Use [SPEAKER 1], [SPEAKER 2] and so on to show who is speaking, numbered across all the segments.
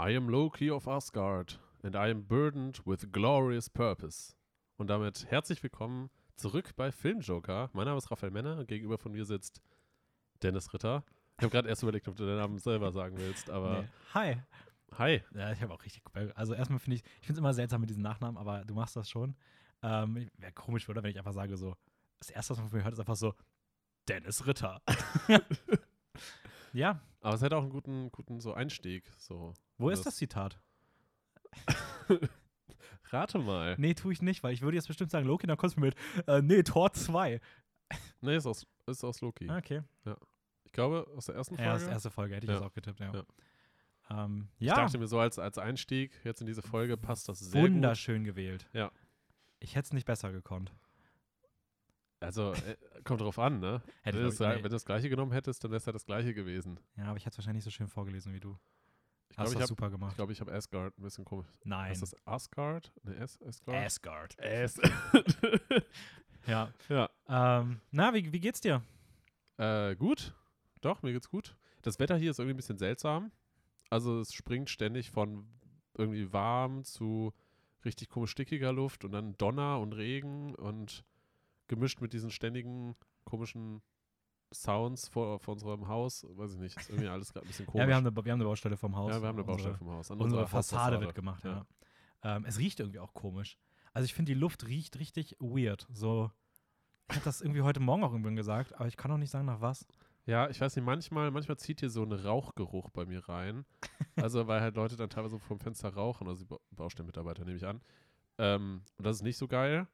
[SPEAKER 1] I am Loki of Asgard and I am burdened with glorious purpose. Und damit herzlich willkommen zurück bei Filmjoker. Mein Name ist Raphael Männer und gegenüber von mir sitzt Dennis Ritter. Ich habe gerade erst überlegt, ob du deinen Namen selber sagen willst, aber
[SPEAKER 2] Nee. Hi.
[SPEAKER 1] hi.
[SPEAKER 2] Ja, ich habe auch richtig. Also erstmal finde ich, ich finde es immer seltsam mit diesen Nachnamen, aber du machst das schon. Ähm, Wäre komisch, oder, wenn ich einfach sage so, das erste, was man von mir hört, ist einfach so, Dennis Ritter. ja,
[SPEAKER 1] Aber es hätte auch einen guten, guten so Einstieg. So.
[SPEAKER 2] wo
[SPEAKER 1] Das-
[SPEAKER 2] ist das Zitat?
[SPEAKER 1] Rate mal.
[SPEAKER 2] Nee, tue ich nicht, weil ich würde jetzt bestimmt sagen, Loki, dann kommst du mir mit, äh, nee, Tor 2.
[SPEAKER 1] Nee, ist aus, ist aus Loki.
[SPEAKER 2] Ah, Okay.
[SPEAKER 1] Ich glaube, aus der ersten Folge.
[SPEAKER 2] Ja, das ist erste Folge, hätte ich
[SPEAKER 1] Ja.
[SPEAKER 2] jetzt auch getippt, ja.
[SPEAKER 1] Ja.
[SPEAKER 2] Ähm,
[SPEAKER 1] Ich
[SPEAKER 2] ja,
[SPEAKER 1] dachte mir so als, als Einstieg jetzt in diese Folge passt das sehr
[SPEAKER 2] wunderschön gewählt.
[SPEAKER 1] Ja.
[SPEAKER 2] Ich hätte es nicht besser gekonnt.
[SPEAKER 1] Also, äh, kommt drauf an, ne?
[SPEAKER 2] Hätte
[SPEAKER 1] wenn, du
[SPEAKER 2] ich,
[SPEAKER 1] das,
[SPEAKER 2] glaub ich,
[SPEAKER 1] wenn du das gleiche genommen hättest, dann wäre es ja das gleiche gewesen.
[SPEAKER 2] ja, aber ich hätte es wahrscheinlich nicht so schön vorgelesen wie du.
[SPEAKER 1] Ich
[SPEAKER 2] Hast
[SPEAKER 1] ich
[SPEAKER 2] das
[SPEAKER 1] habe
[SPEAKER 2] super
[SPEAKER 1] ich
[SPEAKER 2] gemacht.
[SPEAKER 1] glaube, ich habe Asgard ein bisschen komisch.
[SPEAKER 2] Nein.
[SPEAKER 1] Ist das Asgard? Ne, As Asgard?
[SPEAKER 2] Asgard.
[SPEAKER 1] As
[SPEAKER 2] Ja.
[SPEAKER 1] ja.
[SPEAKER 2] Ähm, na, wie, wie geht's dir?
[SPEAKER 1] Äh, gut. Doch, mir geht's gut. Das Wetter hier ist irgendwie ein bisschen seltsam. Also es springt ständig von irgendwie warm zu richtig komisch stickiger Luft und dann Donner und Regen und gemischt mit diesen ständigen komischen Sounds vor, vor unserem Haus. Weiß ich nicht. Ist irgendwie alles gerade ein bisschen komisch.
[SPEAKER 2] Ja, wir haben, eine, wir haben eine Baustelle vom Haus.
[SPEAKER 1] Ja, wir haben eine Baustelle
[SPEAKER 2] unsere,
[SPEAKER 1] vom Haus. An
[SPEAKER 2] Unsere Fassade
[SPEAKER 1] Hausfassade.
[SPEAKER 2] wird gemacht, ja.
[SPEAKER 1] Ja.
[SPEAKER 2] Ähm, es riecht irgendwie auch komisch. Also ich finde, die Luft riecht richtig weird. So, ich habe das irgendwie heute Morgen auch irgendwann gesagt, aber ich kann auch nicht sagen, nach was.
[SPEAKER 1] Ja, ich weiß nicht, manchmal, manchmal zieht hier so ein Rauchgeruch bei mir rein. Also, weil halt Leute dann teilweise vom Fenster rauchen, also die Ba- Baustellenmitarbeiter nehme ich an. Ähm, und das ist nicht so geil.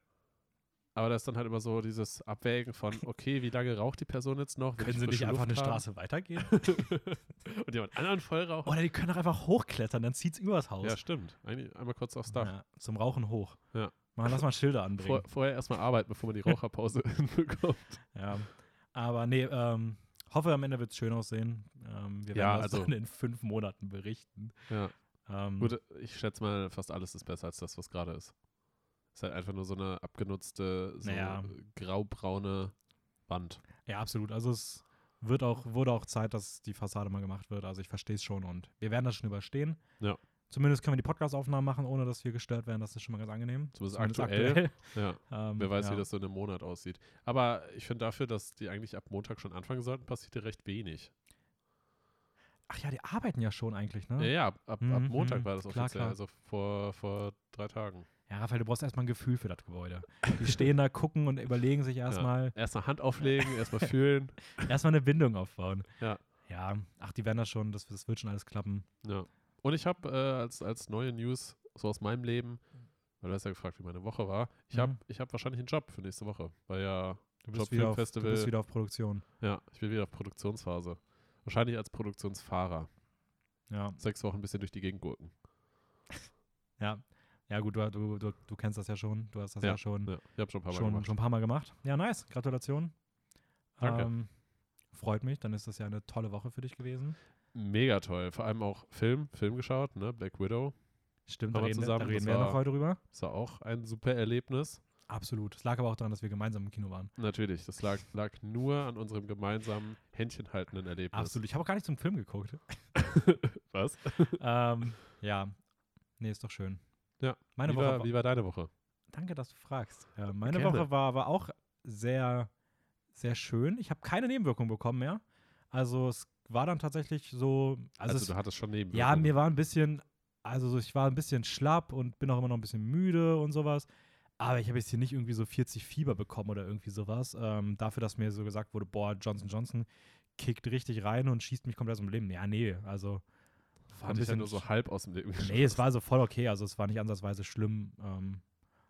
[SPEAKER 1] Aber da ist dann halt immer so dieses Abwägen von, okay, wie lange raucht die Person jetzt noch? Will
[SPEAKER 2] Können sie nicht
[SPEAKER 1] frische
[SPEAKER 2] einfach eine
[SPEAKER 1] Luft haben?
[SPEAKER 2] Straße weitergehen?
[SPEAKER 1] und jemand anderen voll rauchen?
[SPEAKER 2] Oder die können doch einfach hochklettern, dann zieht's übers Haus.
[SPEAKER 1] Ja, stimmt. Eigentlich einmal kurz aufs Dach.
[SPEAKER 2] Ja, zum Rauchen hoch.
[SPEAKER 1] Ja.
[SPEAKER 2] Mal, lass mal Schilder anbringen.
[SPEAKER 1] Vor, vorher erstmal arbeiten, bevor man die Raucherpause hinbekommt.
[SPEAKER 2] Ja. Aber nee, ähm, hoffe, am Ende wird es schön aussehen. Ähm, wir werden
[SPEAKER 1] Ja,
[SPEAKER 2] das
[SPEAKER 1] also-
[SPEAKER 2] dann in fünf Monaten berichten.
[SPEAKER 1] Ja.
[SPEAKER 2] Ähm,
[SPEAKER 1] Gut, ich schätze mal, fast alles ist besser als das, was gerade ist. Ist halt einfach nur so eine abgenutzte, so
[SPEAKER 2] Naja.
[SPEAKER 1] graubraune Wand.
[SPEAKER 2] Ja, absolut. Also es wird auch, wurde auch Zeit, dass die Fassade mal gemacht wird. Also ich verstehe es schon und wir werden das schon überstehen.
[SPEAKER 1] Ja.
[SPEAKER 2] Zumindest können wir die Podcast-Aufnahmen machen, ohne dass wir gestört werden. Das ist schon mal ganz angenehm.
[SPEAKER 1] Zumindest aktuell. Ja,
[SPEAKER 2] Ähm,
[SPEAKER 1] wer weiß,
[SPEAKER 2] ja.
[SPEAKER 1] wie das so in einem Monat aussieht. Aber ich finde dafür, dass die eigentlich ab Montag schon anfangen sollten, passiert hier recht wenig.
[SPEAKER 2] Ach ja, die arbeiten ja schon eigentlich, ne?
[SPEAKER 1] Ja, ja, ab, ab, ab
[SPEAKER 2] Mhm,
[SPEAKER 1] Montag
[SPEAKER 2] mhm.
[SPEAKER 1] war das
[SPEAKER 2] Klar,
[SPEAKER 1] offiziell,
[SPEAKER 2] klar.
[SPEAKER 1] also vor, vor drei Tagen.
[SPEAKER 2] Ja, Raphael, du brauchst erstmal ein Gefühl für das Gebäude. Die stehen da, gucken und überlegen sich erstmal,
[SPEAKER 1] Erst eine Hand auflegen, erstmal fühlen.
[SPEAKER 2] erstmal eine Bindung aufbauen.
[SPEAKER 1] Ja.
[SPEAKER 2] Ja, ach, die werden das schon, das, das wird schon alles klappen.
[SPEAKER 1] Ja. Und ich habe äh, als, als neue News, so aus meinem Leben, weil du hast ja gefragt, wie meine Woche war, ich habe
[SPEAKER 2] Mhm.
[SPEAKER 1] ich hab wahrscheinlich einen Job für nächste Woche, weil ja
[SPEAKER 2] Du bist, wieder auf, du bist wieder auf Produktion.
[SPEAKER 1] Ja, ich bin wieder auf Produktionsphase. Wahrscheinlich als Produktionsfahrer.
[SPEAKER 2] Ja,
[SPEAKER 1] Sechs Wochen ein bisschen durch die Gegend gurken.
[SPEAKER 2] ja. Ja, gut, du, du, du, du kennst das ja schon. Du hast das ja, schon,
[SPEAKER 1] Ja, ich schon ein paar Mal
[SPEAKER 2] schon,
[SPEAKER 1] gemacht.
[SPEAKER 2] schon ein paar Mal gemacht. Ja, nice. Gratulation.
[SPEAKER 1] Danke.
[SPEAKER 2] Ähm, freut mich. Dann ist das ja eine tolle Woche für dich gewesen.
[SPEAKER 1] Mega toll. Vor allem auch Film, Film geschaut, ne? Black Widow.
[SPEAKER 2] Stimmt, da reden, wir-
[SPEAKER 1] zusammen,
[SPEAKER 2] da reden wir ja noch heute drüber.
[SPEAKER 1] Das war auch ein super Erlebnis.
[SPEAKER 2] Absolut. Es lag aber auch daran, dass wir gemeinsam im Kino waren.
[SPEAKER 1] Natürlich, das lag, lag nur an unserem gemeinsamen Händchenhaltenden Erlebnis.
[SPEAKER 2] Absolut. Ich habe auch gar nicht zum Film geguckt.
[SPEAKER 1] Was?
[SPEAKER 2] ähm, ja. Nee, ist doch schön.
[SPEAKER 1] Ja.
[SPEAKER 2] Meine
[SPEAKER 1] wie,
[SPEAKER 2] Woche
[SPEAKER 1] war,
[SPEAKER 2] war-
[SPEAKER 1] wie war deine Woche?
[SPEAKER 2] Danke, dass du fragst. Äh, meine
[SPEAKER 1] Gerne.
[SPEAKER 2] Woche war, war auch sehr, sehr schön. Ich habe keine Nebenwirkungen bekommen mehr. Also es war dann tatsächlich so. Also,
[SPEAKER 1] Also,
[SPEAKER 2] es,
[SPEAKER 1] du hattest schon neben
[SPEAKER 2] ja, mir war ein bisschen, also so, ich war ein bisschen schlapp und bin auch immer noch ein bisschen müde und sowas. Aber ich habe jetzt hier nicht irgendwie so 40 Fieber bekommen oder irgendwie sowas. Ähm, dafür, dass mir so gesagt wurde, boah, Johnson Johnson kickt richtig rein und schießt mich komplett aus dem Leben. Ja, nee, also war
[SPEAKER 1] Fand ich ja nur so halb aus dem Leben
[SPEAKER 2] Nee, es war so voll okay. Also es war nicht ansatzweise schlimm. Ähm,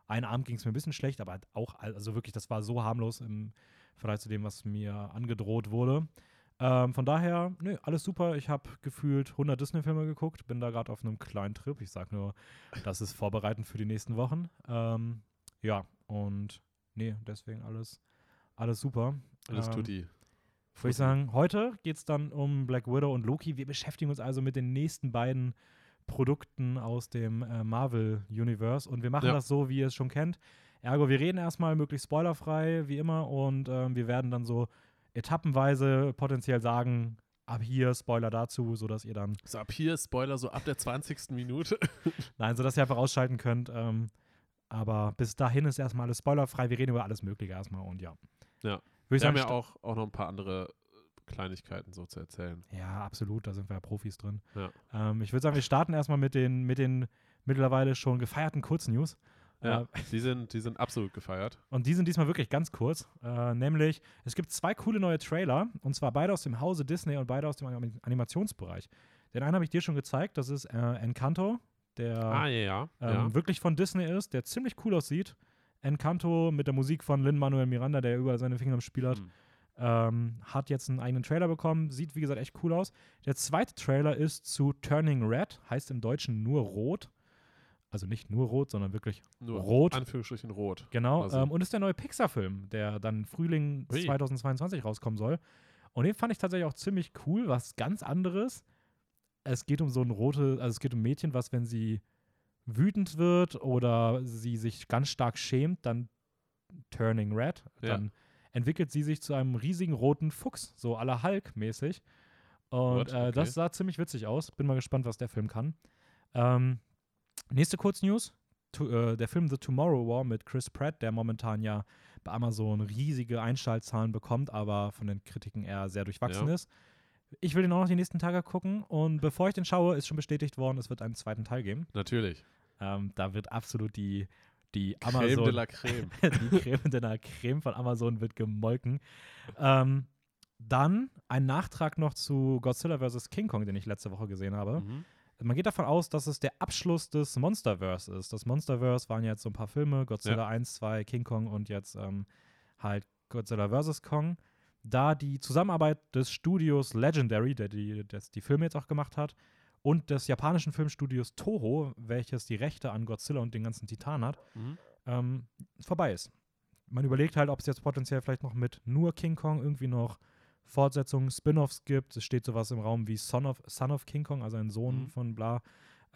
[SPEAKER 2] einen Abend ging es mir ein bisschen schlecht, aber halt auch, also wirklich, das war so harmlos im Vergleich zu dem, was mir angedroht wurde. Ähm, von daher, nö, alles super. Ich habe gefühlt 100 Disney-Filme geguckt, bin da gerade auf einem kleinen Trip. Ich sag nur, das ist vorbereitend für die nächsten Wochen. Ähm, ja, und nee, deswegen alles, alles super.
[SPEAKER 1] Alles
[SPEAKER 2] ähm,
[SPEAKER 1] tutti.
[SPEAKER 2] Würde ich sagen, heute geht es dann um Black Widow und Loki. Wir beschäftigen uns also mit den nächsten beiden Produkten aus dem äh, Marvel-Universe und wir machen
[SPEAKER 1] Ja.
[SPEAKER 2] das so, wie ihr es schon kennt. Ergo, wir reden erstmal möglichst spoilerfrei, wie immer, und ähm, wir werden dann so etappenweise potenziell sagen, ab hier Spoiler dazu, sodass ihr dann,
[SPEAKER 1] So ab hier Spoiler so ab der 20. Minute.
[SPEAKER 2] nein, sodass ihr einfach ausschalten könnt. Ähm, aber bis dahin ist erstmal alles spoilerfrei. Wir reden über alles Mögliche erstmal und ja.
[SPEAKER 1] Ja. Wir haben ja auch, auch noch ein paar andere äh, Kleinigkeiten so zu erzählen.
[SPEAKER 2] Ja, absolut, da sind wir ja Profis drin.
[SPEAKER 1] Ja.
[SPEAKER 2] Ähm, ich würde sagen, wir starten erstmal mit den, mit den mittlerweile schon gefeierten Kurznews.
[SPEAKER 1] Ja,
[SPEAKER 2] Äh,
[SPEAKER 1] die, sind, die sind absolut gefeiert.
[SPEAKER 2] und die sind diesmal wirklich ganz kurz. Äh, nämlich, es gibt zwei coole neue Trailer, und zwar beide aus dem Hause Disney und beide aus dem Anim Animationsbereich. Den einen habe ich dir schon gezeigt, das ist äh, Encanto, der
[SPEAKER 1] ah, ja, ja.
[SPEAKER 2] ähm, wirklich von Disney ist, der ziemlich cool aussieht. Encanto mit der Musik von Lin-Manuel Miranda, der überall seine Finger im Spiel hat.
[SPEAKER 1] Hm.
[SPEAKER 2] Ähm, hat jetzt einen eigenen Trailer bekommen, sieht wie gesagt echt cool aus. Der zweite Trailer ist zu Turning Red, heißt im Deutschen nur Rot. Also nicht nur Rot, sondern wirklich
[SPEAKER 1] Nur
[SPEAKER 2] rot.
[SPEAKER 1] Anführungsstrichen rot.
[SPEAKER 2] genau.
[SPEAKER 1] quasi.
[SPEAKER 2] Ähm, und ist der neue Pixar-Film, der dann Frühling
[SPEAKER 1] Ui.
[SPEAKER 2] 2022 rauskommen soll. Und den fand ich tatsächlich auch ziemlich cool, was ganz anderes. Es geht um so ein rote, also es geht um Mädchen, was, wenn sie wütend wird oder sie sich ganz stark schämt, dann Turning Red,
[SPEAKER 1] Ja.
[SPEAKER 2] dann entwickelt sie sich zu einem riesigen roten Fuchs, so aller Hulk-mäßig. Und
[SPEAKER 1] What?
[SPEAKER 2] äh,
[SPEAKER 1] Okay.
[SPEAKER 2] das sah ziemlich witzig aus. Bin mal gespannt, was der Film kann. Ähm, nächste Kurznews. To, äh, der Film The Tomorrow War mit Chris Pratt, der momentan ja bei Amazon riesige Einschaltzahlen bekommt, aber von den Kritiken eher sehr durchwachsen
[SPEAKER 1] Ja.
[SPEAKER 2] ist. Ich will den auch noch die nächsten Tage gucken und bevor ich den schaue, ist schon bestätigt worden, es wird einen zweiten Teil geben.
[SPEAKER 1] Natürlich.
[SPEAKER 2] Ähm, da wird absolut die, die
[SPEAKER 1] Creme
[SPEAKER 2] Amazon
[SPEAKER 1] de la Creme.
[SPEAKER 2] die Creme de la Creme von Amazon wird gemolken. Ähm, dann ein Nachtrag noch zu Godzilla vs. King Kong, den ich letzte Woche gesehen habe.
[SPEAKER 1] mhm.
[SPEAKER 2] Man geht davon aus, dass es der Abschluss des Monsterverse ist. Das Monsterverse waren jetzt so ein paar Filme, Godzilla
[SPEAKER 1] Ja.
[SPEAKER 2] 1, 2, King Kong und jetzt ähm, halt Godzilla vs. Kong. Da die Zusammenarbeit des Studios Legendary, der die, das die Filme jetzt auch gemacht hat, und des japanischen Filmstudios Toho, welches die Rechte an Godzilla und den ganzen Titan hat,
[SPEAKER 1] Mhm.
[SPEAKER 2] ähm, vorbei ist. Man überlegt halt, ob es jetzt potenziell vielleicht noch mit nur King Kong irgendwie noch Fortsetzungen, Spin-offs gibt. Es steht sowas im Raum wie Son of, Son of King Kong, also ein Sohn
[SPEAKER 1] Mhm.
[SPEAKER 2] von bla.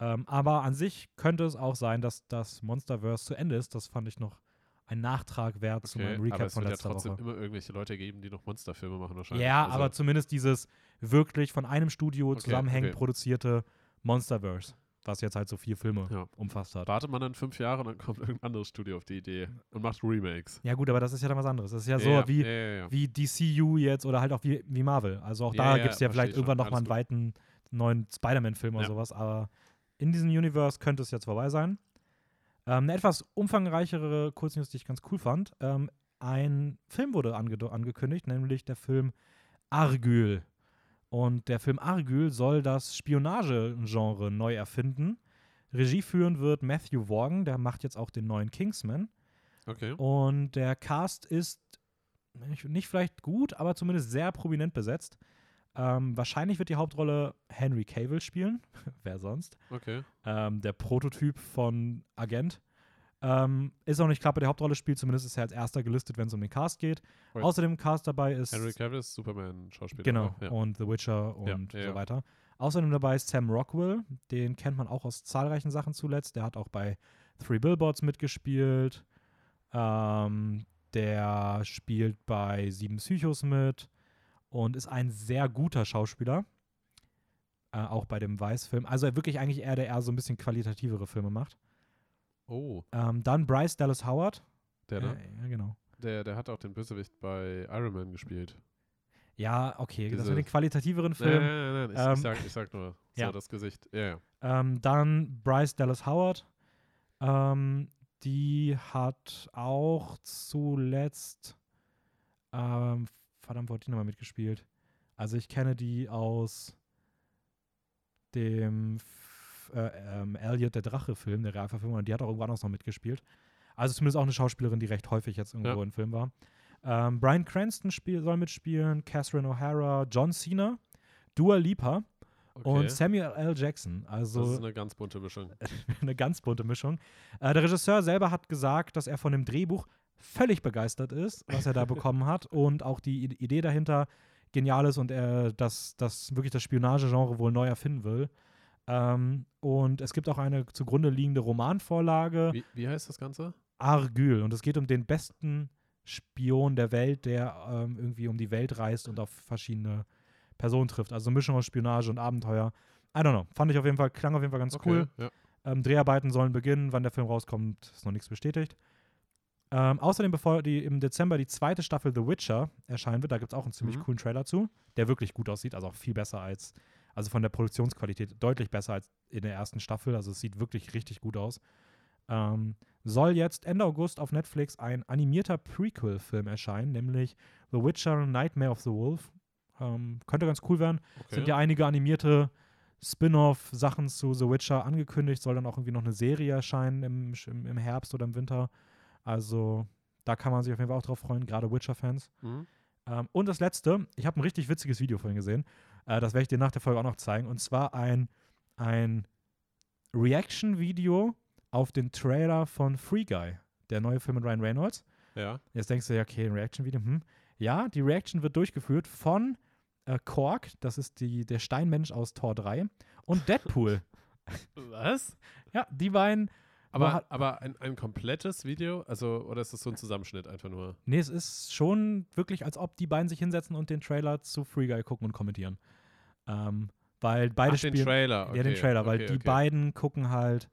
[SPEAKER 2] Ähm, aber an sich könnte es auch sein, dass das Monsterverse zu Ende ist. Das fand ich noch ein Nachtrag wert zu
[SPEAKER 1] Okay,
[SPEAKER 2] meinem
[SPEAKER 1] aber
[SPEAKER 2] Recap
[SPEAKER 1] es
[SPEAKER 2] von
[SPEAKER 1] wird ja
[SPEAKER 2] letzter
[SPEAKER 1] trotzdem
[SPEAKER 2] Woche.
[SPEAKER 1] immer irgendwelche Leute geben, die noch Monsterfilme machen wahrscheinlich.
[SPEAKER 2] Ja,
[SPEAKER 1] Also,
[SPEAKER 2] aber zumindest dieses wirklich von einem Studio
[SPEAKER 1] Okay,
[SPEAKER 2] zusammenhängend
[SPEAKER 1] okay.
[SPEAKER 2] produzierte Monsterverse, was jetzt halt so vier Filme
[SPEAKER 1] Ja.
[SPEAKER 2] umfasst hat.
[SPEAKER 1] wartet man dann fünf Jahre und dann kommt irgendein anderes Studio auf die Idee und macht Remakes.
[SPEAKER 2] Ja gut, aber das ist ja dann was anderes. Das ist ja so
[SPEAKER 1] ja,
[SPEAKER 2] wie,
[SPEAKER 1] ja, ja.
[SPEAKER 2] wie DCU jetzt oder halt auch wie, wie Marvel. Also auch da gibt es ja vielleicht irgendwann nochmal einen
[SPEAKER 1] Alles
[SPEAKER 2] weiten neuen Spider-Man-Film oder sowas, aber in diesem Universe könnte es jetzt vorbei sein. Ähm, eine etwas umfangreichere Kurznews, die ich ganz cool fand. Ähm, ein Film wurde ange angekündigt, nämlich der Film Argyll. Und der Film Argyll soll das Spionage-Genre neu erfinden. Regie führen wird Matthew Vaughan, der macht jetzt auch den neuen Kingsman.
[SPEAKER 1] Okay.
[SPEAKER 2] Und der Cast ist nicht vielleicht gut, aber zumindest sehr prominent besetzt. Ähm, wahrscheinlich wird die Hauptrolle Henry Cavill spielen. Wer sonst?
[SPEAKER 1] Okay.
[SPEAKER 2] Ähm, der Prototyp von Agent. Ähm, ist auch nicht klar, wer die Hauptrolle spielt. Zumindest ist er als erster gelistet, wenn es um den Cast geht.
[SPEAKER 1] Right.
[SPEAKER 2] Außerdem Cast dabei ist.
[SPEAKER 1] Henry Cavill ist Superman-Schauspieler.
[SPEAKER 2] Genau?
[SPEAKER 1] Ja.
[SPEAKER 2] und The Witcher und
[SPEAKER 1] Ja, ja,
[SPEAKER 2] so weiter. Außerdem dabei ist Sam Rockwell, den kennt man auch aus zahlreichen Sachen zuletzt. Der hat auch bei Three Billboards mitgespielt. Ähm, der spielt bei Sieben Psychos mit und ist ein sehr guter Schauspieler. Äh, auch bei dem Weiß-Film. Also wirklich eigentlich eher, der eher so ein bisschen qualitativere Filme macht.
[SPEAKER 1] Oh,
[SPEAKER 2] Ähm, dann Bryce Dallas Howard.
[SPEAKER 1] der, ne?
[SPEAKER 2] Äh, ja, genau.
[SPEAKER 1] Der, der hat auch den Bösewicht bei Iron Man gespielt.
[SPEAKER 2] Ja, okay. das
[SPEAKER 1] Diese-
[SPEAKER 2] mit den qualitativeren
[SPEAKER 1] Nein,
[SPEAKER 2] Filmen.
[SPEAKER 1] nein, nein, nein. Ich,
[SPEAKER 2] Ähm,
[SPEAKER 1] ich, sag, ich sag nur. So,
[SPEAKER 2] ja.
[SPEAKER 1] das Gesicht. Ja, ja.
[SPEAKER 2] Ähm, dann Bryce Dallas Howard. Ähm, die hat auch zuletzt, ähm, verdammt, wo hat die nochmal mitgespielt? Also ich kenne die aus dem äh, ähm, Elliot der Drache-Film, der Realverfilmung, und die hat auch irgendwann noch mitgespielt. Also zumindest auch eine Schauspielerin, die recht häufig jetzt irgendwo
[SPEAKER 1] Ja.
[SPEAKER 2] im Film war. Ähm, Brian Cranston spiel, soll mitspielen, Catherine O'Hara, John Cena, Dua Lipa
[SPEAKER 1] Okay.
[SPEAKER 2] und Samuel L. Jackson.
[SPEAKER 1] das
[SPEAKER 2] Also
[SPEAKER 1] ist eine ganz bunte Mischung.
[SPEAKER 2] eine ganz bunte Mischung. Äh, der Regisseur selber hat gesagt, dass er von dem Drehbuch völlig begeistert ist, was er da bekommen hat und auch die Idee dahinter genial ist und er das, das wirklich das Spionagegenre wohl neu erfinden will. Ähm, und es gibt auch eine zugrunde liegende Romanvorlage,
[SPEAKER 1] Wie, wie heißt das Ganze?
[SPEAKER 2] Argyll. Und es geht um den besten Spion der Welt, der ähm, irgendwie um die Welt reist und auf verschiedene Person trifft. Also Mischung aus Spionage und Abenteuer. I don't know. Fand ich auf jeden Fall, klang auf jeden Fall ganz
[SPEAKER 1] Okay,
[SPEAKER 2] cool.
[SPEAKER 1] Ja.
[SPEAKER 2] Ähm, Dreharbeiten sollen beginnen. Wann der Film rauskommt, ist noch nichts bestätigt. Ähm, außerdem, bevor die im Dezember die zweite Staffel The Witcher erscheinen wird, da gibt es auch einen ziemlich
[SPEAKER 1] Mhm.
[SPEAKER 2] coolen Trailer zu, der wirklich gut aussieht, also auch viel besser als, also von der Produktionsqualität deutlich besser als in der ersten Staffel. Also es sieht wirklich richtig gut aus. Ähm, soll jetzt Ende August auf Netflix ein animierter Prequel-Film erscheinen, nämlich The Witcher Nightmare of the Wolf. Ähm, könnte ganz cool werden.
[SPEAKER 1] Okay.
[SPEAKER 2] Sind ja einige animierte Spin-off-Sachen zu The Witcher angekündigt. Soll dann auch irgendwie noch eine Serie erscheinen im, im, im Herbst oder im Winter. Also da kann man sich auf jeden Fall auch drauf freuen, gerade Witcher-Fans.
[SPEAKER 1] Mhm.
[SPEAKER 2] Ähm, und das letzte, ich habe ein richtig witziges Video vorhin gesehen. Äh, das werde ich dir nach der Folge auch noch zeigen. Und zwar ein, ein Reaction-Video auf den Trailer von Free Guy, der neue Film mit Ryan Reynolds.
[SPEAKER 1] Ja.
[SPEAKER 2] Jetzt denkst du ja, okay, ein Reaction-Video. Hm. Ja, die Reaction wird durchgeführt von äh, Korg, das ist die, der Steinmensch aus Tor 3, und Deadpool.
[SPEAKER 1] Was?
[SPEAKER 2] ja, die beiden.
[SPEAKER 1] Aber,
[SPEAKER 2] hat-
[SPEAKER 1] aber ein, ein komplettes Video? Also, oder ist das so ein Zusammenschnitt einfach nur?
[SPEAKER 2] Nee, es ist schon wirklich, als ob die beiden sich hinsetzen und den Trailer zu Free Guy gucken und kommentieren. Ähm, weil beide
[SPEAKER 1] Ach, den
[SPEAKER 2] spielen.
[SPEAKER 1] Trailer. Okay,
[SPEAKER 2] ja, den Trailer, weil
[SPEAKER 1] okay,
[SPEAKER 2] die
[SPEAKER 1] okay.
[SPEAKER 2] beiden gucken halt.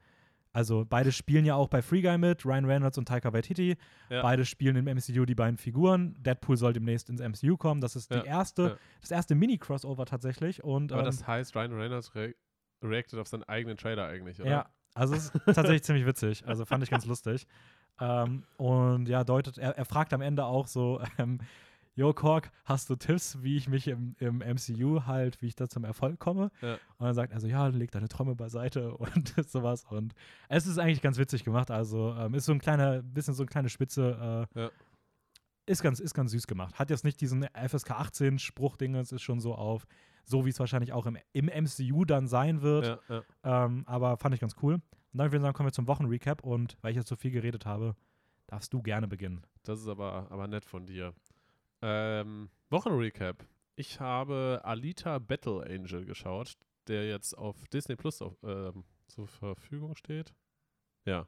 [SPEAKER 2] Also beide spielen ja auch bei Free Guy mit, Ryan Reynolds und Taika Waititi.
[SPEAKER 1] Ja.
[SPEAKER 2] Beide spielen im MCU die beiden Figuren. Deadpool soll demnächst ins MCU kommen. Das ist
[SPEAKER 1] Ja,
[SPEAKER 2] die erste,
[SPEAKER 1] ja.
[SPEAKER 2] das erste Mini-Crossover tatsächlich. Und,
[SPEAKER 1] Aber
[SPEAKER 2] ähm,
[SPEAKER 1] das heißt, Ryan Reynolds re reacted auf seinen eigenen Trailer eigentlich, oder?
[SPEAKER 2] Ja, also es ist tatsächlich ziemlich witzig. Also fand ich ganz lustig. Ähm, und ja, deutet, er, er fragt am Ende auch so, ähm, Yo, Kork, hast du Tipps, wie ich mich im, im MCU halt, wie ich da zum Erfolg komme?
[SPEAKER 1] Ja.
[SPEAKER 2] Und dann sagt er so, ja, leg deine Träume beiseite und sowas. Und es ist eigentlich ganz witzig gemacht. Also ähm, ist so ein kleiner, bisschen so eine kleine Spitze. Äh,
[SPEAKER 1] Ja.
[SPEAKER 2] Ist ganz, ist ganz süß gemacht. Hat jetzt nicht diesen FSK 18 Spruch-Ding, es ist schon so auf, so wie es wahrscheinlich auch im, im MCU dann sein wird.
[SPEAKER 1] Ja, ja.
[SPEAKER 2] Ähm, aber fand ich ganz cool. Und dann würde ich sagen, kommen wir zum Wochenrecap. Und weil ich jetzt so viel geredet habe, darfst du gerne beginnen.
[SPEAKER 1] Das ist aber, aber nett von dir. Ähm, Wochenrecap. Ich habe Alita Battle Angel geschaut, der jetzt auf Disney Plus auf, ähm, zur Verfügung steht. Ja,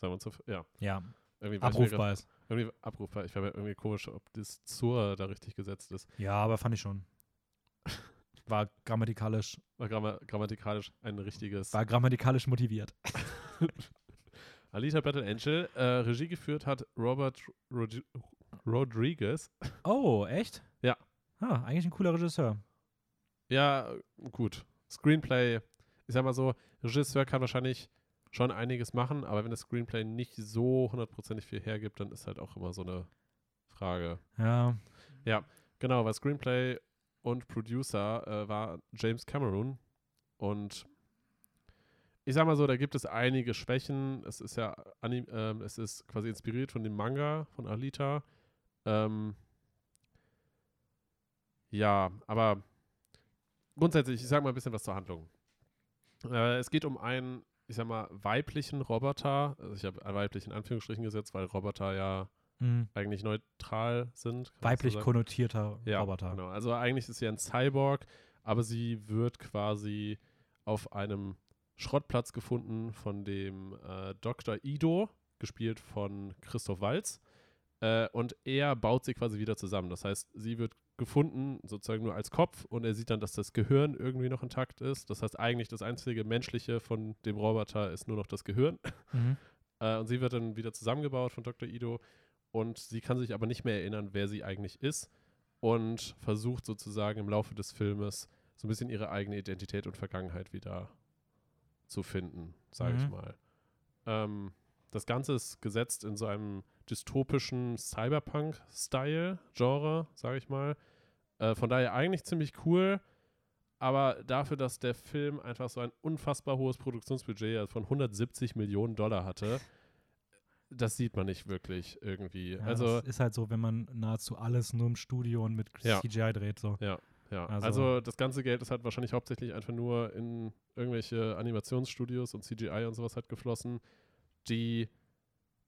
[SPEAKER 1] sagen wir zur, ja.
[SPEAKER 2] Ja,
[SPEAKER 1] Irgendwie
[SPEAKER 2] abrufbar ist.
[SPEAKER 1] Irgendwie abrufbar. Ich war mir irgendwie komisch, ob das zur da richtig gesetzt ist.
[SPEAKER 2] Ja, aber fand ich schon. War grammatikalisch,
[SPEAKER 1] War gramma grammatikalisch ein richtiges.
[SPEAKER 2] war grammatikalisch motiviert.
[SPEAKER 1] Alita Battle Angel. Äh, Regie geführt hat Robert Rod Rodriguez.
[SPEAKER 2] Oh, echt?
[SPEAKER 1] Ja.
[SPEAKER 2] Ah, eigentlich ein cooler Regisseur.
[SPEAKER 1] Ja, gut. Screenplay, ich sag mal so, Regisseur kann wahrscheinlich schon einiges machen, aber wenn das Screenplay nicht so hundertprozentig viel hergibt, dann ist halt auch immer so eine Frage.
[SPEAKER 2] Ja.
[SPEAKER 1] Genau, weil Screenplay und Producer äh, war James Cameron und ich sag mal so, da gibt es einige Schwächen. Es ist ja, ähm, es ist quasi inspiriert von dem Manga von Alita. Ähm, ja, aber grundsätzlich, ich sag mal ein bisschen was zur Handlung. Äh, es geht um einen, ich sag mal, weiblichen Roboter. Also ich habe weiblich in Anführungsstrichen gesetzt, weil Roboter ja
[SPEAKER 2] Mhm.
[SPEAKER 1] eigentlich neutral sind. so
[SPEAKER 2] Weiblich
[SPEAKER 1] sagen.
[SPEAKER 2] konnotierter
[SPEAKER 1] Ja,
[SPEAKER 2] Roboter.
[SPEAKER 1] Genau. Also eigentlich ist sie ein Cyborg, aber sie wird quasi auf einem Schrottplatz gefunden von dem äh, Dr. Ido, gespielt von Christoph Walz. Äh, und er baut sie quasi wieder zusammen. Das heißt, sie wird gefunden sozusagen nur als Kopf und er sieht dann, dass das Gehirn irgendwie noch intakt ist. Das heißt, eigentlich das einzige menschliche von dem Roboter ist nur noch das Gehirn.
[SPEAKER 2] Mhm.
[SPEAKER 1] Äh, und sie wird dann wieder zusammengebaut von Dr. Ido. Und sie kann sich aber nicht mehr erinnern, wer sie eigentlich ist. Und versucht sozusagen im Laufe des Filmes so ein bisschen ihre eigene Identität und Vergangenheit wieder zu finden, sage ich
[SPEAKER 2] Mhm.
[SPEAKER 1] mal. Ähm, das Ganze ist gesetzt in so einem dystopischen Cyberpunk-Style, Genre, sage ich mal. Äh, von daher eigentlich ziemlich cool. Aber dafür, dass der Film einfach so ein unfassbar hohes Produktionsbudget von 170 Millionen Dollar hatte, das sieht man nicht wirklich irgendwie.
[SPEAKER 2] Ja,
[SPEAKER 1] also,
[SPEAKER 2] das ist halt so, wenn man nahezu alles nur im Studio und mit
[SPEAKER 1] Ja.
[SPEAKER 2] CGI dreht. So.
[SPEAKER 1] ja.
[SPEAKER 2] also-
[SPEAKER 1] Also, das ganze Geld ist halt wahrscheinlich hauptsächlich einfach nur in irgendwelche Animationsstudios und CGI und sowas halt geflossen, die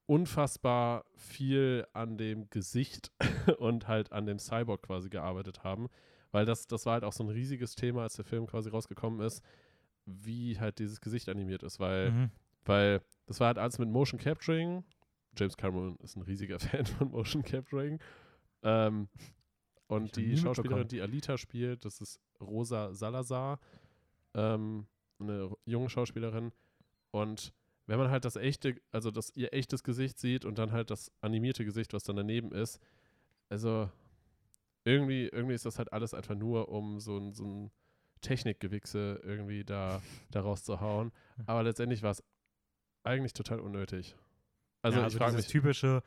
[SPEAKER 1] unfassbar viel an dem Gesicht und halt an dem Cyborg quasi gearbeitet haben. Weil das, das war halt auch so ein riesiges Thema, als der Film quasi rausgekommen ist, wie halt dieses Gesicht animiert ist. Weil
[SPEAKER 2] Mhm.
[SPEAKER 1] Weil das war halt alles mit Motion Capturing. James Cameron ist ein riesiger Fan von Motion Capturing. Ähm, Und die Schauspielerin, die Alita spielt, das ist Rosa Salazar, ähm, eine junge Schauspielerin. Und wenn man halt das echte, also das ihr echtes Gesicht sieht und dann halt das animierte Gesicht, was dann daneben ist, also irgendwie, irgendwie ist das halt alles einfach nur, um so ein, so ein Technikgewichse irgendwie da, da rauszuhauen. Aber letztendlich war es eigentlich total unnötig. Also,
[SPEAKER 2] ja,
[SPEAKER 1] ich
[SPEAKER 2] also
[SPEAKER 1] frage
[SPEAKER 2] dieses
[SPEAKER 1] mich,
[SPEAKER 2] typische,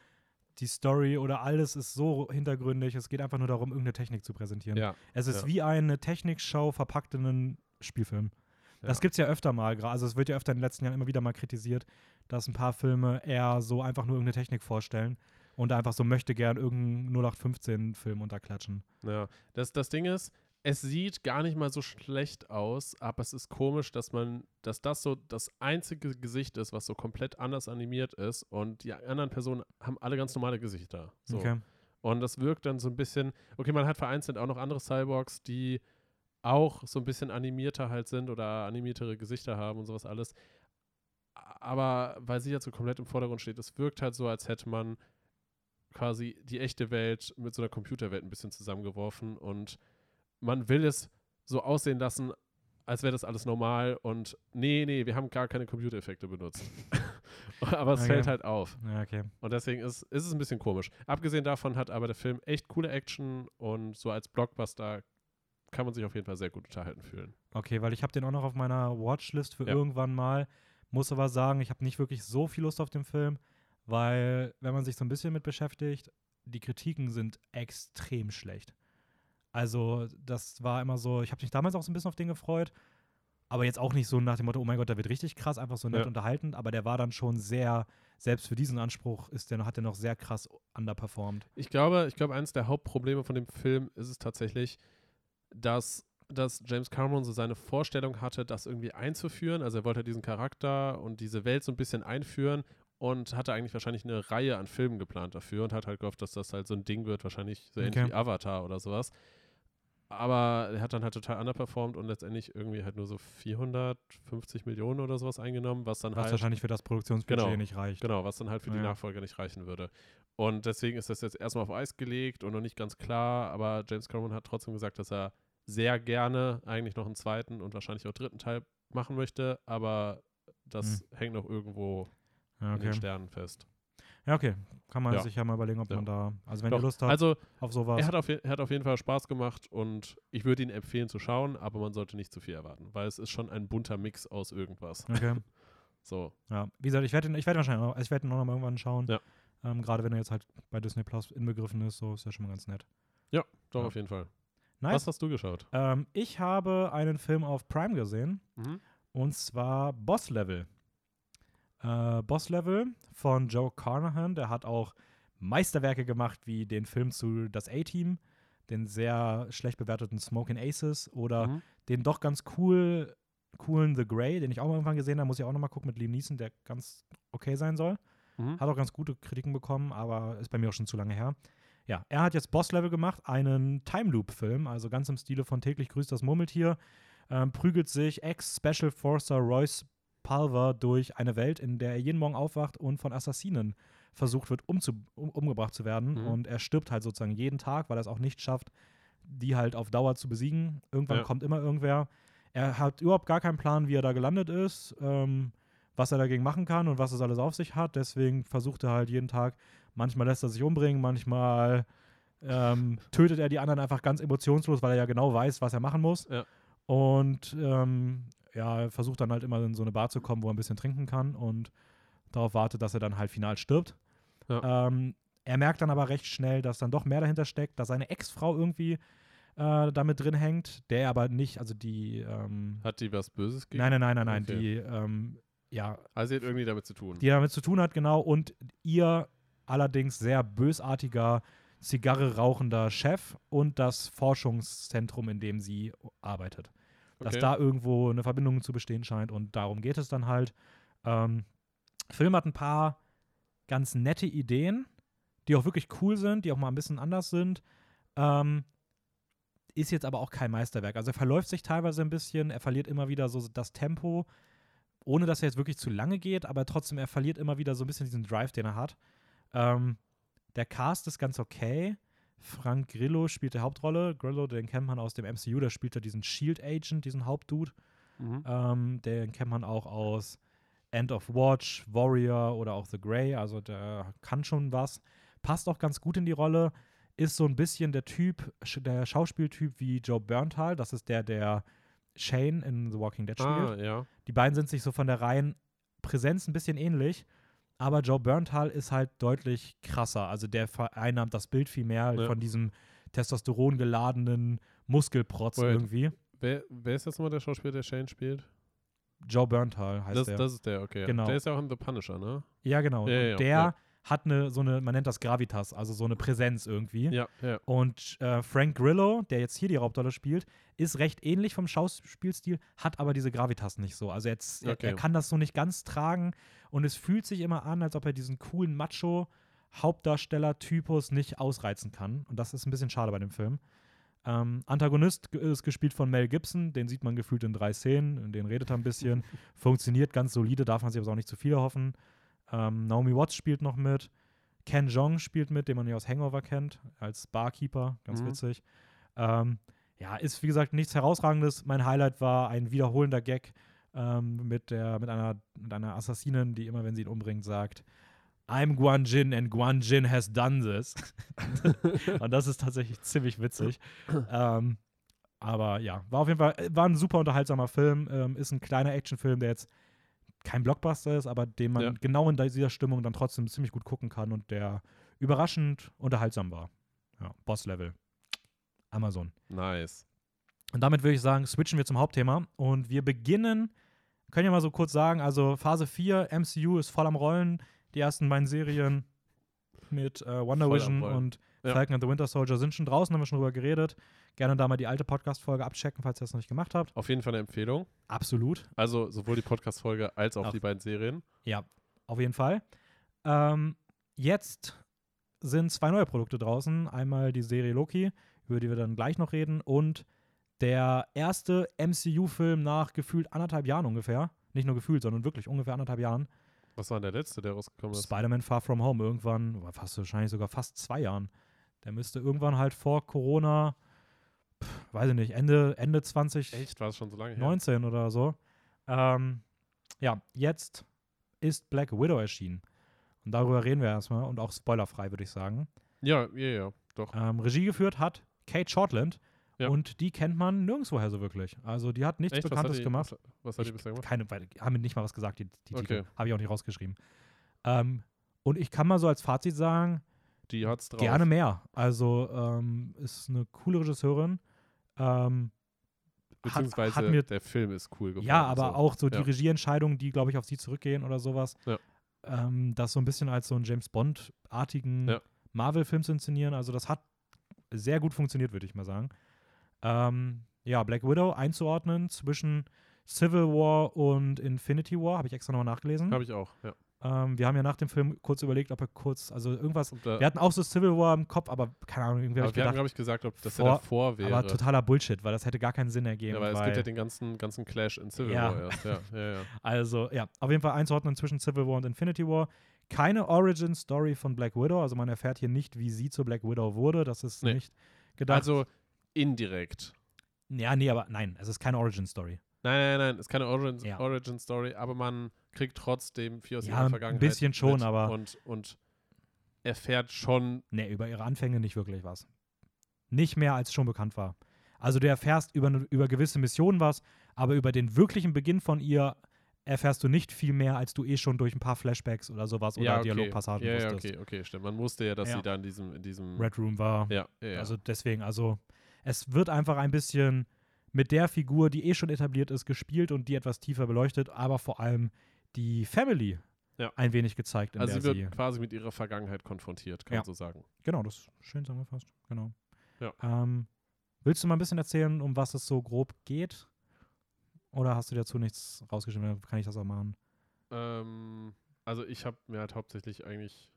[SPEAKER 2] die Story oder alles ist so hintergründig, es geht einfach nur darum, irgendeine Technik zu präsentieren.
[SPEAKER 1] ja,
[SPEAKER 2] Es ist
[SPEAKER 1] Ja.
[SPEAKER 2] wie eine Technikshow verpackt in einen Spielfilm. Das
[SPEAKER 1] Ja.
[SPEAKER 2] gibt es ja öfter mal, also es wird ja öfter in den letzten Jahren immer wieder mal kritisiert, dass ein paar Filme eher so einfach nur irgendeine Technik vorstellen und einfach so möchte gern irgendeinen 0815-Film unterklatschen.
[SPEAKER 1] Ja, das, das Ding ist, es sieht gar nicht mal so schlecht aus, aber es ist komisch, dass man, dass das so das einzige Gesicht ist, was so komplett anders animiert ist und die anderen Personen haben alle ganz normale Gesichter. So.
[SPEAKER 2] Okay.
[SPEAKER 1] Und das wirkt dann so ein bisschen, okay, man hat vereinzelt auch noch andere Cyborgs, die auch so ein bisschen animierter halt sind oder animiertere Gesichter haben und sowas alles. Aber weil sie jetzt so komplett im Vordergrund steht, es wirkt halt so, als hätte man quasi die echte Welt mit so einer Computerwelt ein bisschen zusammengeworfen und man will es so aussehen lassen, als wäre das alles normal und nee, nee, wir haben gar keine Computereffekte benutzt. aber es
[SPEAKER 2] Okay.
[SPEAKER 1] fällt halt auf.
[SPEAKER 2] Ja, okay.
[SPEAKER 1] Und deswegen ist, ist es ein bisschen komisch. Abgesehen davon hat aber der Film echt coole Action und so als Blockbuster kann man sich auf jeden Fall sehr gut unterhalten fühlen.
[SPEAKER 2] Okay, weil ich habe den auch noch auf meiner Watchlist für
[SPEAKER 1] Ja.
[SPEAKER 2] irgendwann mal. Muss aber sagen, ich habe nicht wirklich so viel Lust auf den Film, weil, wenn man sich so ein bisschen mit beschäftigt, die Kritiken sind extrem schlecht. Also, das war immer so, ich habe mich damals auch so ein bisschen auf den gefreut, aber jetzt auch nicht so nach dem Motto, oh mein Gott, der wird richtig krass, einfach so nett
[SPEAKER 1] Ja.
[SPEAKER 2] unterhalten, aber der war dann schon sehr, selbst für diesen Anspruch ist der, hat er noch sehr krass underperformed.
[SPEAKER 1] Ich glaube, ich glaube, eines der Hauptprobleme von dem Film ist es tatsächlich, dass, dass James Cameron so seine Vorstellung hatte, das irgendwie einzuführen. Also er wollte diesen Charakter und diese Welt so ein bisschen einführen und hatte eigentlich wahrscheinlich eine Reihe an Filmen geplant dafür und hat halt gehofft, dass das halt so ein Ding wird, wahrscheinlich so ähnlich
[SPEAKER 2] Okay.
[SPEAKER 1] wie Avatar oder sowas. Aber er hat dann halt total underperformed und letztendlich irgendwie halt nur so 450 Millionen oder sowas eingenommen, was dann
[SPEAKER 2] Was
[SPEAKER 1] halt
[SPEAKER 2] wahrscheinlich für das Produktionsbudget
[SPEAKER 1] Genau,
[SPEAKER 2] nicht reicht.
[SPEAKER 1] Genau, was dann halt für die
[SPEAKER 2] Ja.
[SPEAKER 1] Nachfolger nicht reichen würde. Und deswegen ist das jetzt erstmal auf Eis gelegt und noch nicht ganz klar, aber James Cameron hat trotzdem gesagt, dass er sehr gerne eigentlich noch einen zweiten und wahrscheinlich auch dritten Teil machen möchte, aber das hängt noch irgendwo
[SPEAKER 2] Ja,
[SPEAKER 1] in den
[SPEAKER 2] okay.
[SPEAKER 1] Sternen fest.
[SPEAKER 2] Ja, okay. Kann man
[SPEAKER 1] Ja.
[SPEAKER 2] sich ja mal überlegen, ob
[SPEAKER 1] Ja.
[SPEAKER 2] man da, also wenn
[SPEAKER 1] Doch,
[SPEAKER 2] ihr Lust habt
[SPEAKER 1] also
[SPEAKER 2] auf sowas.
[SPEAKER 1] er hat, auf, er hat auf jeden Fall Spaß gemacht und ich würde ihn empfehlen zu schauen, aber man sollte nicht zu viel erwarten, weil es ist schon ein bunter Mix aus irgendwas.
[SPEAKER 2] Okay.
[SPEAKER 1] So,
[SPEAKER 2] Ja, wie gesagt, ich werde ihn, ich werde ihn wahrscheinlich noch, ich werde ihn noch mal irgendwann schauen.
[SPEAKER 1] Ja.
[SPEAKER 2] Ähm, Gerade wenn er jetzt halt bei Disney Plus inbegriffen ist, so ist ja schon mal ganz nett.
[SPEAKER 1] doch
[SPEAKER 2] Ja.
[SPEAKER 1] auf jeden Fall.
[SPEAKER 2] Nice.
[SPEAKER 1] Was hast du geschaut?
[SPEAKER 2] Ähm, ich habe einen Film auf Prime gesehen
[SPEAKER 1] Mhm.
[SPEAKER 2] und zwar Boss Level. Äh, Boss Level von Joe Carnahan, der hat auch Meisterwerke gemacht, wie den Film zu Das A-Team, den sehr schlecht bewerteten Smoking Aces oder
[SPEAKER 1] Mhm.
[SPEAKER 2] den doch ganz cool, coolen The Grey, den ich auch mal irgendwann gesehen habe, muss ich auch noch mal gucken mit Liam Neeson, der ganz okay sein soll.
[SPEAKER 1] Mhm.
[SPEAKER 2] Hat auch ganz gute Kritiken bekommen, aber ist bei mir auch schon zu lange her. Ja, er hat jetzt Boss Level gemacht, einen Time Loop Film, also ganz im Stile von täglich grüßt das Murmeltier, ähm, prügelt sich Ex-Special Forcer Royce Pulver durch eine Welt, in der er jeden Morgen aufwacht und von Assassinen versucht wird, umzu um, umgebracht zu werden.
[SPEAKER 1] Mhm.
[SPEAKER 2] Und er stirbt halt sozusagen jeden Tag, weil er es auch nicht schafft, die halt auf Dauer zu besiegen. Irgendwann
[SPEAKER 1] Ja.
[SPEAKER 2] kommt immer irgendwer. Er hat überhaupt gar keinen Plan, wie er da gelandet ist, ähm, was er dagegen machen kann und was es alles auf sich hat. Deswegen versucht er halt jeden Tag, manchmal lässt er sich umbringen, manchmal ähm, tötet er die anderen einfach ganz emotionslos, weil er ja genau weiß, was er machen muss.
[SPEAKER 1] Ja.
[SPEAKER 2] Und ähm, ja, er versucht dann halt immer in so eine Bar zu kommen, wo er ein bisschen trinken kann und darauf wartet, dass er dann halt final stirbt.
[SPEAKER 1] Ja.
[SPEAKER 2] Ähm, er merkt dann aber recht schnell, dass dann doch mehr dahinter steckt, dass seine Ex-Frau irgendwie äh, damit drin hängt, der aber nicht, also die, ähm,
[SPEAKER 1] Hat die was Böses gegen?
[SPEAKER 2] nein, nein, nein, nein, nein,
[SPEAKER 1] Okay.
[SPEAKER 2] die, ähm, ja,
[SPEAKER 1] Also sie hat irgendwie damit zu tun.
[SPEAKER 2] die damit zu tun hat, genau, und ihr allerdings sehr bösartiger, Zigarre rauchender Chef und das Forschungszentrum, in dem sie arbeitet. Dass
[SPEAKER 1] Okay.
[SPEAKER 2] da irgendwo eine Verbindung zu bestehen scheint und darum geht es dann halt. Ähm, Film hat ein paar ganz nette Ideen, die auch wirklich cool sind, die auch mal ein bisschen anders sind. Ähm, ist jetzt aber auch kein Meisterwerk. Also er verläuft sich teilweise ein bisschen, er verliert immer wieder so das Tempo, ohne dass er jetzt wirklich zu lange geht, aber trotzdem, er verliert immer wieder so ein bisschen diesen Drive, den er hat. Ähm, der Cast ist ganz okay. Frank Grillo spielt die Hauptrolle. Grillo, den kennt man aus dem MCU, der spielt ja diesen Shield Agent, diesen Hauptdude.
[SPEAKER 1] Mhm.
[SPEAKER 2] Ähm, den kennt man auch aus End of Watch, Warrior oder auch The Grey. Also der kann schon was. Passt auch ganz gut in die Rolle. Ist so ein bisschen der Typ, der Schauspieltyp wie Joe Bernthal. Das ist der, der Shane in The Walking Dead spielt.
[SPEAKER 1] Ah, ja.
[SPEAKER 2] Die beiden sind sich so von der reinen Präsenz ein bisschen ähnlich. Aber Joe Bernthal ist halt deutlich krasser. Also der vereinnahmt das Bild viel mehr
[SPEAKER 1] Ja.
[SPEAKER 2] von diesem Testosteron geladenen Muskelprotz
[SPEAKER 1] Wait.
[SPEAKER 2] irgendwie.
[SPEAKER 1] Wer, wer ist jetzt nochmal der Schauspieler, der Shane spielt?
[SPEAKER 2] Joe Bernthal heißt
[SPEAKER 1] Das,
[SPEAKER 2] der.
[SPEAKER 1] das ist der, okay.
[SPEAKER 2] Genau.
[SPEAKER 1] Der ist ja auch in The Punisher, ne?
[SPEAKER 2] ja, genau.
[SPEAKER 1] Ja, ja,
[SPEAKER 2] der. Hat eine, so eine, man nennt das Gravitas, also so eine Präsenz irgendwie.
[SPEAKER 1] Ja, ja.
[SPEAKER 2] Und äh, Frank Grillo, der jetzt hier die Hauptrolle spielt, ist recht ähnlich vom Schauspielstil, hat aber diese Gravitas nicht so. Also jetzt, er,
[SPEAKER 1] Okay.
[SPEAKER 2] er kann das so nicht ganz tragen und es fühlt sich immer an, als ob er diesen coolen Macho-Hauptdarsteller-Typus nicht ausreizen kann. Und das ist ein bisschen schade bei dem Film. Ähm, Antagonist ist gespielt von Mel Gibson, den sieht man gefühlt in drei Szenen, in denen redet er ein bisschen. Funktioniert ganz solide, darf man sich aber auch nicht zu viel erhoffen. Ähm, Naomi Watts spielt noch mit. Ken Jong spielt mit, den man ja aus Hangover kennt, als Barkeeper, ganz
[SPEAKER 1] Mhm.
[SPEAKER 2] witzig. Ähm, ja, ist wie gesagt nichts Herausragendes. Mein Highlight war ein wiederholender Gag ähm, mit, der, mit, einer, mit einer Assassinin, die immer, wenn sie ihn umbringt, sagt: I'm Guan Jin and Guan Jin has done this. Und das ist tatsächlich ziemlich witzig. ähm, aber ja, war auf jeden Fall, war ein super unterhaltsamer Film. Ähm, ist ein kleiner Actionfilm, der jetzt kein Blockbuster ist, aber den man
[SPEAKER 1] Ja.
[SPEAKER 2] genau in dieser Stimmung dann trotzdem ziemlich gut gucken kann und der überraschend unterhaltsam war. Ja, Boss-Level. Amazon.
[SPEAKER 1] Nice.
[SPEAKER 2] Und damit würde ich sagen, switchen wir zum Hauptthema und wir beginnen, können ja mal so kurz sagen, also Phase 4, MCU ist voll am Rollen. Die ersten beiden Serien mit äh, Wonder
[SPEAKER 1] Voll
[SPEAKER 2] Vision und
[SPEAKER 1] Ja.
[SPEAKER 2] Falcon and the Winter Soldier sind schon draußen, haben wir schon drüber geredet. Gerne da mal die alte Podcast-Folge abchecken, falls ihr das noch nicht gemacht habt.
[SPEAKER 1] Auf jeden Fall eine Empfehlung.
[SPEAKER 2] Absolut.
[SPEAKER 1] Also sowohl die Podcast-Folge als auch
[SPEAKER 2] Auch.
[SPEAKER 1] die beiden Serien.
[SPEAKER 2] Ja, auf jeden Fall. Ähm, jetzt sind zwei neue Produkte draußen. Einmal die Serie Loki, über die wir dann gleich noch reden, und der erste MCU-Film nach gefühlt anderthalb Jahren ungefähr. Nicht nur gefühlt, sondern wirklich ungefähr anderthalb Jahren.
[SPEAKER 1] Was war denn der letzte, der rausgekommen ist?
[SPEAKER 2] Spider-Man Far From Home irgendwann, fast wahrscheinlich sogar fast zwei Jahren. Der müsste irgendwann halt vor Corona, weiß ich nicht, Ende, Ende 2019
[SPEAKER 1] Echt? War es schon so lange her?
[SPEAKER 2] oder so. Ähm, ja, jetzt ist Black Widow erschienen. Und darüber reden wir erstmal und auch spoilerfrei, würde ich sagen.
[SPEAKER 1] Ja, ja, ja. Doch.
[SPEAKER 2] Ähm, Regie geführt hat Kate Shortland
[SPEAKER 1] Ja.
[SPEAKER 2] und die kennt man nirgendwoher so wirklich. Also die hat nichts
[SPEAKER 1] Echt? Was hat
[SPEAKER 2] Bekanntes
[SPEAKER 1] die,
[SPEAKER 2] gemacht.
[SPEAKER 1] Was, was hat die
[SPEAKER 2] Ich-
[SPEAKER 1] bisher gemacht?
[SPEAKER 2] Keine, weil, haben mir nicht mal was gesagt, die, die
[SPEAKER 1] Okay.
[SPEAKER 2] Titel. Habe ich auch nicht rausgeschrieben. Ähm, und ich kann mal so als Fazit sagen,
[SPEAKER 1] Die hat's drauf.
[SPEAKER 2] gerne mehr. Also ähm, ist eine coole Regisseurin. Ähm, hat-
[SPEAKER 1] Beziehungsweise
[SPEAKER 2] hat mir-
[SPEAKER 1] der Film ist cool geworden.
[SPEAKER 2] ja, aber
[SPEAKER 1] so.
[SPEAKER 2] auch so die
[SPEAKER 1] Ja.
[SPEAKER 2] Regieentscheidungen, die, glaube ich, auf sie zurückgehen oder sowas.
[SPEAKER 1] Ja.
[SPEAKER 2] Ähm, das so ein bisschen als so einen James Bond-artigen
[SPEAKER 1] Ja.
[SPEAKER 2] Marvel-Film zu inszenieren. Also das hat sehr gut funktioniert, würde ich mal sagen. Ähm, ja, Black Widow einzuordnen zwischen Civil War und Infinity War, habe ich extra nochmal nachgelesen.
[SPEAKER 1] Habe ich auch, ja.
[SPEAKER 2] Ähm, wir haben ja nach dem Film kurz überlegt, ob er kurz, also irgendwas,
[SPEAKER 1] da,
[SPEAKER 2] wir hatten auch so Civil War im Kopf, aber keine Ahnung, irgendwie habe ich
[SPEAKER 1] wir
[SPEAKER 2] gedacht,
[SPEAKER 1] glaube ich, gesagt, ob das
[SPEAKER 2] vor-
[SPEAKER 1] ja davor wäre.
[SPEAKER 2] aber totaler Bullshit, weil das hätte gar keinen Sinn ergeben.
[SPEAKER 1] ja, weil,
[SPEAKER 2] weil
[SPEAKER 1] es gibt ja den ganzen, ganzen Clash in Civil
[SPEAKER 2] Ja.
[SPEAKER 1] War erst. Ja, ja, ja.
[SPEAKER 2] Also, ja, auf jeden Fall einzuordnen zwischen Civil War und Infinity War. Keine Origin-Story von Black Widow, also man erfährt hier nicht, wie sie zu Black Widow wurde. Das ist
[SPEAKER 1] Nee.
[SPEAKER 2] nicht gedacht.
[SPEAKER 1] Also indirekt.
[SPEAKER 2] ja, nee, aber nein, es ist keine Origin-Story.
[SPEAKER 1] Nein, nein, nein, ist keine Origin,
[SPEAKER 2] Ja.
[SPEAKER 1] Origin Story, aber man kriegt trotzdem viel aus
[SPEAKER 2] Ja,
[SPEAKER 1] ihrer
[SPEAKER 2] ein
[SPEAKER 1] Vergangenheit.
[SPEAKER 2] bisschen schon,
[SPEAKER 1] mit
[SPEAKER 2] aber-
[SPEAKER 1] Und, und erfährt schon.
[SPEAKER 2] Nee, über ihre Anfänge nicht wirklich was. Nicht mehr, als schon bekannt war. Also du erfährst über, über gewisse Missionen was, aber über den wirklichen Beginn von ihr erfährst du nicht viel mehr, als du eh schon durch ein paar Flashbacks oder sowas oder
[SPEAKER 1] ja, okay.
[SPEAKER 2] Dialogpassagen
[SPEAKER 1] ja, ja,
[SPEAKER 2] wusstest.
[SPEAKER 1] okay, okay, stimmt. Man wusste ja, dass
[SPEAKER 2] Ja.
[SPEAKER 1] sie da in diesem, in diesem
[SPEAKER 2] Red Room war.
[SPEAKER 1] ja, ja, ja.
[SPEAKER 2] Also deswegen, also es wird einfach ein bisschen mit der Figur, die eh schon etabliert ist, gespielt und die etwas tiefer beleuchtet, aber vor allem die Family
[SPEAKER 1] Ja.
[SPEAKER 2] ein wenig gezeigt, in
[SPEAKER 1] also sie wird
[SPEAKER 2] sie.
[SPEAKER 1] quasi mit ihrer Vergangenheit konfrontiert, kann
[SPEAKER 2] Ja.
[SPEAKER 1] man so sagen.
[SPEAKER 2] Genau, das ist schön zusammengefasst. Genau.
[SPEAKER 1] Ja.
[SPEAKER 2] Ähm, willst du mal ein bisschen erzählen, um was es so grob geht? Oder hast du dazu nichts rausgeschrieben? Kann ich das auch machen.
[SPEAKER 1] Ähm, also ich habe mir halt hauptsächlich eigentlich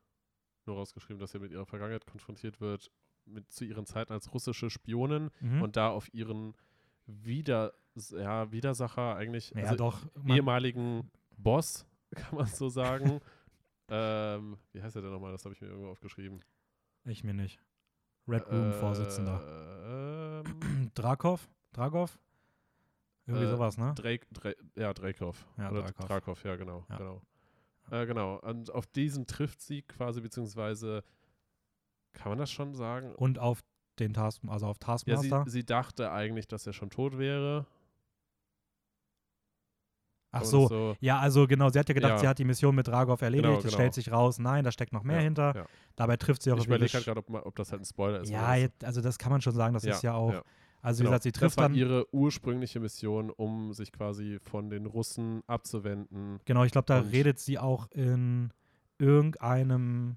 [SPEAKER 1] nur rausgeschrieben, dass sie mit ihrer Vergangenheit konfrontiert wird, mit zu ihren Zeiten als russische Spionin
[SPEAKER 2] Mhm.
[SPEAKER 1] und da auf ihren Wider, ja, Widersacher eigentlich,
[SPEAKER 2] ja,
[SPEAKER 1] also
[SPEAKER 2] doch.
[SPEAKER 1] Ehemaligen Boss, kann man so sagen. ähm, wie heißt er denn nochmal? Das habe ich mir irgendwo aufgeschrieben.
[SPEAKER 2] ich mir nicht. Red Room-Vorsitzender.
[SPEAKER 1] Ähm,
[SPEAKER 2] Drakov? Dragov? Irgendwie
[SPEAKER 1] Äh,
[SPEAKER 2] sowas, ne?
[SPEAKER 1] Drake, Dra ja, Dreykov.
[SPEAKER 2] Ja,
[SPEAKER 1] Oder
[SPEAKER 2] Drakov.
[SPEAKER 1] Drakov, ja, genau.
[SPEAKER 2] Ja.
[SPEAKER 1] Genau. Äh, genau. Und auf diesen trifft sie quasi, beziehungsweise, kann man das schon sagen?
[SPEAKER 2] Und auf den Task, also auf
[SPEAKER 1] Ja, sie,
[SPEAKER 2] Taskmaster.
[SPEAKER 1] sie dachte eigentlich, dass er schon tot wäre.
[SPEAKER 2] Ach
[SPEAKER 1] Und
[SPEAKER 2] so. Ja, also genau, sie hat ja gedacht,
[SPEAKER 1] Ja.
[SPEAKER 2] sie hat die Mission mit Dragov erledigt.
[SPEAKER 1] Genau,
[SPEAKER 2] Es
[SPEAKER 1] genau.
[SPEAKER 2] stellt sich raus, nein, da steckt noch mehr
[SPEAKER 1] ja,
[SPEAKER 2] hinter.
[SPEAKER 1] Ja.
[SPEAKER 2] Dabei trifft sie auch
[SPEAKER 1] Ich überlege halt gerade, ob, ob das halt ein Spoiler ist.
[SPEAKER 2] Ja, jetzt, also das kann man schon sagen, das ist ja auch. Also wie
[SPEAKER 1] Genau.
[SPEAKER 2] gesagt, sie trifft
[SPEAKER 1] das war
[SPEAKER 2] dann.
[SPEAKER 1] ihre ursprüngliche Mission, um sich quasi von den Russen abzuwenden.
[SPEAKER 2] Genau, ich glaube, da redet sie auch in irgendeinem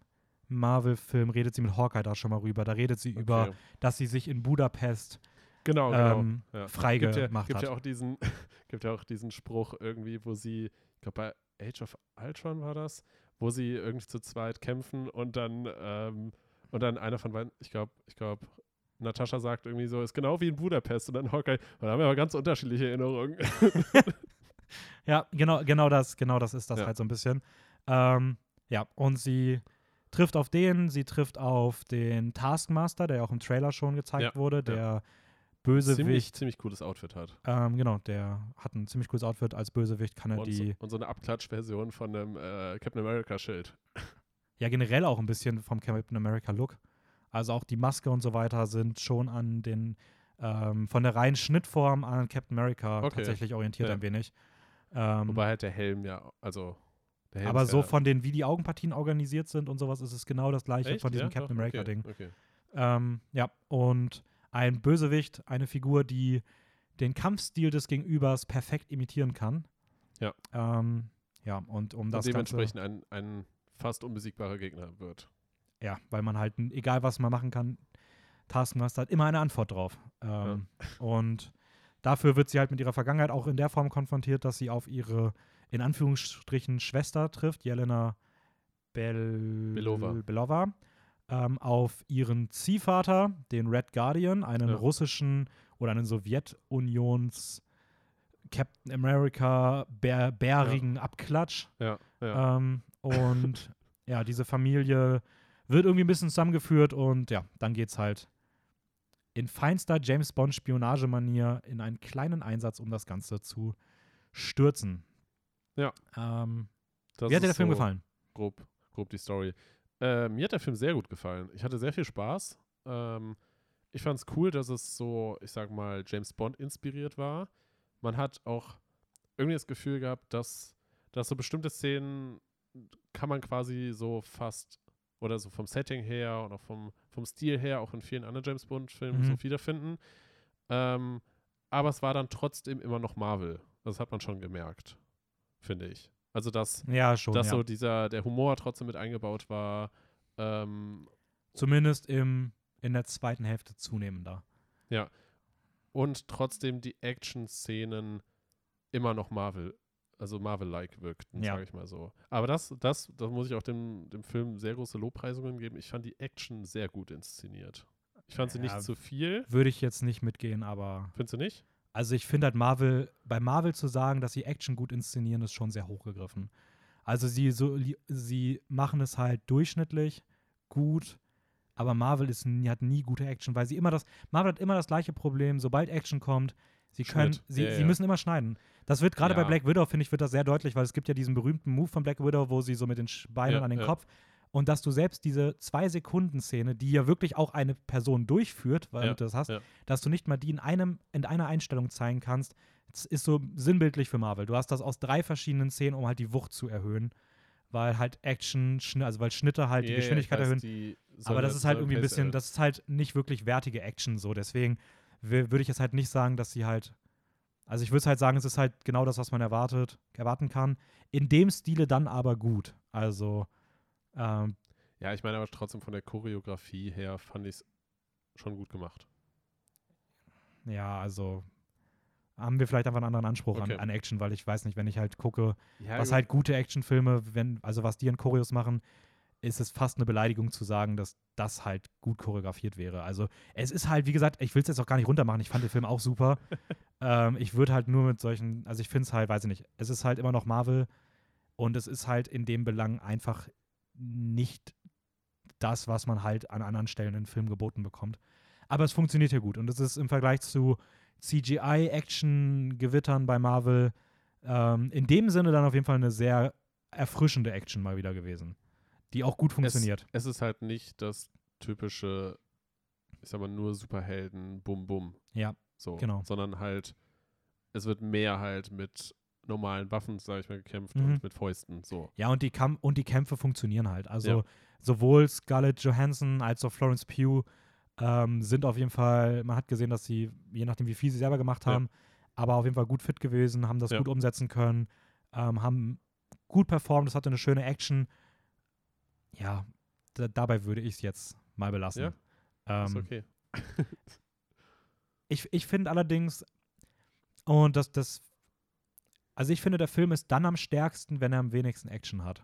[SPEAKER 2] Marvel-Film, redet sie mit Hawkeye da schon mal rüber. Da redet sie über,
[SPEAKER 1] Okay.
[SPEAKER 2] dass sie sich in Budapest
[SPEAKER 1] Genau, genau.
[SPEAKER 2] ähm,
[SPEAKER 1] ja.
[SPEAKER 2] frei
[SPEAKER 1] gibt ja, gibt ja
[SPEAKER 2] hat.
[SPEAKER 1] auch diesen, gibt ja auch diesen Spruch irgendwie, wo sie, ich glaube bei Age of Ultron war das, wo sie irgendwie zu zweit kämpfen und dann ähm, und dann einer von beiden, ich glaube, ich glaube, Natascha sagt irgendwie so, ist genau wie in Budapest und dann Hawkeye, da haben wir aber ganz unterschiedliche Erinnerungen.
[SPEAKER 2] Ja, genau, genau das, genau das ist das
[SPEAKER 1] Ja.
[SPEAKER 2] halt so ein bisschen. Ähm, ja, und sie trifft auf den, sie trifft auf den Taskmaster, der ja auch im Trailer schon gezeigt
[SPEAKER 1] Ja,
[SPEAKER 2] wurde,
[SPEAKER 1] ja.
[SPEAKER 2] der
[SPEAKER 1] ziemlich,
[SPEAKER 2] Bösewicht.
[SPEAKER 1] ziemlich cooles Outfit hat.
[SPEAKER 2] Ähm, genau, der hat ein ziemlich cooles Outfit. Als Bösewicht kann er
[SPEAKER 1] Und,
[SPEAKER 2] die,
[SPEAKER 1] so, und so eine Abklatschversion von einem äh, Captain America Schild.
[SPEAKER 2] ja generell auch ein bisschen vom Captain America Look. Also auch die Maske und so weiter sind schon an den, ähm, von der reinen Schnittform an Captain America
[SPEAKER 1] Okay.
[SPEAKER 2] tatsächlich orientiert
[SPEAKER 1] Ja.
[SPEAKER 2] ein wenig. Ähm,
[SPEAKER 1] Wobei halt der Helm ja, also der Helm
[SPEAKER 2] aber so von den, wie die Augenpartien organisiert sind und sowas, ist es genau das gleiche
[SPEAKER 1] Echt?
[SPEAKER 2] von diesem
[SPEAKER 1] ja?
[SPEAKER 2] Captain America-Ding.
[SPEAKER 1] Okay, okay.
[SPEAKER 2] Ähm, ja, und ein Bösewicht, eine Figur, die den Kampfstil des Gegenübers perfekt imitieren kann.
[SPEAKER 1] Ja.
[SPEAKER 2] Ähm, ja, und um das
[SPEAKER 1] und
[SPEAKER 2] Ganze,
[SPEAKER 1] dementsprechend ein, ein fast unbesiegbarer Gegner wird.
[SPEAKER 2] ja, weil man halt, egal was man machen kann, Taskmaster hat immer eine Antwort drauf. Ähm, Und dafür wird sie halt mit ihrer Vergangenheit auch in der Form konfrontiert, dass sie auf ihre, in Anführungsstrichen, Schwester trifft, Jelena Bel
[SPEAKER 1] Belova.
[SPEAKER 2] Belova ähm, auf ihren Ziehvater, den Red Guardian, einen
[SPEAKER 1] Ja.
[SPEAKER 2] russischen oder einen Sowjetunions Captain America bär, bärigen Abklatsch.
[SPEAKER 1] Ja, ja.
[SPEAKER 2] Ähm, und ja, diese Familie wird irgendwie ein bisschen zusammengeführt und ja, dann geht's halt in feinster James Bond Spionagemanier in einen kleinen Einsatz, um das Ganze zu stürzen.
[SPEAKER 1] Ja.
[SPEAKER 2] Ähm, wie hat dir der Film
[SPEAKER 1] so
[SPEAKER 2] gefallen?
[SPEAKER 1] Grob, grob die Story. Äh, mir hat der Film sehr gut gefallen. Ich hatte sehr viel Spaß. Ähm, ich fand es cool, dass es so, ich sag mal, James Bond inspiriert war. Man hat auch irgendwie das Gefühl gehabt, dass, dass so bestimmte Szenen kann man quasi so fast oder so vom Setting her und auch vom, vom Stil her auch in vielen anderen James Bond-Filmen
[SPEAKER 2] Mhm.
[SPEAKER 1] so wiederfinden. Ähm, aber es war dann trotzdem immer noch Marvel. Das hat man schon gemerkt, finde ich. Also, dass,
[SPEAKER 2] Ja, schon.
[SPEAKER 1] dass
[SPEAKER 2] ja.
[SPEAKER 1] so dieser, der Humor trotzdem mit eingebaut war. Ähm,
[SPEAKER 2] Zumindest im, in der zweiten Hälfte zunehmender.
[SPEAKER 1] und trotzdem die Action-Szenen immer noch Marvel, also Marvel-like wirkten,
[SPEAKER 2] Ja.
[SPEAKER 1] sage ich mal so. Aber das, das, da muss ich auch dem, dem Film sehr große Lobpreisungen geben. Ich fand die Action sehr gut inszeniert. Ich fand sie
[SPEAKER 2] Ja.
[SPEAKER 1] nicht zu viel.
[SPEAKER 2] Würde ich jetzt nicht mitgehen, aber
[SPEAKER 1] Findest du nicht?
[SPEAKER 2] Also ich finde halt Marvel, bei Marvel zu sagen, dass sie Action gut inszenieren, ist schon sehr hochgegriffen. Also sie, so, sie machen es halt durchschnittlich gut, aber Marvel ist, hat nie gute Action, weil sie immer das, Marvel hat immer das gleiche Problem, sobald Action kommt, sie können,
[SPEAKER 1] Schnitt.
[SPEAKER 2] sie,
[SPEAKER 1] Ja,
[SPEAKER 2] sie
[SPEAKER 1] ja.
[SPEAKER 2] müssen immer schneiden. Das wird gerade bei
[SPEAKER 1] Ja.
[SPEAKER 2] Black Widow, finde ich, wird das sehr deutlich, weil es gibt ja diesen berühmten Move von Black Widow, wo sie so mit den Beinen an den. Kopf und dass du selbst diese zwei Sekunden Szene, die ja wirklich auch eine Person durchführt, weil
[SPEAKER 1] Ja,
[SPEAKER 2] du das hast,
[SPEAKER 1] ja.
[SPEAKER 2] dass du nicht mal die in einem in einer Einstellung zeigen kannst, ist so sinnbildlich für Marvel. Du hast das aus drei verschiedenen Szenen, um halt die Wucht zu erhöhen, weil halt Action, also weil Schnitte halt die
[SPEAKER 1] Ja, ja,
[SPEAKER 2] Geschwindigkeit erhöhen.
[SPEAKER 1] die
[SPEAKER 2] Aber das ist halt irgendwie ein bisschen, das ist halt nicht wirklich wertige Action so. Deswegen würde ich jetzt halt nicht sagen, dass sie halt, also ich würde halt sagen, es ist halt genau das, was man erwartet, erwarten kann. In dem Stile dann aber gut. Also ähm,
[SPEAKER 1] Ja, ich meine aber trotzdem von der Choreografie her fand ich es schon gut gemacht.
[SPEAKER 2] ja, also haben wir vielleicht einfach einen anderen Anspruch
[SPEAKER 1] Okay.
[SPEAKER 2] an, an Action, weil ich weiß nicht, wenn ich halt gucke,
[SPEAKER 1] Ja,
[SPEAKER 2] was halt gute Actionfilme, wenn, also was die in Choreos machen, ist es fast eine Beleidigung zu sagen, dass das halt gut choreografiert wäre. Also es ist halt, wie gesagt, ich will es jetzt auch gar nicht runtermachen, ich fand den Film auch super. ähm, ich würde halt nur mit solchen, also ich finde es halt, weiß ich nicht, es ist halt immer noch Marvel und es ist halt in dem Belang einfach nicht das, was man halt an anderen Stellen in Filmen geboten bekommt. Aber es funktioniert hier gut und es ist im Vergleich zu CGI-Action-Gewittern bei Marvel ähm, in dem Sinne dann auf jeden Fall eine sehr erfrischende Action mal wieder gewesen, die auch gut funktioniert.
[SPEAKER 1] Es, es ist halt nicht das typische, ich sag mal, nur Superhelden, bum, bum.
[SPEAKER 2] Ja,
[SPEAKER 1] So.
[SPEAKER 2] genau.
[SPEAKER 1] Sondern halt, es wird mehr halt mit normalen Waffen, sag ich mal, gekämpft
[SPEAKER 2] Mhm.
[SPEAKER 1] und mit Fäusten. So.
[SPEAKER 2] Ja, und die, Kam und die Kämpfe funktionieren halt. Also
[SPEAKER 1] Ja.
[SPEAKER 2] sowohl Scarlett Johansson als auch Florence Pugh ähm, sind auf jeden Fall, man hat gesehen, dass sie, je nachdem wie viel sie selber gemacht
[SPEAKER 1] Ja.
[SPEAKER 2] haben, aber auf jeden Fall gut fit gewesen, haben das
[SPEAKER 1] Ja.
[SPEAKER 2] gut umsetzen können, ähm, haben gut performt, es hatte eine schöne Action. Ja, da, dabei würde ich es jetzt mal belassen.
[SPEAKER 1] Ja, Ist
[SPEAKER 2] Ähm,
[SPEAKER 1] okay.
[SPEAKER 2] Ich, ich finde allerdings, und das, das, also ich finde, der Film ist dann am stärksten, wenn er am wenigsten Action hat.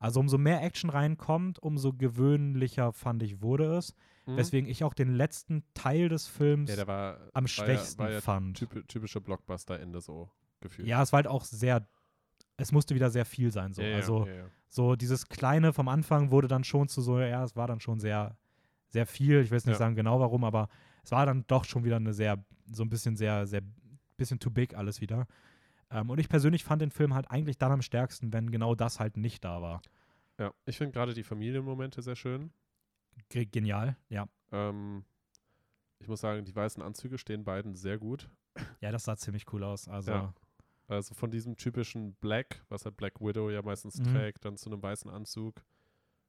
[SPEAKER 2] Also umso mehr Action reinkommt, umso gewöhnlicher fand ich wurde es.
[SPEAKER 1] Mhm.
[SPEAKER 2] Weswegen ich auch den letzten Teil des Films
[SPEAKER 1] ja, war,
[SPEAKER 2] am
[SPEAKER 1] war
[SPEAKER 2] schwächsten
[SPEAKER 1] ja, war ja
[SPEAKER 2] fand.
[SPEAKER 1] typ, typische Blockbuster-Ende so gefühlt.
[SPEAKER 2] Ja, es war halt auch sehr, es musste wieder sehr viel sein. So. also so dieses Kleine vom Anfang wurde dann schon zu so, ja, es war dann schon sehr, sehr viel. Ich will jetzt nicht sagen genau warum, aber es war dann doch schon wieder eine sehr, so ein bisschen sehr, sehr, bisschen too big alles wieder. Ähm, und ich persönlich fand den Film halt eigentlich dann am stärksten, wenn genau das halt nicht da war.
[SPEAKER 1] ja. Ich finde gerade die Familienmomente sehr schön.
[SPEAKER 2] Ge genial, ja.
[SPEAKER 1] Ähm, ich muss sagen, die weißen Anzüge stehen beiden sehr gut.
[SPEAKER 2] Ja, das sah ziemlich cool aus. Also,
[SPEAKER 1] Ja. Also von diesem typischen Black, was halt Black Widow ja meistens
[SPEAKER 2] Mhm.
[SPEAKER 1] trägt, dann zu einem weißen Anzug.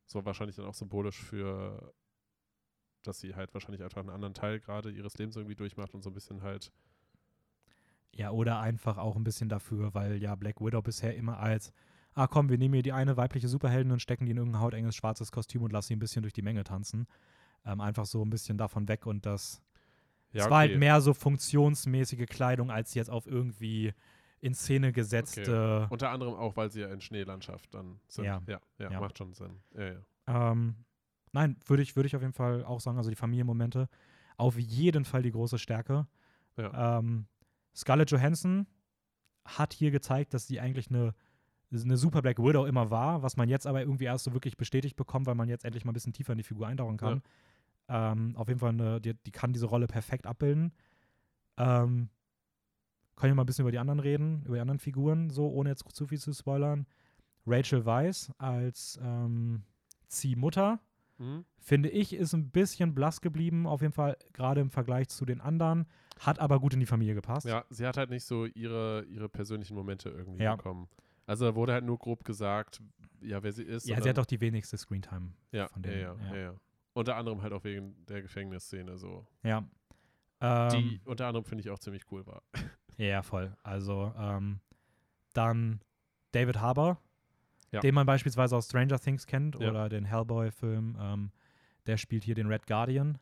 [SPEAKER 1] So wahrscheinlich dann auch symbolisch für, dass sie halt wahrscheinlich einfach einen anderen Teil gerade ihres Lebens irgendwie durchmacht und so ein bisschen halt,
[SPEAKER 2] ja, oder einfach auch ein bisschen dafür, weil ja Black Widow bisher immer als, ah komm, wir nehmen hier die eine weibliche Superheldin und stecken die in irgendein hautenges schwarzes Kostüm und lassen sie ein bisschen durch die Menge tanzen. Ähm, einfach so ein bisschen davon weg und das
[SPEAKER 1] ja,
[SPEAKER 2] es war halt
[SPEAKER 1] okay.
[SPEAKER 2] mehr so funktionsmäßige Kleidung, als jetzt auf irgendwie in Szene gesetzte.
[SPEAKER 1] Unter anderem auch, weil sie ja in Schneelandschaft dann sind.
[SPEAKER 2] Ja.
[SPEAKER 1] ja, ja,
[SPEAKER 2] Ja.
[SPEAKER 1] macht schon Sinn. Ja, ja.
[SPEAKER 2] Ähm, nein, würde ich, würde ich auf jeden Fall auch sagen, also die Familienmomente, auf jeden Fall die große Stärke.
[SPEAKER 1] Ja.
[SPEAKER 2] Ähm, Scarlett Johansson hat hier gezeigt, dass sie eigentlich eine, eine super Black Widow immer war, was man jetzt aber irgendwie erst so wirklich bestätigt bekommt, weil man jetzt endlich mal ein bisschen tiefer in die Figur eintauchen kann. Ähm, auf jeden Fall, eine, die, die kann diese Rolle perfekt abbilden. Ähm, können wir mal ein bisschen über die anderen reden, über die anderen Figuren, so, ohne jetzt zu viel zu spoilern. Rachel Weisz als ähm, Ziehmutter,
[SPEAKER 1] Mhm.
[SPEAKER 2] finde ich, ist ein bisschen blass geblieben, auf jeden Fall, gerade im Vergleich zu den anderen, hat aber gut in die Familie gepasst.
[SPEAKER 1] ja, sie hat halt nicht so ihre, ihre persönlichen Momente irgendwie
[SPEAKER 2] Ja.
[SPEAKER 1] bekommen. Also wurde halt nur grob gesagt, ja, wer sie ist.
[SPEAKER 2] Ja, sie hat doch die wenigste Screentime.
[SPEAKER 1] ja,
[SPEAKER 2] von
[SPEAKER 1] ja,
[SPEAKER 2] denen,
[SPEAKER 1] ja,
[SPEAKER 2] ja.
[SPEAKER 1] ja, ja. Unter anderem halt auch wegen der Gefängnisszene so.
[SPEAKER 2] Ja. Ähm,
[SPEAKER 1] die unter anderem finde ich auch ziemlich cool war.
[SPEAKER 2] Ja, voll. Also, ähm, dann David Harbour,
[SPEAKER 1] Ja.
[SPEAKER 2] den man beispielsweise aus Stranger Things kennt
[SPEAKER 1] Ja.
[SPEAKER 2] oder den Hellboy-Film. Ähm, der spielt hier den Red Guardian.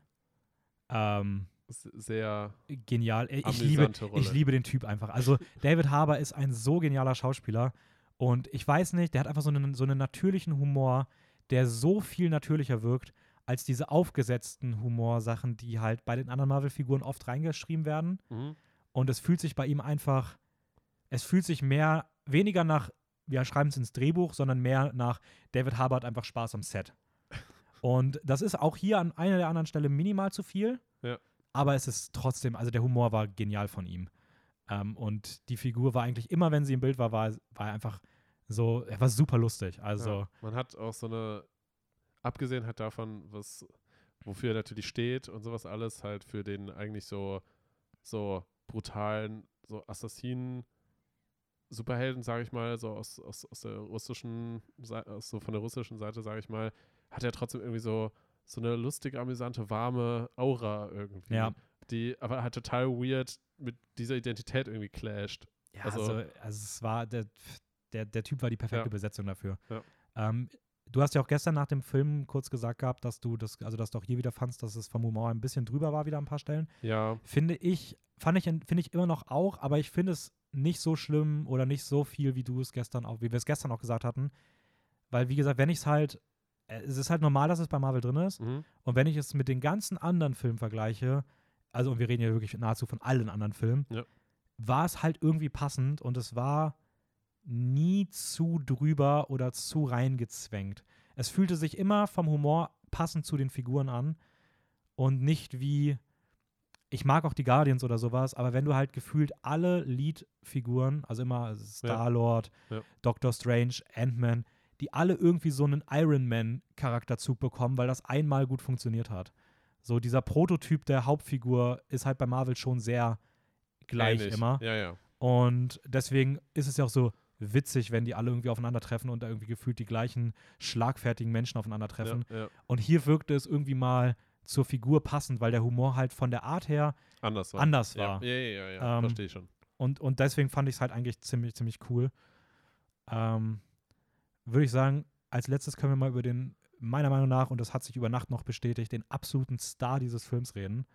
[SPEAKER 2] Ähm,
[SPEAKER 1] Sehr
[SPEAKER 2] genial. Ich liebe,
[SPEAKER 1] Rolle.
[SPEAKER 2] ich liebe den Typ einfach. Also, David Harbour ist ein so genialer Schauspieler. Und ich weiß nicht, der hat einfach so einen, so einen natürlichen Humor, der so viel natürlicher wirkt als diese aufgesetzten Humorsachen, die halt bei den anderen Marvel-Figuren oft reingeschrieben werden.
[SPEAKER 1] Mhm.
[SPEAKER 2] Und es fühlt sich bei ihm einfach, es fühlt sich mehr, weniger nach, wir schreiben es ins Drehbuch, sondern mehr nach David hat einfach Spaß am Set. Und das ist auch hier an einer der anderen Stelle minimal zu viel.
[SPEAKER 1] Ja.
[SPEAKER 2] Aber es ist trotzdem, also der Humor war genial von ihm. Ähm, und die Figur war eigentlich immer, wenn sie im Bild war, war, war er einfach so, er war super lustig. Also,
[SPEAKER 1] Ja. Man hat auch so eine, abgesehen halt davon, was, wofür er natürlich steht und sowas alles, halt für den eigentlich so, so brutalen, so Assassinen, Superhelden, sage ich mal, so aus, aus, aus der russischen, aus, so von der russischen Seite, sage ich mal, hat er trotzdem irgendwie so, so eine lustige, amüsante, warme Aura irgendwie.
[SPEAKER 2] Ja.
[SPEAKER 1] Die aber halt total weird mit dieser Identität irgendwie clasht.
[SPEAKER 2] Ja,
[SPEAKER 1] Also-
[SPEAKER 2] also, also es war, der, der, der Typ war die perfekte
[SPEAKER 1] Ja.
[SPEAKER 2] Besetzung dafür.
[SPEAKER 1] Ja.
[SPEAKER 2] Ähm, du hast ja auch gestern nach dem Film kurz gesagt gehabt, dass du das, also dass du auch hier wieder fandst, dass es vom Humor ein bisschen drüber war, wieder an ein paar Stellen.
[SPEAKER 1] Ja,
[SPEAKER 2] Finde ich, fand ich, finde ich immer noch auch, aber ich finde es nicht so schlimm oder nicht so viel, wie du es gestern auch, wie wir es gestern auch gesagt hatten. Weil, wie gesagt, wenn ich es halt, äh, es ist halt normal, dass es bei Marvel drin ist.
[SPEAKER 1] mhm.
[SPEAKER 2] Und wenn ich es mit den ganzen anderen Filmen vergleiche, also und wir reden ja wirklich nahezu von allen anderen Filmen,
[SPEAKER 1] Ja.
[SPEAKER 2] war es halt irgendwie passend und es war nie zu drüber oder zu reingezwängt. Es fühlte sich immer vom Humor passend zu den Figuren an und nicht wie ich mag auch die Guardians oder sowas, aber wenn du halt gefühlt alle Lead-Figuren, also immer Star-Lord,
[SPEAKER 1] Ja.
[SPEAKER 2] Doctor Strange, Ant-Man, die alle irgendwie so einen Iron Man-Charakterzug bekommen, weil das einmal gut funktioniert hat. So dieser Prototyp der Hauptfigur ist halt bei Marvel schon sehr gleich
[SPEAKER 1] Ähnlich.
[SPEAKER 2] immer.
[SPEAKER 1] Ja, ja.
[SPEAKER 2] Und deswegen ist es ja auch so witzig, wenn die alle irgendwie aufeinandertreffen und da irgendwie gefühlt die gleichen schlagfertigen Menschen aufeinandertreffen.
[SPEAKER 1] ja, ja.
[SPEAKER 2] Und hier wirkte es irgendwie mal zur Figur passend, weil der Humor halt von der Art her
[SPEAKER 1] Anders war.
[SPEAKER 2] anders
[SPEAKER 1] ja.
[SPEAKER 2] war.
[SPEAKER 1] Ja, ja, ja, ja.
[SPEAKER 2] Ähm,
[SPEAKER 1] verstehe ich schon.
[SPEAKER 2] Und, und deswegen fand ich es halt eigentlich ziemlich, ziemlich cool. Ähm, Würde ich sagen, als letztes können wir mal über den, meiner Meinung nach, und das hat sich über Nacht noch bestätigt, den absoluten Star dieses Films reden.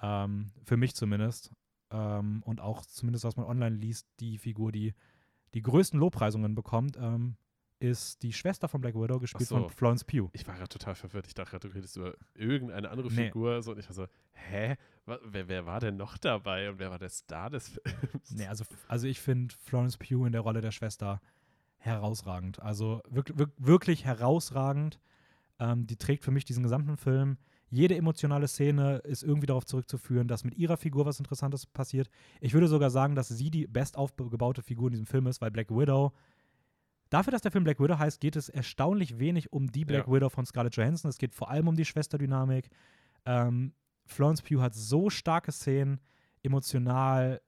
[SPEAKER 2] Ähm, für mich zumindest. Ähm, und auch zumindest, was man online liest, die Figur, die die größten Lobpreisungen bekommt, ähm, ist die Schwester von Black Widow, gespielt
[SPEAKER 1] so.
[SPEAKER 2] von Florence Pugh.
[SPEAKER 1] Ich war gerade total verwirrt. Ich dachte gerade, du redest über irgendeine andere
[SPEAKER 2] Nee.
[SPEAKER 1] Figur. So, und ich war so, hä? Wer, wer war denn noch dabei? Und wer war der Star des Films?
[SPEAKER 2] Nee, also, also ich finde Florence Pugh in der Rolle der Schwester herausragend. Also wirklich, wirklich herausragend. Ähm, die trägt für mich diesen gesamten Film. Jede emotionale Szene ist irgendwie darauf zurückzuführen, dass mit ihrer Figur was Interessantes passiert. Ich würde sogar sagen, dass sie die best aufgebaute Figur in diesem Film ist, weil Black Widow, dafür, dass der Film Black Widow heißt, geht es erstaunlich wenig um die Black
[SPEAKER 1] Ja.
[SPEAKER 2] Widow von Scarlett Johansson. Es geht vor allem um die Schwesterdynamik. Ähm, Florence Pugh hat so starke Szenen, emotional.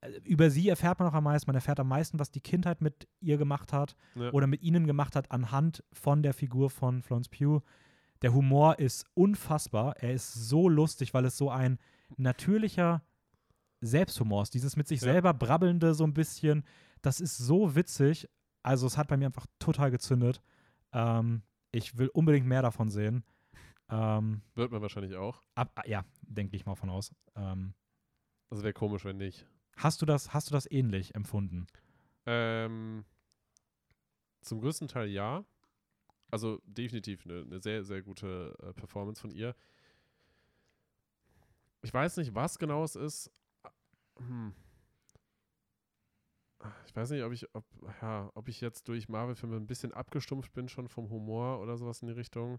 [SPEAKER 2] Äh, Über sie erfährt man auch am meisten. Man erfährt am meisten, was die Kindheit mit ihr gemacht hat
[SPEAKER 1] Ja.
[SPEAKER 2] oder mit ihnen gemacht hat, anhand von der Figur von Florence Pugh. Der Humor ist unfassbar. Er ist so lustig, weil es so ein natürlicher Selbsthumor ist. Dieses mit sich
[SPEAKER 1] Ja.
[SPEAKER 2] selber brabbelnde so ein bisschen. Das ist so witzig. Also es hat bei mir einfach total gezündet. Ähm, ich will unbedingt mehr davon sehen. Ähm,
[SPEAKER 1] Wird man wahrscheinlich auch.
[SPEAKER 2] ab, ah, ja, denke ich mal von aus. Ähm,
[SPEAKER 1] Also wäre komisch, wenn nicht.
[SPEAKER 2] hast du das, hast du das ähnlich empfunden?
[SPEAKER 1] Ähm, zum größten Teil ja. Also definitiv eine, eine sehr, sehr gute äh, Performance von ihr. Ich weiß nicht, was genau es ist. Hm. Ich weiß nicht, ob ich, ob, ja, ob ich jetzt durch Marvel-Filme ein bisschen abgestumpft bin schon vom Humor oder sowas in die Richtung.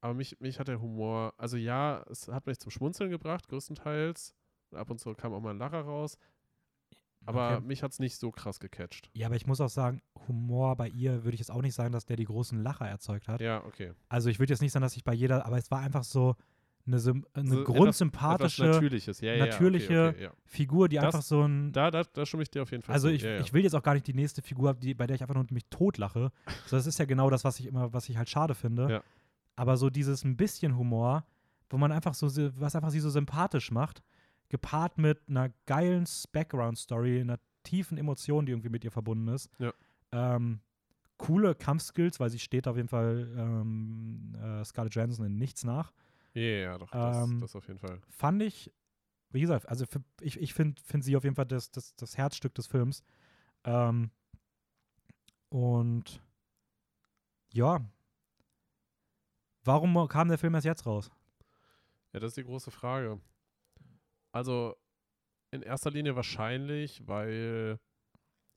[SPEAKER 1] Aber mich, mich hat der Humor, also ja, es hat mich zum Schmunzeln gebracht, größtenteils. Ab und zu kam auch mal ein Lacher raus. Aber
[SPEAKER 2] Okay.
[SPEAKER 1] mich hat es nicht so krass gecatcht.
[SPEAKER 2] Ja, aber ich muss auch sagen, Humor bei ihr würde ich jetzt auch nicht sagen, dass der die großen Lacher erzeugt hat.
[SPEAKER 1] Ja, okay.
[SPEAKER 2] Also ich würde jetzt nicht sagen, dass ich bei jeder, aber es war einfach so eine, sym- eine
[SPEAKER 1] So
[SPEAKER 2] grundsympathische
[SPEAKER 1] Etwas Natürliches, ja, ja,
[SPEAKER 2] natürliche
[SPEAKER 1] ja. Okay, okay.
[SPEAKER 2] Figur, die
[SPEAKER 1] Das-
[SPEAKER 2] einfach so ein.
[SPEAKER 1] Da, da, da stimme ich dir auf jeden Fall
[SPEAKER 2] also ich, ich will jetzt auch gar nicht die nächste Figur haben, die, bei der ich einfach nur mich totlache. So, das ist ja genau das, was ich immer, was ich halt schade finde. Aber so dieses ein bisschen Humor, wo man einfach so, was einfach sie so sympathisch macht, gepaart mit einer geilen Background-Story, einer tiefen Emotion, die irgendwie mit ihr verbunden ist. Ähm, coole Kampfskills, weil sie steht auf jeden Fall ähm, äh, Scarlett Johansson in nichts nach.
[SPEAKER 1] Ja, ja, doch, das,
[SPEAKER 2] Ähm,
[SPEAKER 1] das auf jeden Fall.
[SPEAKER 2] Fand ich, wie gesagt, also für, ich, ich finde find sie auf jeden Fall das, das, das Herzstück des Films. Ähm, und ja, warum kam der Film erst jetzt raus?
[SPEAKER 1] Ja, das ist die große Frage. Also, in erster Linie wahrscheinlich, weil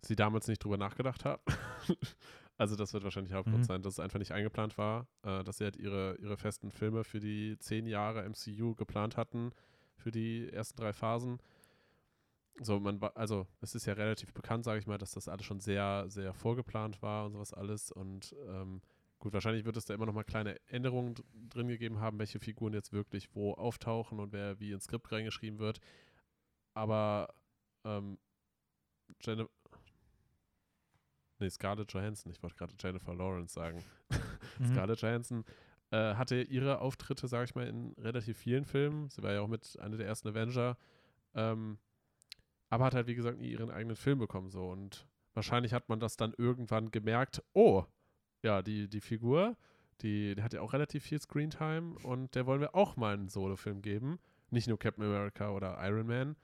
[SPEAKER 1] sie damals nicht drüber nachgedacht hat. also, das wird wahrscheinlich der Hauptgrund
[SPEAKER 2] Mhm.
[SPEAKER 1] sein, dass es einfach nicht eingeplant war, äh, dass sie halt ihre, ihre festen Filme für die zehn Jahre MCU geplant hatten, für die ersten drei Phasen. So, man war, also, es ist ja relativ bekannt, sage ich mal, dass das alles schon sehr, sehr vorgeplant war und sowas alles. Und ähm, Gut, wahrscheinlich wird es da immer noch mal kleine Änderungen dr- drin gegeben haben, welche Figuren jetzt wirklich wo auftauchen und wer wie ins Skript reingeschrieben wird. Aber ähm. Nee, Scarlett Johansson, ich wollte gerade Jennifer Lawrence sagen.
[SPEAKER 2] Mhm.
[SPEAKER 1] Scarlett Johansson äh, hatte ihre Auftritte, sage ich mal, in relativ vielen Filmen. Sie war ja auch mit einer der ersten Avenger. Ähm, aber hat halt, wie gesagt, nie ihren eigenen Film bekommen. So. Und wahrscheinlich hat man das dann irgendwann gemerkt, oh, ja, die, die Figur, die, die hat ja auch relativ viel Screentime und der wollen wir auch mal einen Solo-Film geben. Nicht nur Captain America oder Iron Man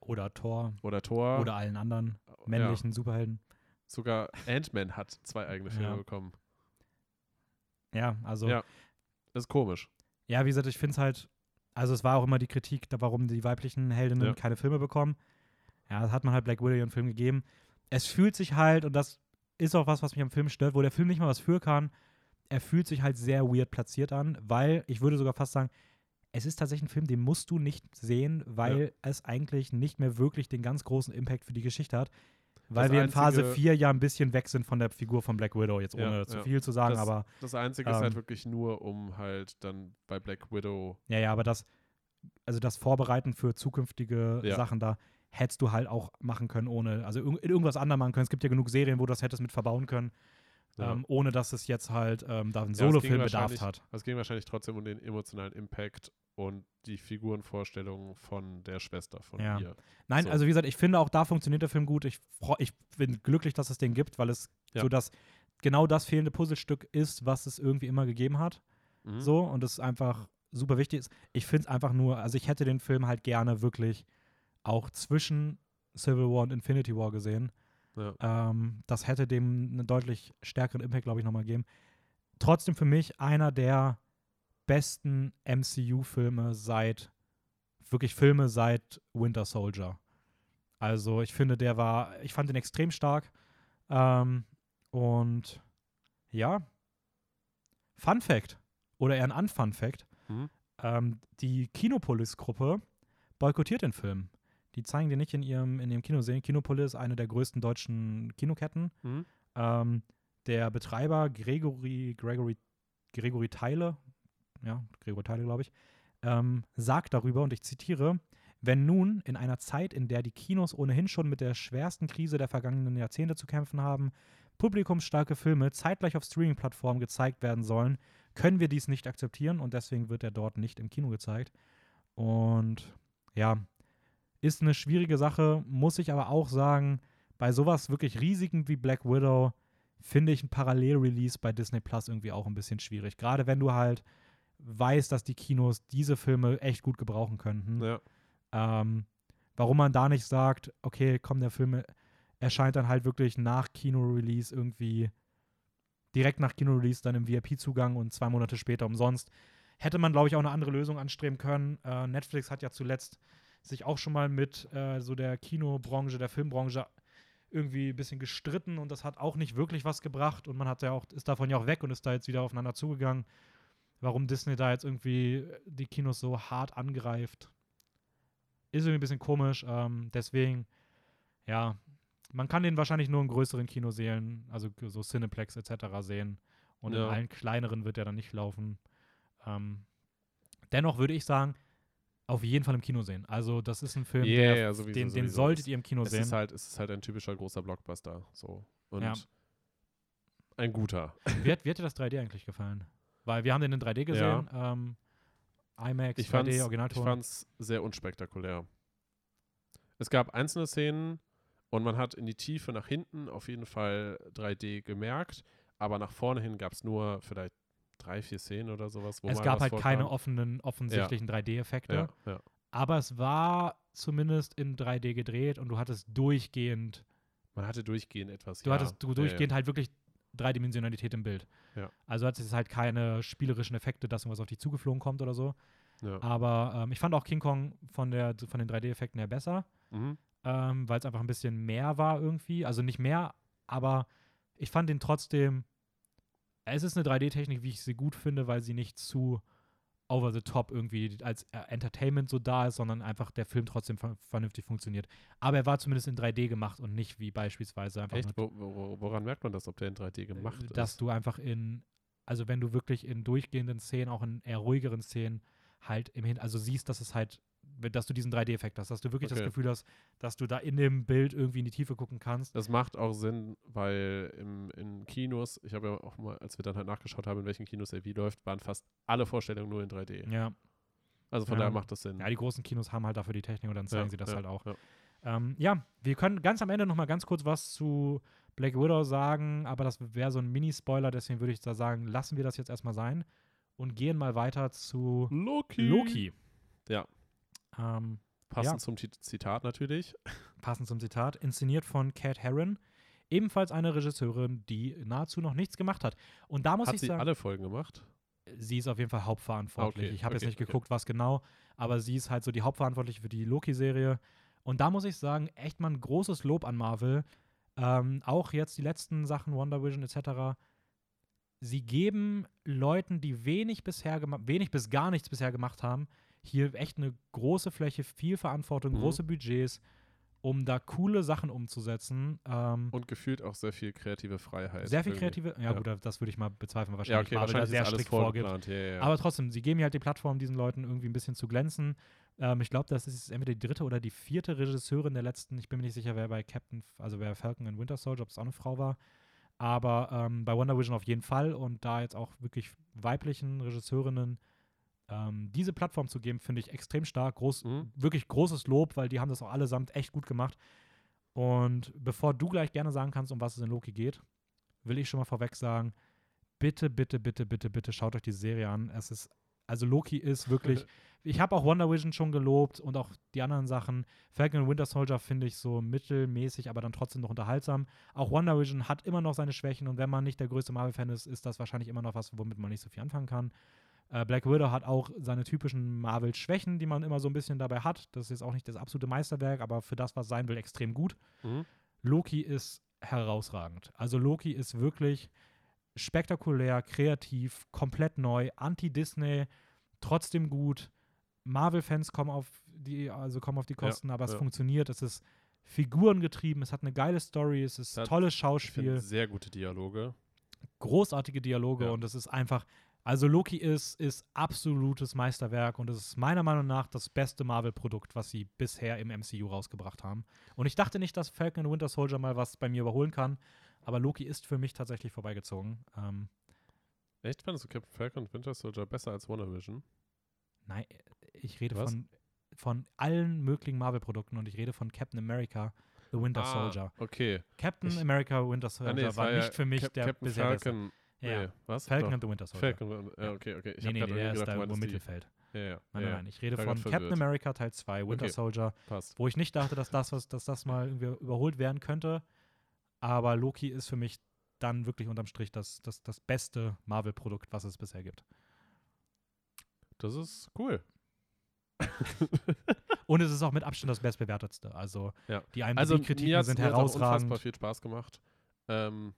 [SPEAKER 2] Oder Thor.
[SPEAKER 1] oder Thor.
[SPEAKER 2] Oder allen anderen
[SPEAKER 1] ja,
[SPEAKER 2] männlichen Superhelden.
[SPEAKER 1] Sogar Ant-Man hat zwei eigene Filme
[SPEAKER 2] Ja.
[SPEAKER 1] bekommen.
[SPEAKER 2] Ja, also.
[SPEAKER 1] Ja. Das ist komisch.
[SPEAKER 2] Ja, wie gesagt, ich finde es halt, also es war auch immer die Kritik, warum die weiblichen Heldinnen
[SPEAKER 1] Ja.
[SPEAKER 2] keine Filme bekommen. Ja, das hat man halt Black Widow ihren Film gegeben. Es fühlt sich halt, und das ist auch was, was mich am Film stört, wo der Film nicht mal was für kann. er fühlt sich halt sehr weird platziert an, weil ich würde sogar fast sagen, es ist tatsächlich ein Film, den musst du nicht sehen, weil
[SPEAKER 1] Ja.
[SPEAKER 2] es eigentlich nicht mehr wirklich den ganz großen Impact für die Geschichte hat. Weil wir in Phase
[SPEAKER 1] einzige-
[SPEAKER 2] 4 ja ein bisschen weg sind von der Figur von Black Widow, jetzt ohne
[SPEAKER 1] Ja,
[SPEAKER 2] zu
[SPEAKER 1] ja.
[SPEAKER 2] viel zu sagen,
[SPEAKER 1] Das-
[SPEAKER 2] aber
[SPEAKER 1] Das Einzige ist
[SPEAKER 2] Ähm,
[SPEAKER 1] halt wirklich nur, um halt dann bei Black Widow.
[SPEAKER 2] ja, ja, aber das, also das Vorbereiten für zukünftige
[SPEAKER 1] Ja.
[SPEAKER 2] Sachen da hättest du halt auch machen können, ohne, also irg- irgendwas anderes machen können. Es gibt ja genug Serien, wo du das hättest mit verbauen können,
[SPEAKER 1] Ja.
[SPEAKER 2] ähm, ohne dass es jetzt halt ähm, da einen Solofilm bedarf hat.
[SPEAKER 1] Es ging wahrscheinlich trotzdem um den emotionalen Impact und die Figurenvorstellungen von der Schwester von
[SPEAKER 2] Ja.
[SPEAKER 1] ihr.
[SPEAKER 2] Nein,
[SPEAKER 1] So.
[SPEAKER 2] also wie gesagt, ich finde auch da funktioniert der Film gut. Ich, ich bin glücklich, dass es den gibt, weil es
[SPEAKER 1] Ja.
[SPEAKER 2] so das genau das fehlende Puzzlestück ist, was es irgendwie immer gegeben hat.
[SPEAKER 1] Mhm.
[SPEAKER 2] So und es einfach super wichtig ist. Ich finde es einfach nur, also ich hätte den Film halt gerne wirklich auch zwischen Civil War und Infinity War gesehen.
[SPEAKER 1] Ja.
[SPEAKER 2] Ähm, das hätte dem einen deutlich stärkeren Impact, glaube ich, nochmal gegeben. Trotzdem für mich einer der besten MCU-Filme seit, wirklich Filme seit Winter Soldier. Also ich finde, der war, ich fand den extrem stark. Ähm, und ja, Fun Fact oder eher ein Unfun Fact,
[SPEAKER 1] Mhm.
[SPEAKER 2] ähm, die Kinopolis-Gruppe boykottiert den Film. Die zeigen den nicht in ihrem, in ihrem Kino sehen. Kinopolis, eine der größten deutschen Kinoketten.
[SPEAKER 1] Mhm.
[SPEAKER 2] Ähm, der Betreiber Gregory, Gregory, Gregory Teile, ja, Gregory Teile, glaube ich, ähm, sagt darüber, und ich zitiere, wenn nun in einer Zeit, in der die Kinos ohnehin schon mit der schwersten Krise der vergangenen Jahrzehnte zu kämpfen haben, publikumsstarke Filme zeitgleich auf Streaming-Plattformen gezeigt werden sollen, können wir dies nicht akzeptieren und deswegen wird er dort nicht im Kino gezeigt. Und ja, ist eine schwierige Sache, muss ich aber auch sagen, bei sowas wirklich riesigen wie Black Widow finde ich ein Parallel-Release bei Disney Plus irgendwie auch ein bisschen schwierig. Gerade wenn du halt weißt, dass die Kinos diese Filme echt gut gebrauchen könnten.
[SPEAKER 1] Ja.
[SPEAKER 2] Ähm, warum man da nicht sagt, okay, komm, der Film erscheint dann halt wirklich nach Kino-Release irgendwie direkt nach Kino-Release dann im VIP-Zugang und zwei Monate später umsonst. Hätte man, glaube ich, auch eine andere Lösung anstreben können. Äh, Netflix hat ja zuletzt sich auch schon mal mit äh, so der Kinobranche, der Filmbranche irgendwie ein bisschen gestritten und das hat auch nicht wirklich was gebracht und man hat ja auch, ist davon ja auch weg und ist da jetzt wieder aufeinander zugegangen. Warum Disney da jetzt irgendwie die Kinos so hart angreift, ist irgendwie ein bisschen komisch. Ähm, deswegen, ja, man kann den wahrscheinlich nur in größeren Kinosälen, also so Cineplex etc. sehen. Und in
[SPEAKER 1] Ja.
[SPEAKER 2] allen kleineren wird er dann nicht laufen. Ähm, dennoch würde ich sagen, auf jeden Fall im Kino sehen. Also, das ist ein Film,
[SPEAKER 1] Yeah,
[SPEAKER 2] der,
[SPEAKER 1] ja, sowieso,
[SPEAKER 2] den, den
[SPEAKER 1] sowieso.
[SPEAKER 2] solltet
[SPEAKER 1] Es-
[SPEAKER 2] ihr im Kino
[SPEAKER 1] Es
[SPEAKER 2] sehen.
[SPEAKER 1] ist, halt, es ist halt ein typischer großer Blockbuster. So. Und
[SPEAKER 2] Ja.
[SPEAKER 1] ein guter.
[SPEAKER 2] Wie, hat, wie hat dir das 3D eigentlich gefallen? Weil wir haben den in 3D gesehen. Ähm, IMAX,
[SPEAKER 1] Ich
[SPEAKER 2] 3D,
[SPEAKER 1] fand's, ich
[SPEAKER 2] Originalton.
[SPEAKER 1] fand's sehr unspektakulär. Es gab einzelne Szenen und man hat in die Tiefe nach hinten auf jeden Fall 3D gemerkt, aber nach vorne hin gab es nur vielleicht drei, vier Szenen oder sowas. Wo
[SPEAKER 2] es gab halt keine
[SPEAKER 1] vorkam.
[SPEAKER 2] offenen, offensichtlichen 3D-Effekte.
[SPEAKER 1] Ja, ja.
[SPEAKER 2] Aber es war zumindest in 3D gedreht und du hattest durchgehend,
[SPEAKER 1] Man hatte durchgehend etwas.
[SPEAKER 2] du
[SPEAKER 1] ja.
[SPEAKER 2] hattest du
[SPEAKER 1] Ja,
[SPEAKER 2] durchgehend halt wirklich Dreidimensionalität im Bild.
[SPEAKER 1] Ja.
[SPEAKER 2] Also hattest es halt keine spielerischen Effekte, dass irgendwas auf dich zugeflogen kommt oder so.
[SPEAKER 1] Ja. Ja.
[SPEAKER 2] Aber ähm, ich fand auch King Kong von, der, von den 3D-Effekten her besser,
[SPEAKER 1] Mhm.
[SPEAKER 2] ähm, weil es einfach ein bisschen mehr war irgendwie. Also nicht mehr, aber ich fand den trotzdem. Es ist eine 3D-Technik, wie ich sie gut finde, weil sie nicht zu over the top irgendwie als äh, Entertainment so da ist, sondern einfach der Film trotzdem ver vernünftig funktioniert. Aber er war zumindest in 3D gemacht und nicht wie beispielsweise einfach
[SPEAKER 1] Echt? Wo, wo, woran merkt man das, ob der in 3D gemacht
[SPEAKER 2] äh, dass
[SPEAKER 1] ist?
[SPEAKER 2] du einfach in, also wenn du wirklich in durchgehenden Szenen, auch in eher ruhigeren Szenen, halt im Hin, also siehst, dass es halt, dass du diesen 3D-Effekt hast, dass du wirklich das
[SPEAKER 1] Okay.
[SPEAKER 2] Gefühl hast, dass du da in dem Bild irgendwie in die Tiefe gucken kannst.
[SPEAKER 1] Das macht auch Sinn, weil im, in Kinos, ich habe ja auch mal, als wir dann halt nachgeschaut haben, in welchen Kinos er wie läuft, waren fast alle Vorstellungen nur in 3D.
[SPEAKER 2] Ja.
[SPEAKER 1] Also von
[SPEAKER 2] Ja.
[SPEAKER 1] daher macht das Sinn.
[SPEAKER 2] ja, die großen Kinos haben halt dafür die Technik und dann zeigen
[SPEAKER 1] Ja,
[SPEAKER 2] sie das
[SPEAKER 1] ja,
[SPEAKER 2] halt auch.
[SPEAKER 1] ja.
[SPEAKER 2] Ähm, ja, wir können ganz am Ende noch mal ganz kurz was zu Black Widow sagen, aber das wäre so ein Mini-Spoiler, deswegen würde ich da sagen, lassen wir das jetzt erstmal sein und gehen mal weiter zu
[SPEAKER 1] Loki.
[SPEAKER 2] Loki.
[SPEAKER 1] Ja.
[SPEAKER 2] Ähm,
[SPEAKER 1] Passend
[SPEAKER 2] Ja.
[SPEAKER 1] zum Zitat natürlich.
[SPEAKER 2] passend zum Zitat, inszeniert von Kat Herron, ebenfalls eine Regisseurin, die nahezu noch nichts gemacht hat. Und da muss
[SPEAKER 1] Hat
[SPEAKER 2] ich
[SPEAKER 1] sie
[SPEAKER 2] sagen,
[SPEAKER 1] alle Folgen gemacht?
[SPEAKER 2] sie ist auf jeden Fall hauptverantwortlich.
[SPEAKER 1] Okay,
[SPEAKER 2] ich habe
[SPEAKER 1] okay,
[SPEAKER 2] jetzt nicht
[SPEAKER 1] okay.
[SPEAKER 2] geguckt, was genau, aber sie ist halt so die Hauptverantwortliche für die Loki-Serie. Und da muss ich sagen, echt mal ein großes Lob an Marvel. Ähm, auch jetzt die letzten Sachen, Wonder Vision etc. sie geben Leuten, die wenig bisher gemacht, wenig bis gar nichts bisher gemacht haben, hier echt eine große Fläche, viel Verantwortung,
[SPEAKER 1] Mhm.
[SPEAKER 2] große Budgets, um da coole Sachen umzusetzen. Ähm,
[SPEAKER 1] Und gefühlt auch sehr viel kreative Freiheit.
[SPEAKER 2] sehr viel
[SPEAKER 1] irgendwie.
[SPEAKER 2] kreative, ja,
[SPEAKER 1] Ja.
[SPEAKER 2] gut, das würde ich mal bezweifeln, weil
[SPEAKER 1] Ja,
[SPEAKER 2] wahrscheinlich
[SPEAKER 1] okay,
[SPEAKER 2] Marvel
[SPEAKER 1] wahrscheinlich
[SPEAKER 2] da sehr strikt vorgibt.
[SPEAKER 1] Ja, ja, ja.
[SPEAKER 2] Aber trotzdem, sie geben mir halt die Plattform, diesen Leuten irgendwie ein bisschen zu glänzen. Ähm, ich glaube, das ist entweder die dritte oder die vierte Regisseurin der letzten. Ich bin mir nicht sicher, wer bei Captain, also wer Falcon and Winter Soldier, ob es auch eine Frau war. Aber ähm, bei Wonder Vision auf jeden Fall und da jetzt auch wirklich weiblichen Regisseurinnen ähm, diese Plattform zu geben, finde ich extrem stark. Groß,
[SPEAKER 1] Mhm.
[SPEAKER 2] Wirklich großes Lob, weil die haben das auch allesamt echt gut gemacht. Und bevor du gleich gerne sagen kannst, um was es in Loki geht, will ich schon mal vorweg sagen, bitte, bitte, bitte, bitte, bitte schaut euch die Serie an. Es ist, also Loki ist wirklich, ich habe auch Wonder Vision schon gelobt und auch die anderen Sachen. Falcon und Winter Soldier finde ich so mittelmäßig, aber dann trotzdem noch unterhaltsam. Auch Wonder Vision hat immer noch seine Schwächen und wenn man nicht der größte Marvel-Fan ist, ist das wahrscheinlich immer noch was, womit man nicht so viel anfangen kann. Äh, Black Widow hat auch seine typischen Marvel-Schwächen, die man immer so ein bisschen dabei hat. Das ist jetzt auch nicht das absolute Meisterwerk, aber für das, was sein will, extrem gut.
[SPEAKER 1] Mhm.
[SPEAKER 2] Loki ist herausragend. Also Loki ist wirklich spektakulär, kreativ, komplett neu, anti-Disney, trotzdem gut. Marvel-Fans kommen auf die, also kommen auf die Kosten, aber es
[SPEAKER 1] ja.
[SPEAKER 2] funktioniert. Es ist figurengetrieben, es hat eine geile Story, es ist
[SPEAKER 1] hat-
[SPEAKER 2] tolles Schauspiel,
[SPEAKER 1] sehr gute Dialoge.
[SPEAKER 2] großartige Dialoge
[SPEAKER 1] Ja.
[SPEAKER 2] und es ist einfach, also Loki ist, ist absolutes Meisterwerk und es ist meiner Meinung nach das beste Marvel-Produkt, was sie bisher im MCU rausgebracht haben. Und ich dachte nicht, dass Falcon and Winter Soldier mal was bei mir überholen kann, aber Loki ist für mich tatsächlich vorbeigezogen. Ähm,
[SPEAKER 1] Echt? Fandest du Captain Falcon und Winter Soldier besser als Wonder Vision?
[SPEAKER 2] nein, ich rede
[SPEAKER 1] Was?
[SPEAKER 2] von, von allen möglichen Marvel-Produkten und ich rede von Captain America, The Winter
[SPEAKER 1] Ah,
[SPEAKER 2] Soldier.
[SPEAKER 1] Okay.
[SPEAKER 2] Captain
[SPEAKER 1] ich-
[SPEAKER 2] America, Winter
[SPEAKER 1] Ah,
[SPEAKER 2] Soldier
[SPEAKER 1] nee, es
[SPEAKER 2] war
[SPEAKER 1] ja
[SPEAKER 2] nicht für mich
[SPEAKER 1] Cap
[SPEAKER 2] der
[SPEAKER 1] Captain
[SPEAKER 2] bisher.
[SPEAKER 1] Falcon.
[SPEAKER 2] Ja.
[SPEAKER 1] Nee, was?
[SPEAKER 2] Falcon
[SPEAKER 1] Doch.
[SPEAKER 2] and the Winter Soldier.
[SPEAKER 1] Falcon. Ja, okay, okay. Ich
[SPEAKER 2] nee, nee, nee, der
[SPEAKER 1] irgendwie
[SPEAKER 2] ist
[SPEAKER 1] gedacht,
[SPEAKER 2] da im Mittelfeld.
[SPEAKER 1] Ja, ja.
[SPEAKER 2] Nein, nein, nein. Ich rede von Captain. America Teil 2, Winter
[SPEAKER 1] Okay.
[SPEAKER 2] Soldier,
[SPEAKER 1] Passt.
[SPEAKER 2] wo ich nicht dachte, dass das, was, dass das mal irgendwie überholt werden könnte. Aber Loki ist für mich dann wirklich unterm Strich das, das, das beste Marvel-Produkt, was es bisher gibt.
[SPEAKER 1] Das ist cool.
[SPEAKER 2] Und es ist auch mit Abstand das bestbewertetste. Also
[SPEAKER 1] Ja.
[SPEAKER 2] die
[SPEAKER 1] Also
[SPEAKER 2] IMDb-Kritiken
[SPEAKER 1] mir hat's-
[SPEAKER 2] sind
[SPEAKER 1] mir hat's auch
[SPEAKER 2] herausragend.
[SPEAKER 1] unfassbar viel Spaß gemacht. Ähm,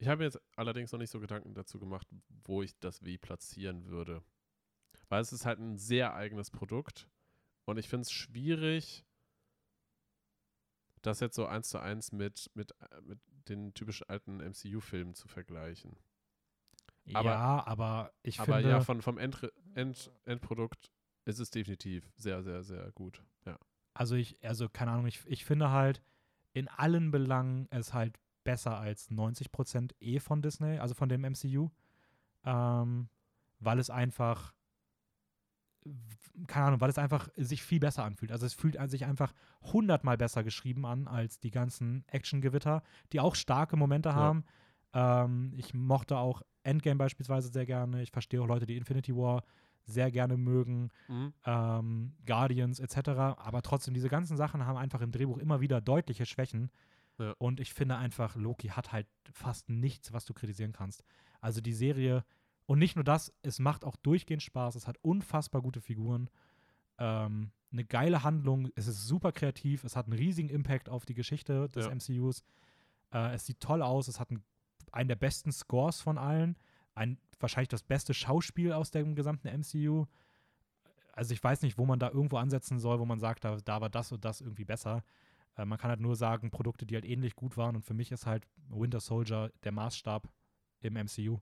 [SPEAKER 1] ich habe jetzt allerdings noch nicht so Gedanken dazu gemacht, wo ich das wie platzieren würde. Weil es ist halt ein sehr eigenes Produkt und ich finde es schwierig, das jetzt so eins zu eins mit, mit, äh, mit den typisch alten MCU-Filmen zu vergleichen. aber-
[SPEAKER 2] ja, aber ich
[SPEAKER 1] Aber
[SPEAKER 2] finde,
[SPEAKER 1] ja, von, vom Endre End Endprodukt ist es definitiv sehr, sehr, sehr gut. Ja.
[SPEAKER 2] also ich, also keine Ahnung, ich, ich finde halt in allen Belangen es halt besser als 90% eh von Disney, also von dem MCU. Ähm, weil es einfach, keine Ahnung, weil es einfach sich viel besser anfühlt. Also es fühlt sich einfach hundertmal besser geschrieben an als die ganzen Action-Gewitter, die auch starke Momente
[SPEAKER 1] Ja.
[SPEAKER 2] haben. Ähm, ich mochte auch Endgame beispielsweise sehr gerne. Ich verstehe auch Leute, die Infinity War sehr gerne mögen
[SPEAKER 1] Mhm.
[SPEAKER 2] ähm, Guardians etc. Aber trotzdem, diese ganzen Sachen haben einfach im Drehbuch immer wieder deutliche Schwächen.
[SPEAKER 1] Ja.
[SPEAKER 2] Und ich finde einfach, Loki hat halt fast nichts, was du kritisieren kannst. Also die Serie, und nicht nur das, es macht auch durchgehend Spaß, es hat unfassbar gute Figuren, ähm, eine geile Handlung, es ist super kreativ, es hat einen riesigen Impact auf die Geschichte des
[SPEAKER 1] Ja.
[SPEAKER 2] MCUs. Äh, es sieht toll aus, es hat einen, einen der besten Scores von allen, ein, wahrscheinlich das beste Schauspiel aus dem gesamten MCU also ich weiß nicht, wo man da irgendwo ansetzen soll, wo man sagt, da, da war das und das irgendwie besser. Äh, man kann halt nur sagen, Produkte, die halt ähnlich gut waren. Und für mich ist halt Winter Soldier der Maßstab im MCU.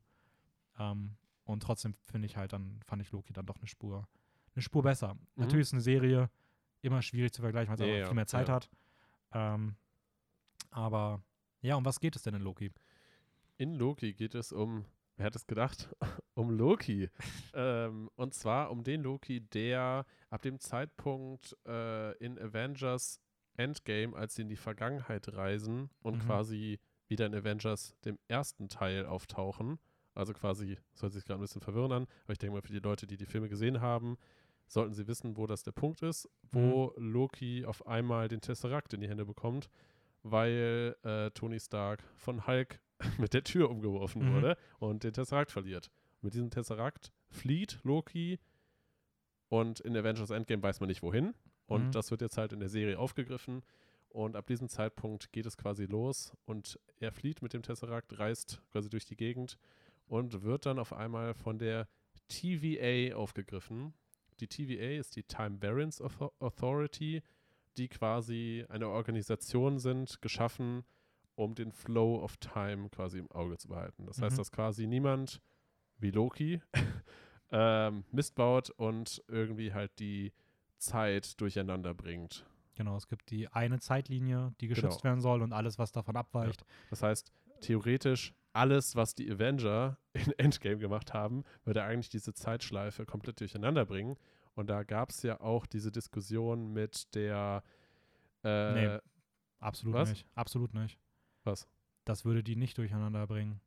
[SPEAKER 2] Ähm, und trotzdem finde ich halt, dann fand ich Loki dann doch eine Spur, eine Spur besser. Natürlich ist eine Serie immer schwierig zu vergleichen, weil es
[SPEAKER 1] Ja, ja,
[SPEAKER 2] viel mehr Zeit
[SPEAKER 1] ja.
[SPEAKER 2] hat. Ähm, aber ja, um was geht es denn in Loki?
[SPEAKER 1] In Loki geht es um, wer hat es gedacht? um Loki. ähm, und zwar um den Loki, der ab dem Zeitpunkt äh, in Avengers Endgame, als sie in die Vergangenheit reisen und
[SPEAKER 2] Mhm.
[SPEAKER 1] quasi wieder in Avengers dem ersten Teil auftauchen. Also quasi, das hört sich gerade ein bisschen verwirrend an, aber ich denke mal für die Leute, die die Filme gesehen haben, sollten sie wissen, wo das der Punkt ist, wo Loki auf einmal den Tesseract in die Hände bekommt, weil äh, Tony Stark von Hulk mit der Tür umgeworfen
[SPEAKER 2] Mhm.
[SPEAKER 1] wurde und den Tesseract verliert. Mit diesem Tesseract flieht Loki und in Avengers Endgame weiß man nicht wohin. Und
[SPEAKER 2] Mhm.
[SPEAKER 1] das wird jetzt halt in der Serie aufgegriffen. Und ab diesem Zeitpunkt geht es quasi los und er flieht mit dem Tesseract, reist quasi durch die Gegend und wird dann auf einmal von der TVA aufgegriffen. Die TVA ist die Time Variance Authority, die quasi eine Organisation sind, geschaffen, um den Flow of Time quasi im Auge zu behalten. Das mhm. heißt, dass quasi niemand wie Loki ähm, Mist baut und irgendwie halt die Zeit durcheinander bringt.
[SPEAKER 2] Genau, es gibt die eine Zeitlinie, die geschützt genau. werden soll und alles, was davon abweicht. Ja.
[SPEAKER 1] Das heißt, theoretisch alles, was die Avenger in Endgame gemacht haben, würde eigentlich diese Zeitschleife komplett durcheinander bringen. Und da gab es ja auch diese Diskussion mit der. Äh, nee,
[SPEAKER 2] absolut was? nicht. Absolut nicht.
[SPEAKER 1] Was?
[SPEAKER 2] Das würde die nicht durcheinander bringen.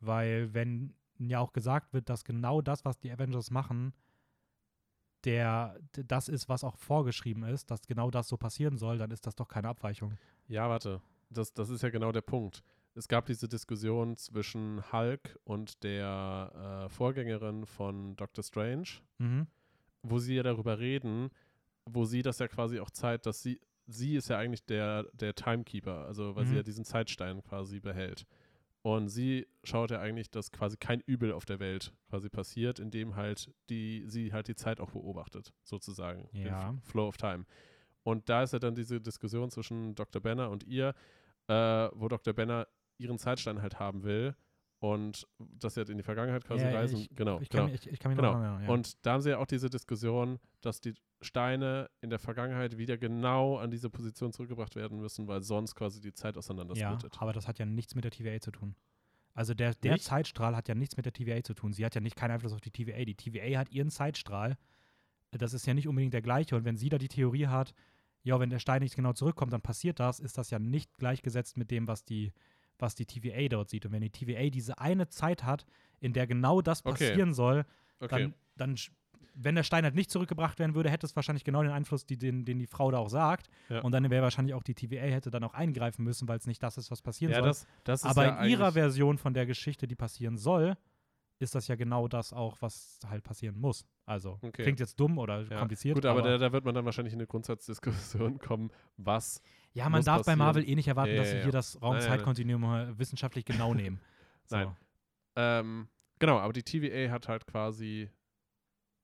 [SPEAKER 2] Weil, wenn ja auch gesagt wird, dass genau das, was die Avengers machen, der das ist, was auch vorgeschrieben ist, dass genau das so passieren soll, dann ist das doch keine Abweichung.
[SPEAKER 1] Ja, warte. Das, das ist ja genau der Punkt. Es gab diese Diskussion zwischen Hulk und der äh, Vorgängerin von Doctor Strange,
[SPEAKER 2] mhm.
[SPEAKER 1] wo sie ja darüber reden, wo sie das ja quasi auch zeigt, dass sie, sie ist ja eigentlich der, der Timekeeper, also weil mhm. sie ja diesen Zeitstein quasi behält. Und sie schaut ja eigentlich, dass quasi kein Übel auf der Welt quasi passiert, indem halt die, sie halt die Zeit auch beobachtet, sozusagen.
[SPEAKER 2] Ja.
[SPEAKER 1] Den Flow of Time. Und da ist ja dann diese Diskussion zwischen Dr. Banner und ihr, äh, wo Dr. Banner ihren Zeitstein halt haben will und dass sie halt in die Vergangenheit quasi ja, reisen.
[SPEAKER 2] Ich,
[SPEAKER 1] genau.
[SPEAKER 2] Ich
[SPEAKER 1] kann,
[SPEAKER 2] genau. Ich, ich kann mich
[SPEAKER 1] genau.
[SPEAKER 2] noch erinnern,
[SPEAKER 1] ja. Und da haben sie ja auch diese Diskussion, dass die Steine in der Vergangenheit wieder genau an diese Position zurückgebracht werden müssen, weil sonst quasi die Zeit auseinander
[SPEAKER 2] Ja, aber das hat ja nichts mit der TVA zu tun. Also der, der Zeitstrahl hat ja nichts mit der TVA zu tun. Sie hat ja nicht keinen Einfluss auf die TVA. Die TVA hat ihren Zeitstrahl. Das ist ja nicht unbedingt der gleiche. Und wenn sie da die Theorie hat, ja, wenn der Stein nicht genau zurückkommt, dann passiert das, ist das ja nicht gleichgesetzt mit dem, was die was die TVA dort sieht. Und wenn die TVA diese eine Zeit hat, in der genau das passieren okay. soll, okay. dann, dann, wenn der Stein halt nicht zurückgebracht werden würde, hätte es wahrscheinlich genau den Einfluss, die, den, den die Frau da auch sagt. Ja. Und dann wäre wahrscheinlich auch die TVA hätte dann auch eingreifen müssen, weil es nicht das ist, was passieren ja, soll.
[SPEAKER 1] Das, das
[SPEAKER 2] Aber
[SPEAKER 1] ja
[SPEAKER 2] in ihrer Version von der Geschichte, die passieren soll, ist das ja genau das auch, was halt passieren muss. Also okay. klingt jetzt dumm oder ja. kompliziert.
[SPEAKER 1] Gut, aber, aber da, da, wird man dann wahrscheinlich in eine Grundsatzdiskussion kommen, was.
[SPEAKER 2] Ja, man darf passieren. bei Marvel eh nicht erwarten, ja, dass sie ja, hier das Raumzeitkontinuum wissenschaftlich genau nehmen.
[SPEAKER 1] So. Nein. Ähm, genau, aber die TVA hat halt quasi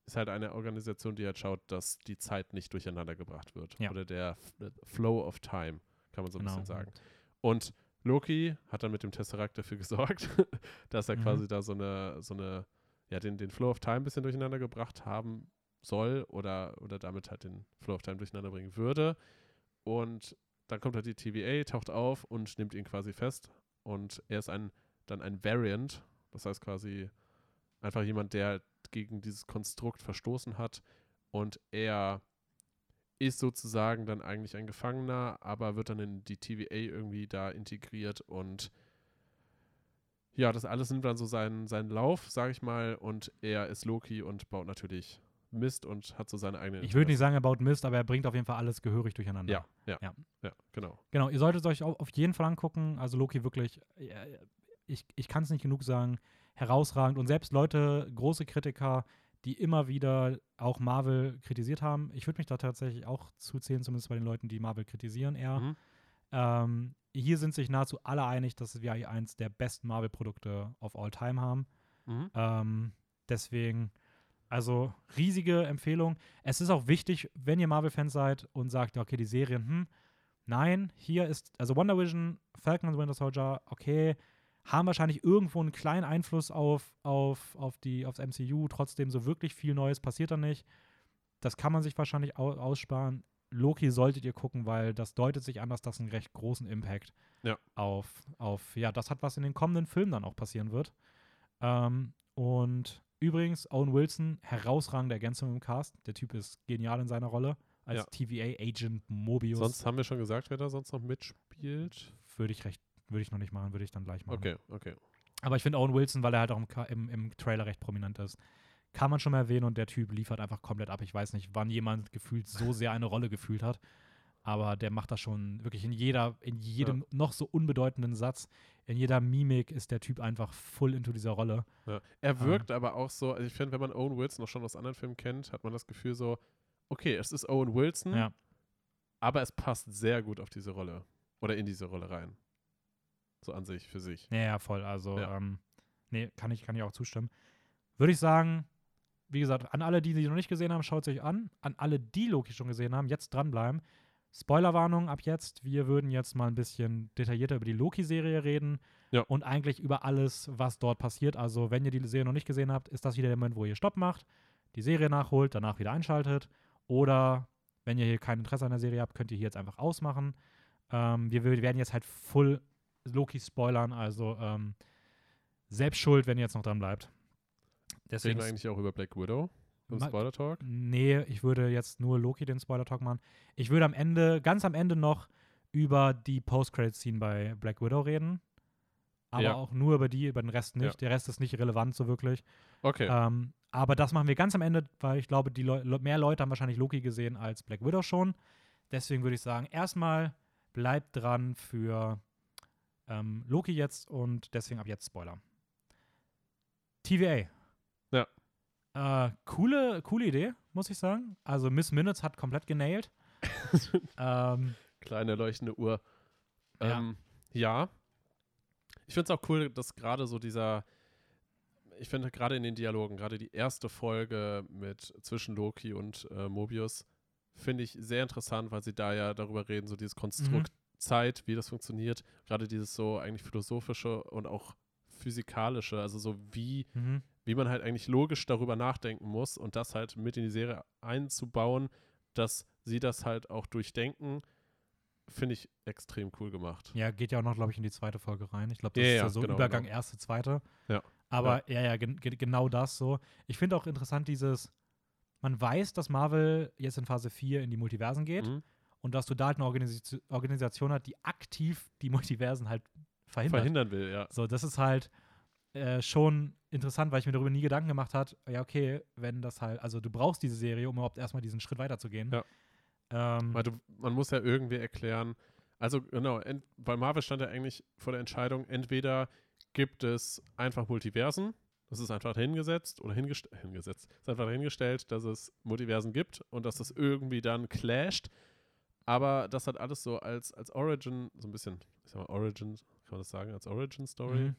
[SPEAKER 1] ist halt eine Organisation, die halt schaut, dass die Zeit nicht durcheinander gebracht wird. Oder der Flow of Time, kann man so ein genau. bisschen sagen. Und Loki hat dann mit dem Tesseract dafür gesorgt, dass er mhm. quasi da so eine, so eine, ja, den, den Flow of Time ein bisschen durcheinander gebracht haben soll oder, oder damit halt den Flow of Time durcheinander bringen würde. Und dann kommt halt die TVA, taucht auf und nimmt ihn quasi fest. Und er ist ein, dann ein Variant, das heißt quasi einfach jemand, der gegen dieses Konstrukt verstoßen hat. Und er ist sozusagen dann eigentlich ein Gefangener, aber wird dann in die TVA irgendwie da integriert und ja, das alles nimmt dann so seinen, seinen Lauf, sage ich mal, und er ist Loki und baut natürlich Mist und hat so seine eigene.
[SPEAKER 2] Ich würde nicht sagen, er baut Mist, aber er bringt auf jeden Fall alles gehörig durcheinander.
[SPEAKER 1] Ja, ja, ja, ja genau.
[SPEAKER 2] Genau, ihr solltet euch auf jeden Fall angucken. Also Loki wirklich, ich, ich kann es nicht genug sagen, herausragend. Und selbst Leute, große Kritiker, die immer wieder auch Marvel kritisiert haben. Ich würde mich da tatsächlich auch zuzählen, zumindest bei den Leuten, die Marvel kritisieren eher. Mhm. Ähm, hier sind sich nahezu alle einig, dass wir hier eins der besten Marvel-Produkte of all time haben. Mhm. Ähm, deswegen, also riesige Empfehlung. Es ist auch wichtig, wenn ihr Marvel-Fans seid und sagt, okay, die Serien, hm, nein, hier ist, also Wonder Vision, Falcon und Winter Soldier, okay, haben wahrscheinlich irgendwo einen kleinen Einfluss auf, auf, auf die, aufs MCU. Trotzdem, so wirklich viel Neues passiert da nicht. Das kann man sich wahrscheinlich au aussparen. Loki solltet ihr gucken, weil das deutet sich an, dass das einen recht großen Impact
[SPEAKER 1] ja.
[SPEAKER 2] auf, auf, ja, das hat, was in den kommenden Filmen dann auch passieren wird. Ähm, und übrigens, Owen Wilson, herausragende Ergänzung im Cast. Der Typ ist genial in seiner Rolle als ja. TVA-Agent Mobius.
[SPEAKER 1] Sonst haben wir schon gesagt, wer da sonst noch mitspielt.
[SPEAKER 2] Würde ich recht würde ich noch nicht machen, würde ich dann gleich machen.
[SPEAKER 1] Okay, okay.
[SPEAKER 2] Aber ich finde Owen Wilson, weil er halt auch im, im, im, Trailer recht prominent ist, kann man schon mal erwähnen und der Typ liefert einfach komplett ab. Ich weiß nicht, wann jemand gefühlt so sehr eine Rolle gefühlt hat. Aber der macht das schon wirklich in jeder, in jedem ja. noch so unbedeutenden Satz, in jeder Mimik ist der Typ einfach full into dieser Rolle.
[SPEAKER 1] Ja. Er wirkt ähm. aber auch so, also ich finde, wenn man Owen Wilson noch schon aus anderen Filmen kennt, hat man das Gefühl so, okay, es ist Owen Wilson,
[SPEAKER 2] ja.
[SPEAKER 1] aber es passt sehr gut auf diese Rolle oder in diese Rolle rein. So an sich, für sich.
[SPEAKER 2] Ja, ja voll. Also, ja. Ähm, Nee, kann ich, kann ich auch zustimmen. Würde ich sagen, wie gesagt, an alle, die sie noch nicht gesehen haben, schaut es euch an. An alle, die Loki schon gesehen haben, jetzt dranbleiben. Spoilerwarnung ab jetzt. Wir würden jetzt mal ein bisschen detaillierter über die Loki-Serie reden
[SPEAKER 1] Ja.
[SPEAKER 2] und eigentlich über alles, was dort passiert. Also, wenn ihr die Serie noch nicht gesehen habt, ist das wieder der Moment, wo ihr Stopp macht, die Serie nachholt, danach wieder einschaltet. Oder wenn ihr hier kein Interesse an der Serie habt, könnt ihr hier jetzt einfach ausmachen. Ähm, wir, werden jetzt halt full Loki spoilern, also ähm, selbst schuld, wenn ihr jetzt noch dran bleibt.
[SPEAKER 1] Reden
[SPEAKER 2] Deswegen
[SPEAKER 1] wir eigentlich auch über Black Widow im Spoiler Talk?
[SPEAKER 2] Nee, ich würde jetzt nur Loki den Spoiler-Talk machen. Ich würde am Ende, ganz am Ende noch über die Post-Credit-Scene bei Black Widow reden. Aber
[SPEAKER 1] Ja.
[SPEAKER 2] auch nur über die, über den Rest nicht.
[SPEAKER 1] Ja.
[SPEAKER 2] Der Rest ist nicht relevant so wirklich.
[SPEAKER 1] Okay.
[SPEAKER 2] Ähm, aber das machen wir ganz am Ende, weil ich glaube, die Le- mehr Leute haben wahrscheinlich Loki gesehen als Black Widow schon. Deswegen würde ich sagen, erstmal bleibt dran für ähm, Loki jetzt und deswegen ab jetzt Spoiler. TVA.
[SPEAKER 1] Ja.
[SPEAKER 2] Äh, coole, coole Idee, muss ich sagen. Also Miss Minutes hat komplett genailt. ähm,
[SPEAKER 1] Kleine leuchtende Uhr.
[SPEAKER 2] Ja.
[SPEAKER 1] Ähm, ja. Ich finde es auch cool, dass gerade so dieser, ich finde gerade in den Dialogen, gerade die erste Folge mit zwischen Loki und äh, Mobius, finde ich sehr interessant, weil sie da ja darüber reden, so dieses Konstrukt Zeit, wie das funktioniert, gerade dieses so eigentlich philosophische und auch physikalische, also so wie
[SPEAKER 2] mhm.
[SPEAKER 1] wie man halt eigentlich logisch darüber nachdenken muss und das halt mit in die Serie einzubauen, dass sie das halt auch durchdenken, finde ich extrem cool gemacht.
[SPEAKER 2] Ja, geht ja auch noch, glaube ich, in die zweite Folge rein. Ich glaube, das
[SPEAKER 1] Ja,
[SPEAKER 2] ist
[SPEAKER 1] ja,
[SPEAKER 2] ja so
[SPEAKER 1] genau,
[SPEAKER 2] Übergang
[SPEAKER 1] genau.
[SPEAKER 2] erste, zweite.
[SPEAKER 1] Ja.
[SPEAKER 2] Aber ja, ja, gen ge- genau das so. Ich finde auch interessant dieses, man weiß, dass Marvel jetzt in Phase 4 in die Multiversen geht
[SPEAKER 1] Mhm.
[SPEAKER 2] Und dass du da halt eine Organis Organisation hat, die aktiv die Multiversen halt verhindert.
[SPEAKER 1] Verhindern will, ja.
[SPEAKER 2] So, das ist halt äh, schon interessant, weil ich mir darüber nie Gedanken gemacht habe, ja, okay, wenn das halt, also du brauchst diese Serie, um überhaupt erstmal diesen Schritt weiterzugehen.
[SPEAKER 1] Ja.
[SPEAKER 2] Ähm,
[SPEAKER 1] Weil du, man muss ja irgendwie erklären, also genau, bei Marvel stand ja eigentlich vor der Entscheidung, entweder gibt es einfach Multiversen, das ist einfach hingesetzt oder hingest hingesetzt, ist einfach hingestellt, dass es Multiversen gibt und dass das irgendwie dann clasht, aber das hat alles so als, als Origin, so ein bisschen, ich sag mal Origin, kann man das sagen, als Origin-Story,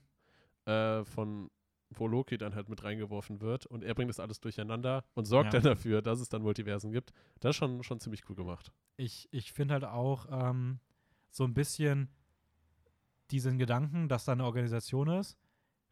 [SPEAKER 2] mhm.
[SPEAKER 1] äh, von wo Loki dann halt mit reingeworfen wird und er bringt das alles durcheinander und sorgt
[SPEAKER 2] Ja.
[SPEAKER 1] dann dafür, dass es dann Multiversen gibt. Das ist schon, schon ziemlich cool gemacht.
[SPEAKER 2] ich, ich finde halt auch ähm, so ein bisschen diesen Gedanken, dass da eine Organisation ist,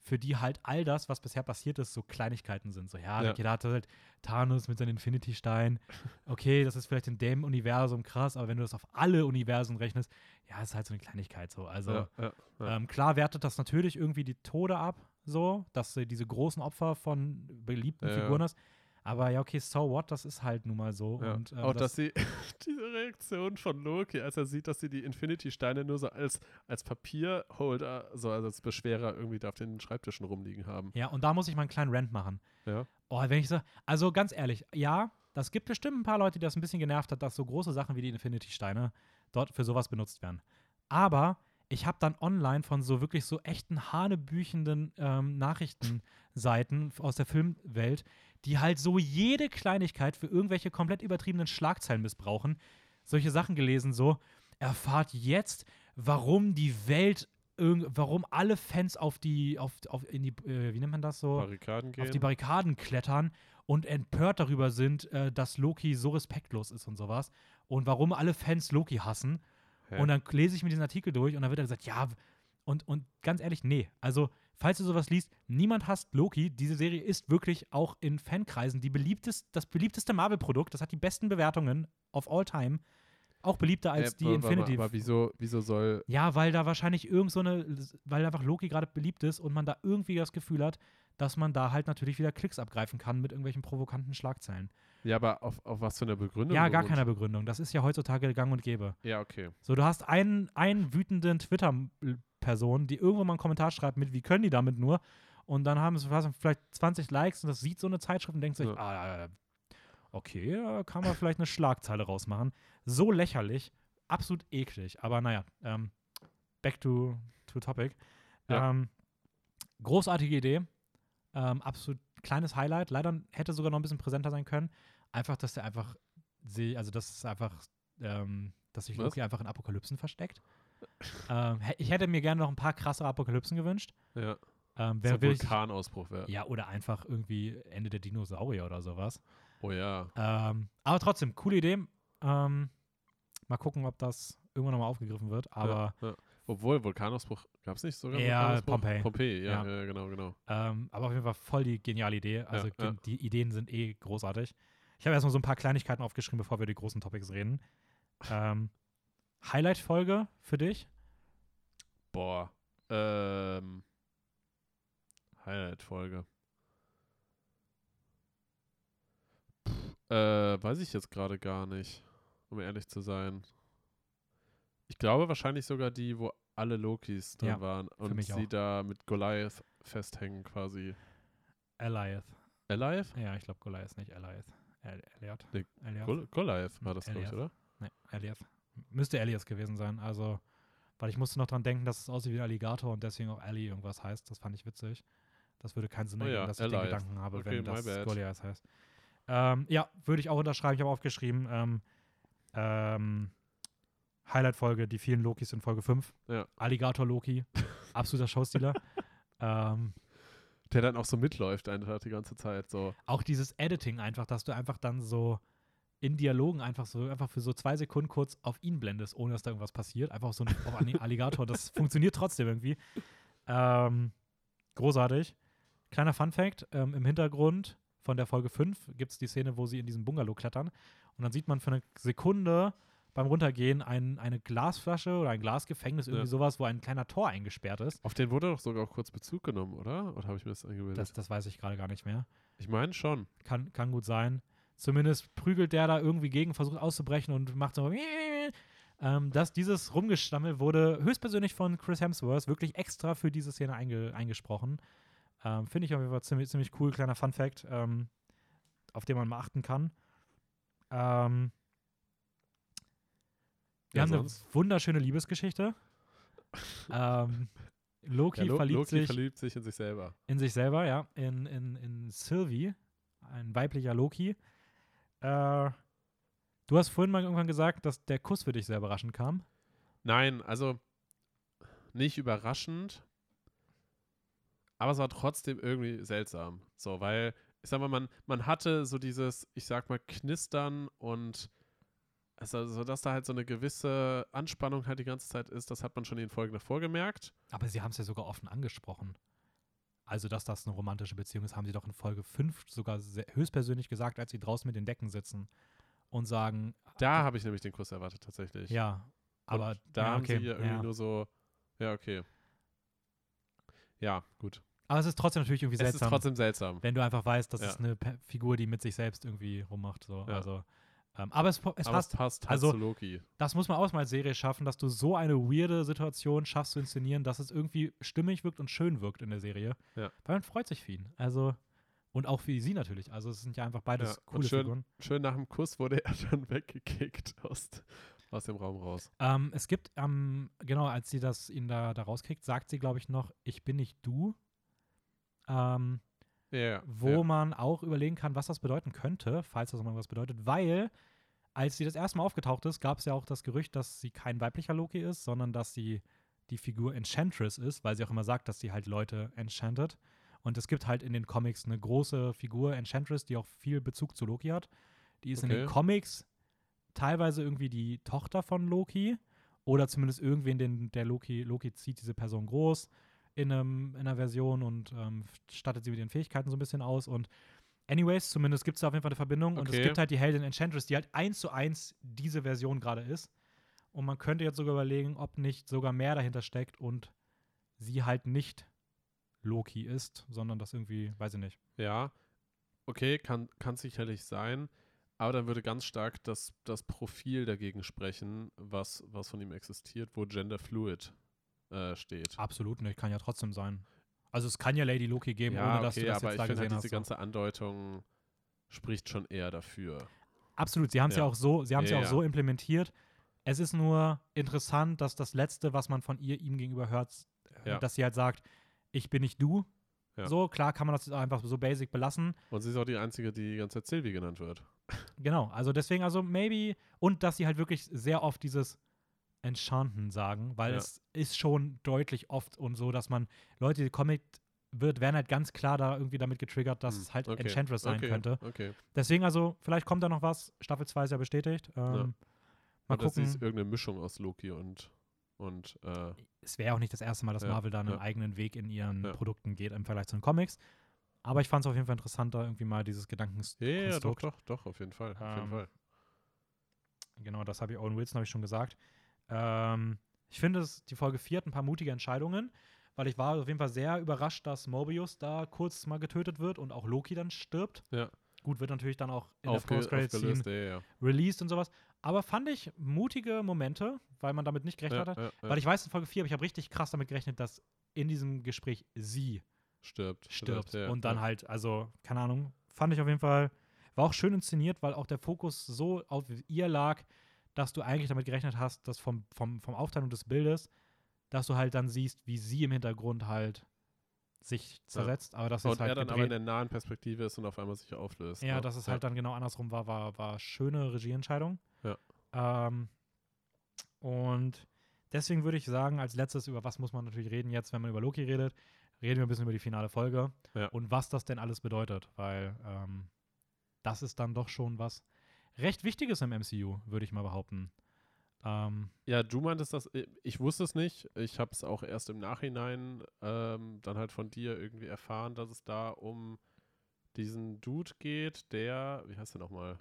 [SPEAKER 2] für die halt all das, was bisher passiert ist, so Kleinigkeiten sind. So, ja,
[SPEAKER 1] Ja.
[SPEAKER 2] okay, da hat halt Thanos mit seinem Infinity-Stein. Okay, das ist vielleicht in dem Universum krass, aber wenn du das auf alle Universen rechnest, ja, ist halt so eine Kleinigkeit so. Also,
[SPEAKER 1] ja, ja,
[SPEAKER 2] ähm, klar wertet das natürlich irgendwie die Tode ab, so, dass du diese großen Opfer von beliebten. Figuren hast. Aber ja, okay, so what, das ist halt nun mal so.
[SPEAKER 1] Ja.
[SPEAKER 2] Und, ähm,
[SPEAKER 1] auch dass sie diese Reaktion von Loki, als er sieht, dass sie die Infinity-Steine nur so als, als Papierholder, so also als Beschwerer irgendwie da auf den Schreibtischen rumliegen haben.
[SPEAKER 2] Ja, und da muss ich mal einen kleinen Rant machen.
[SPEAKER 1] Ja.
[SPEAKER 2] Oh, wenn ich so, also ganz ehrlich, ja, das gibt bestimmt ein paar Leute, die das ein bisschen genervt hat, dass so große Sachen wie die Infinity-Steine dort für sowas benutzt werden. Aber ich habe dann online von so wirklich so echten hanebüchenden ähm, Nachrichtenseiten aus der Filmwelt, die halt so jede Kleinigkeit für irgendwelche komplett übertriebenen Schlagzeilen missbrauchen, solche Sachen gelesen, so, erfahrt jetzt, warum die Welt, warum alle Fans auf die, auf, auf in die, äh, wie nennt man das so?
[SPEAKER 1] Barrikaden gehen.
[SPEAKER 2] auf die Barrikaden klettern und empört darüber sind, äh, dass Loki so respektlos ist und sowas. Und warum alle Fans Loki hassen.
[SPEAKER 1] Hä?
[SPEAKER 2] Und dann lese ich mir diesen Artikel durch und dann wird er gesagt, ja, und, und ganz ehrlich, nee. Also, falls du sowas liest, niemand hasst Loki. Diese Serie ist wirklich auch in Fankreisen die beliebtest, das beliebteste Marvel-Produkt. Das hat die besten Bewertungen of all time. Auch beliebter als
[SPEAKER 1] Äh,
[SPEAKER 2] die
[SPEAKER 1] aber-
[SPEAKER 2] Infinity.
[SPEAKER 1] Aber wieso, wieso soll.
[SPEAKER 2] Ja, weil da wahrscheinlich irgend so eine, weil einfach Loki gerade beliebt ist und man da irgendwie das Gefühl hat, dass man da halt natürlich wieder Klicks abgreifen kann mit irgendwelchen provokanten Schlagzeilen.
[SPEAKER 1] Ja, aber auf, auf was für eine Begründung?
[SPEAKER 2] Ja, gar keiner Begründung. Das ist ja heutzutage gang und gäbe.
[SPEAKER 1] Ja, okay.
[SPEAKER 2] So, du hast einen, einen wütenden Twitter-Person, die irgendwo mal einen Kommentar schreibt mit, wie können die damit nur? Und dann haben sie vielleicht 20 Likes und das sieht so eine Zeitschrift und denkt sich,
[SPEAKER 1] Ja.
[SPEAKER 2] ah, okay, da kann man vielleicht eine Schlagzeile rausmachen. So lächerlich, absolut eklig. Aber naja, ähm, back to, to topic.
[SPEAKER 1] Ja.
[SPEAKER 2] Ähm, großartige Idee. Ähm, absolut kleines Highlight. Leider hätte sogar noch ein bisschen präsenter sein können. Einfach, dass der einfach, sie, also das ist einfach, ähm, dass sich? Loki einfach in Apokalypsen versteckt. ähm, ich hätte mir gerne noch ein paar krassere Apokalypsen gewünscht.
[SPEAKER 1] Ja.
[SPEAKER 2] Ähm,
[SPEAKER 1] So
[SPEAKER 2] wer
[SPEAKER 1] ein
[SPEAKER 2] will
[SPEAKER 1] Vulkanausbruch wäre.
[SPEAKER 2] ja, oder einfach irgendwie Ende der Dinosaurier oder sowas.
[SPEAKER 1] Oh ja.
[SPEAKER 2] Ähm, aber trotzdem, coole Idee. Ähm, mal gucken, ob das irgendwann nochmal aufgegriffen wird. Aber
[SPEAKER 1] ja, ja. Obwohl, Vulkanausbruch, gab es nicht sogar
[SPEAKER 2] Ja? Pompeii.
[SPEAKER 1] Pompeii, ja,
[SPEAKER 2] Ja.
[SPEAKER 1] ja. genau, genau.
[SPEAKER 2] Ähm, aber auf jeden Fall voll die geniale Idee. Also
[SPEAKER 1] Ja,
[SPEAKER 2] gen- die Ideen sind eh großartig. Ich habe erstmal so ein paar Kleinigkeiten aufgeschrieben, bevor wir die großen Topics reden. Ähm, Highlight-Folge für dich?
[SPEAKER 1] Boah. Ähm. Highlight-Folge. Äh, weiß ich jetzt gerade gar nicht, um ehrlich zu sein. Ich glaube wahrscheinlich sogar die, wo alle Lokis drin
[SPEAKER 2] Ja,
[SPEAKER 1] waren und sie
[SPEAKER 2] auch.
[SPEAKER 1] da mit Goliath festhängen quasi.
[SPEAKER 2] Eliath.
[SPEAKER 1] Alive?
[SPEAKER 2] Ja, ich glaube Goliath, nicht Eliath. El Eliath.
[SPEAKER 1] Nee,
[SPEAKER 2] Eliath.
[SPEAKER 1] Gol Goliath war das, glaube ich,
[SPEAKER 2] Eliath.
[SPEAKER 1] oder?
[SPEAKER 2] Nee, Eliath. Müsste Elias gewesen sein. Also, weil ich musste noch dran denken, dass es aussieht wie ein Alligator und deswegen auch Ali irgendwas heißt. Das fand ich witzig. Das würde keinen Sinn
[SPEAKER 1] Oh
[SPEAKER 2] ergeben,
[SPEAKER 1] ja,
[SPEAKER 2] dass ich den
[SPEAKER 1] Eliath.
[SPEAKER 2] Gedanken habe,
[SPEAKER 1] Okay,
[SPEAKER 2] wenn das
[SPEAKER 1] bad.
[SPEAKER 2] Goliath heißt. Ähm, ja, würde ich auch unterschreiben. Ich habe aufgeschrieben, ähm, ähm, Highlight-Folge, die vielen Lokis in Folge 5.
[SPEAKER 1] Ja.
[SPEAKER 2] Alligator Loki, absoluter Showstealer. ähm,
[SPEAKER 1] Der dann auch so mitläuft einfach die ganze Zeit. So.
[SPEAKER 2] auch dieses Editing einfach, dass du einfach dann so in Dialogen einfach so einfach für so zwei Sekunden kurz auf ihn blendest, ohne dass da irgendwas passiert. Einfach so ein auf Alligator. Das funktioniert trotzdem irgendwie. Ähm, großartig. Kleiner Fun-Fact: ähm, Im Hintergrund von der Folge 5 gibt es die Szene, wo sie in diesem Bungalow klettern. Und dann sieht man für eine Sekunde beim Runtergehen ein, eine Glasflasche oder ein Glasgefängnis, irgendwie
[SPEAKER 1] Ja.
[SPEAKER 2] sowas, wo ein kleiner Tor eingesperrt ist.
[SPEAKER 1] Auf den wurde doch sogar auch kurz Bezug genommen, oder? Oder habe ich mir das eingebildet?
[SPEAKER 2] Das, das weiß ich gerade gar nicht mehr.
[SPEAKER 1] ich meine schon.
[SPEAKER 2] Kann, kann gut sein. Zumindest prügelt der da irgendwie gegen, versucht auszubrechen und macht so. Ähm, dass dieses Rumgestammel wurde höchstpersönlich von Chris Hemsworth wirklich extra für diese Szene einge eingesprochen. Ähm, Finde ich auf jeden Fall ziemlich, ziemlich cool. Kleiner Fun-Fact, ähm, auf den man mal achten kann. Ähm, wir
[SPEAKER 1] Ja,
[SPEAKER 2] haben
[SPEAKER 1] sonst?
[SPEAKER 2] eine wunderschöne Liebesgeschichte. ähm, Loki
[SPEAKER 1] Ja, Lo
[SPEAKER 2] verliebt
[SPEAKER 1] Loki
[SPEAKER 2] sich
[SPEAKER 1] verliebt sich in sich selber.
[SPEAKER 2] in sich selber, ja, in, in, in Sylvie, ein weiblicher Loki. Äh, du hast vorhin mal irgendwann gesagt, dass der Kuss für dich sehr überraschend kam.
[SPEAKER 1] Nein, also nicht überraschend, aber es war trotzdem irgendwie seltsam. So, weil, ich sag mal, man, man hatte so dieses, ich sag mal, Knistern und also, so dass da halt so eine gewisse Anspannung halt die ganze Zeit ist, das hat man schon in den Folgen davor gemerkt.
[SPEAKER 2] Aber sie haben es ja sogar offen angesprochen. Also, dass das eine romantische Beziehung ist, haben sie doch in Folge 5 sogar sehr, höchstpersönlich gesagt, als sie draußen mit den Decken sitzen und sagen,
[SPEAKER 1] Da habe ich nämlich den Kuss erwartet, tatsächlich.
[SPEAKER 2] ja, aber
[SPEAKER 1] Und da
[SPEAKER 2] ja,
[SPEAKER 1] haben
[SPEAKER 2] okay,
[SPEAKER 1] sie ja irgendwie
[SPEAKER 2] ja.
[SPEAKER 1] nur so, ja, okay. Ja, gut.
[SPEAKER 2] Aber es ist trotzdem natürlich irgendwie
[SPEAKER 1] Es ist
[SPEAKER 2] seltsam,
[SPEAKER 1] trotzdem seltsam.
[SPEAKER 2] wenn du einfach weißt, das
[SPEAKER 1] Ja.
[SPEAKER 2] ist eine Figur, die mit sich selbst irgendwie rummacht. So. Also, ähm, aber es, es
[SPEAKER 1] aber
[SPEAKER 2] passt
[SPEAKER 1] es passt halt
[SPEAKER 2] Also-
[SPEAKER 1] zu Loki.
[SPEAKER 2] das muss man auch mal als Serie schaffen, dass du so eine weirde Situation schaffst zu inszenieren, dass es irgendwie stimmig wirkt und schön wirkt in der Serie.
[SPEAKER 1] Ja.
[SPEAKER 2] Weil man freut sich für ihn. Also, und auch für sie natürlich. Also, es sind ja einfach beides
[SPEAKER 1] Ja,
[SPEAKER 2] coole
[SPEAKER 1] schön-
[SPEAKER 2] Figuren.
[SPEAKER 1] Schön nach dem Kuss wurde er dann weggekickt aus, aus dem Raum raus.
[SPEAKER 2] Ähm, es gibt, ähm, genau, als sie das ihn da, da rauskriegt, sagt sie, glaube ich, noch, ich bin nicht du. Ähm,
[SPEAKER 1] Ja,
[SPEAKER 2] wo
[SPEAKER 1] ja.
[SPEAKER 2] man auch überlegen kann, was das bedeuten könnte, falls das mal was bedeutet, weil als sie das erste Mal aufgetaucht ist, gab es ja auch das Gerücht, dass sie kein weiblicher Loki ist, sondern dass sie die Figur Enchantress ist, weil sie auch immer sagt, dass sie halt Leute enchantet. Und es gibt halt in den Comics eine große Figur, Enchantress, die auch viel Bezug zu Loki hat. Die ist in den
[SPEAKER 1] Okay.
[SPEAKER 2] Comics teilweise irgendwie die Tochter von Loki oder zumindest irgendwen, den der Loki, Loki zieht diese Person groß in, einem, in einer Version und ähm, stattet sie mit ihren Fähigkeiten so ein bisschen aus. Und anyways, zumindest gibt es da auf jeden Fall eine Verbindung. Und es
[SPEAKER 1] Okay.
[SPEAKER 2] gibt halt die Heldin Enchantress, die halt eins zu eins diese Version gerade ist. Und man könnte jetzt sogar überlegen, ob nicht sogar mehr dahinter steckt und sie halt nicht Loki ist, sondern das irgendwie, weiß ich nicht.
[SPEAKER 1] Ja, okay, kann, kann sicherlich sein. Aber dann würde ganz stark das, das Profil dagegen sprechen, was, was von ihm existiert, wo Gender Fluid äh, steht.
[SPEAKER 2] Absolut nicht, kann ja trotzdem sein. Also es kann ja Lady Loki geben,
[SPEAKER 1] ja,
[SPEAKER 2] ohne dass
[SPEAKER 1] okay,
[SPEAKER 2] du das jetzt da
[SPEAKER 1] finde
[SPEAKER 2] gesehen
[SPEAKER 1] halt,
[SPEAKER 2] hast.
[SPEAKER 1] diese ganze Andeutung spricht schon eher dafür.
[SPEAKER 2] Absolut, sie haben es ja.
[SPEAKER 1] Ja.
[SPEAKER 2] auch so, sie haben es ja,
[SPEAKER 1] Ja,
[SPEAKER 2] auch so implementiert. Es ist nur interessant, dass das Letzte, was man von ihr ihm gegenüber hört, dass sie halt sagt, ich bin nicht du. So, klar kann man das einfach so basic belassen.
[SPEAKER 1] Und sie ist auch die Einzige, die die ganze Zeit Sylvie genannt wird.
[SPEAKER 2] Genau, also deswegen, also maybe, und dass sie halt wirklich sehr oft dieses Enchanten sagen, weil
[SPEAKER 1] Ja.
[SPEAKER 2] es ist schon deutlich oft und so, dass man Leute, die Comic wird, werden halt ganz klar da irgendwie damit getriggert, dass
[SPEAKER 1] Hm,
[SPEAKER 2] es halt
[SPEAKER 1] okay,
[SPEAKER 2] Enchantress sein
[SPEAKER 1] okay,
[SPEAKER 2] könnte.
[SPEAKER 1] Okay.
[SPEAKER 2] Deswegen also, vielleicht kommt da noch was. Staffel 2 ist ja bestätigt. Ähm, Mal
[SPEAKER 1] Und das
[SPEAKER 2] gucken.
[SPEAKER 1] ist irgendeine Mischung aus Loki und, und äh,
[SPEAKER 2] es wäre auch nicht das erste Mal, dass
[SPEAKER 1] Ja,
[SPEAKER 2] Marvel da einen
[SPEAKER 1] ja.
[SPEAKER 2] eigenen Weg in ihren
[SPEAKER 1] Ja.
[SPEAKER 2] Produkten geht im Vergleich zu den Comics. Aber ich fand es auf jeden Fall interessanter, irgendwie mal dieses Gedankens
[SPEAKER 1] ja, ja, doch, doch, doch, auf jeden Fall. Auf jeden
[SPEAKER 2] Ähm,
[SPEAKER 1] Fall.
[SPEAKER 2] Genau, das habe ich Owen Wilson, habe ich schon gesagt. Ähm, ich finde, es, die Folge 4 hat ein paar mutige Entscheidungen, weil ich war auf jeden Fall sehr überrascht, dass Mobius da kurz mal getötet wird und auch Loki dann stirbt.
[SPEAKER 1] Ja.
[SPEAKER 2] Gut, wird natürlich dann auch in
[SPEAKER 1] Aufge
[SPEAKER 2] der Post-Credit-Scene
[SPEAKER 1] ja, ja,
[SPEAKER 2] released und sowas. Aber fand ich mutige Momente, weil man damit nicht gerechnet
[SPEAKER 1] ja,
[SPEAKER 2] hat. Weil ich weiß in Folge 4, aber ich habe richtig krass damit gerechnet, dass in diesem Gespräch sie
[SPEAKER 1] stirbt.
[SPEAKER 2] stirbt. Und dann halt, also, keine Ahnung, fand ich auf jeden Fall, war auch schön inszeniert, weil auch der Fokus so auf ihr lag, dass du eigentlich damit gerechnet hast, dass vom, vom, vom Aufteilung des Bildes, dass du halt dann siehst, wie sie im Hintergrund halt sich zersetzt, aber das ist
[SPEAKER 1] Und
[SPEAKER 2] halt
[SPEAKER 1] er dann aber in der nahen Perspektive ist und auf einmal sich auflöst.
[SPEAKER 2] Ja,
[SPEAKER 1] ne?
[SPEAKER 2] dass es halt dann genau andersrum war, war, war schöne Regieentscheidung.
[SPEAKER 1] Ja.
[SPEAKER 2] Ähm, und deswegen würde ich sagen, als letztes, über was muss man natürlich reden jetzt, wenn man über Loki redet, reden wir ein bisschen über die finale Folge
[SPEAKER 1] Ja.
[SPEAKER 2] und was das denn alles bedeutet, weil ähm, das ist dann doch schon was recht Wichtiges im MCU, würde ich mal behaupten. Ähm,
[SPEAKER 1] Ja, du meintest das, ich wusste es nicht. Ich habe es auch erst im Nachhinein ähm, dann halt von dir irgendwie erfahren, dass es da um diesen Dude geht, der, wie heißt der nochmal?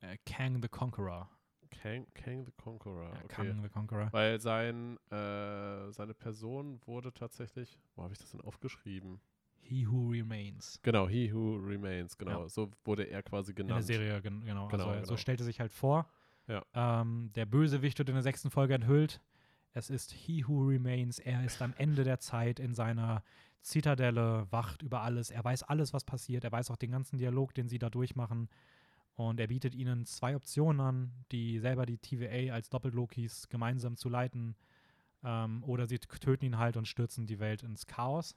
[SPEAKER 2] äh, Kang the Conqueror.
[SPEAKER 1] Kang, Kang the Conqueror.
[SPEAKER 2] Ja,
[SPEAKER 1] okay.
[SPEAKER 2] Kang the Conqueror.
[SPEAKER 1] Weil sein, äh, seine Person wurde tatsächlich, wo habe ich das denn aufgeschrieben?
[SPEAKER 2] He Who Remains.
[SPEAKER 1] Genau, He Who Remains, genau.
[SPEAKER 2] Ja.
[SPEAKER 1] So wurde er quasi
[SPEAKER 2] In der
[SPEAKER 1] genannt.
[SPEAKER 2] Serie, gen genau.
[SPEAKER 1] Genau,
[SPEAKER 2] also,
[SPEAKER 1] genau.
[SPEAKER 2] So stellte sich halt vor.
[SPEAKER 1] Ja.
[SPEAKER 2] Ähm, der Bösewicht wird in der sechsten Folge enthüllt. Es ist He Who Remains. Er ist am Ende der Zeit in seiner Zitadelle, wacht über alles. Er weiß alles, was passiert. Er weiß auch den ganzen Dialog, den sie da durchmachen. Und er bietet ihnen zwei Optionen an, die selber die TVA als Doppel-Lokis gemeinsam zu leiten. Ähm, oder sie töten ihn halt und stürzen die Welt ins Chaos.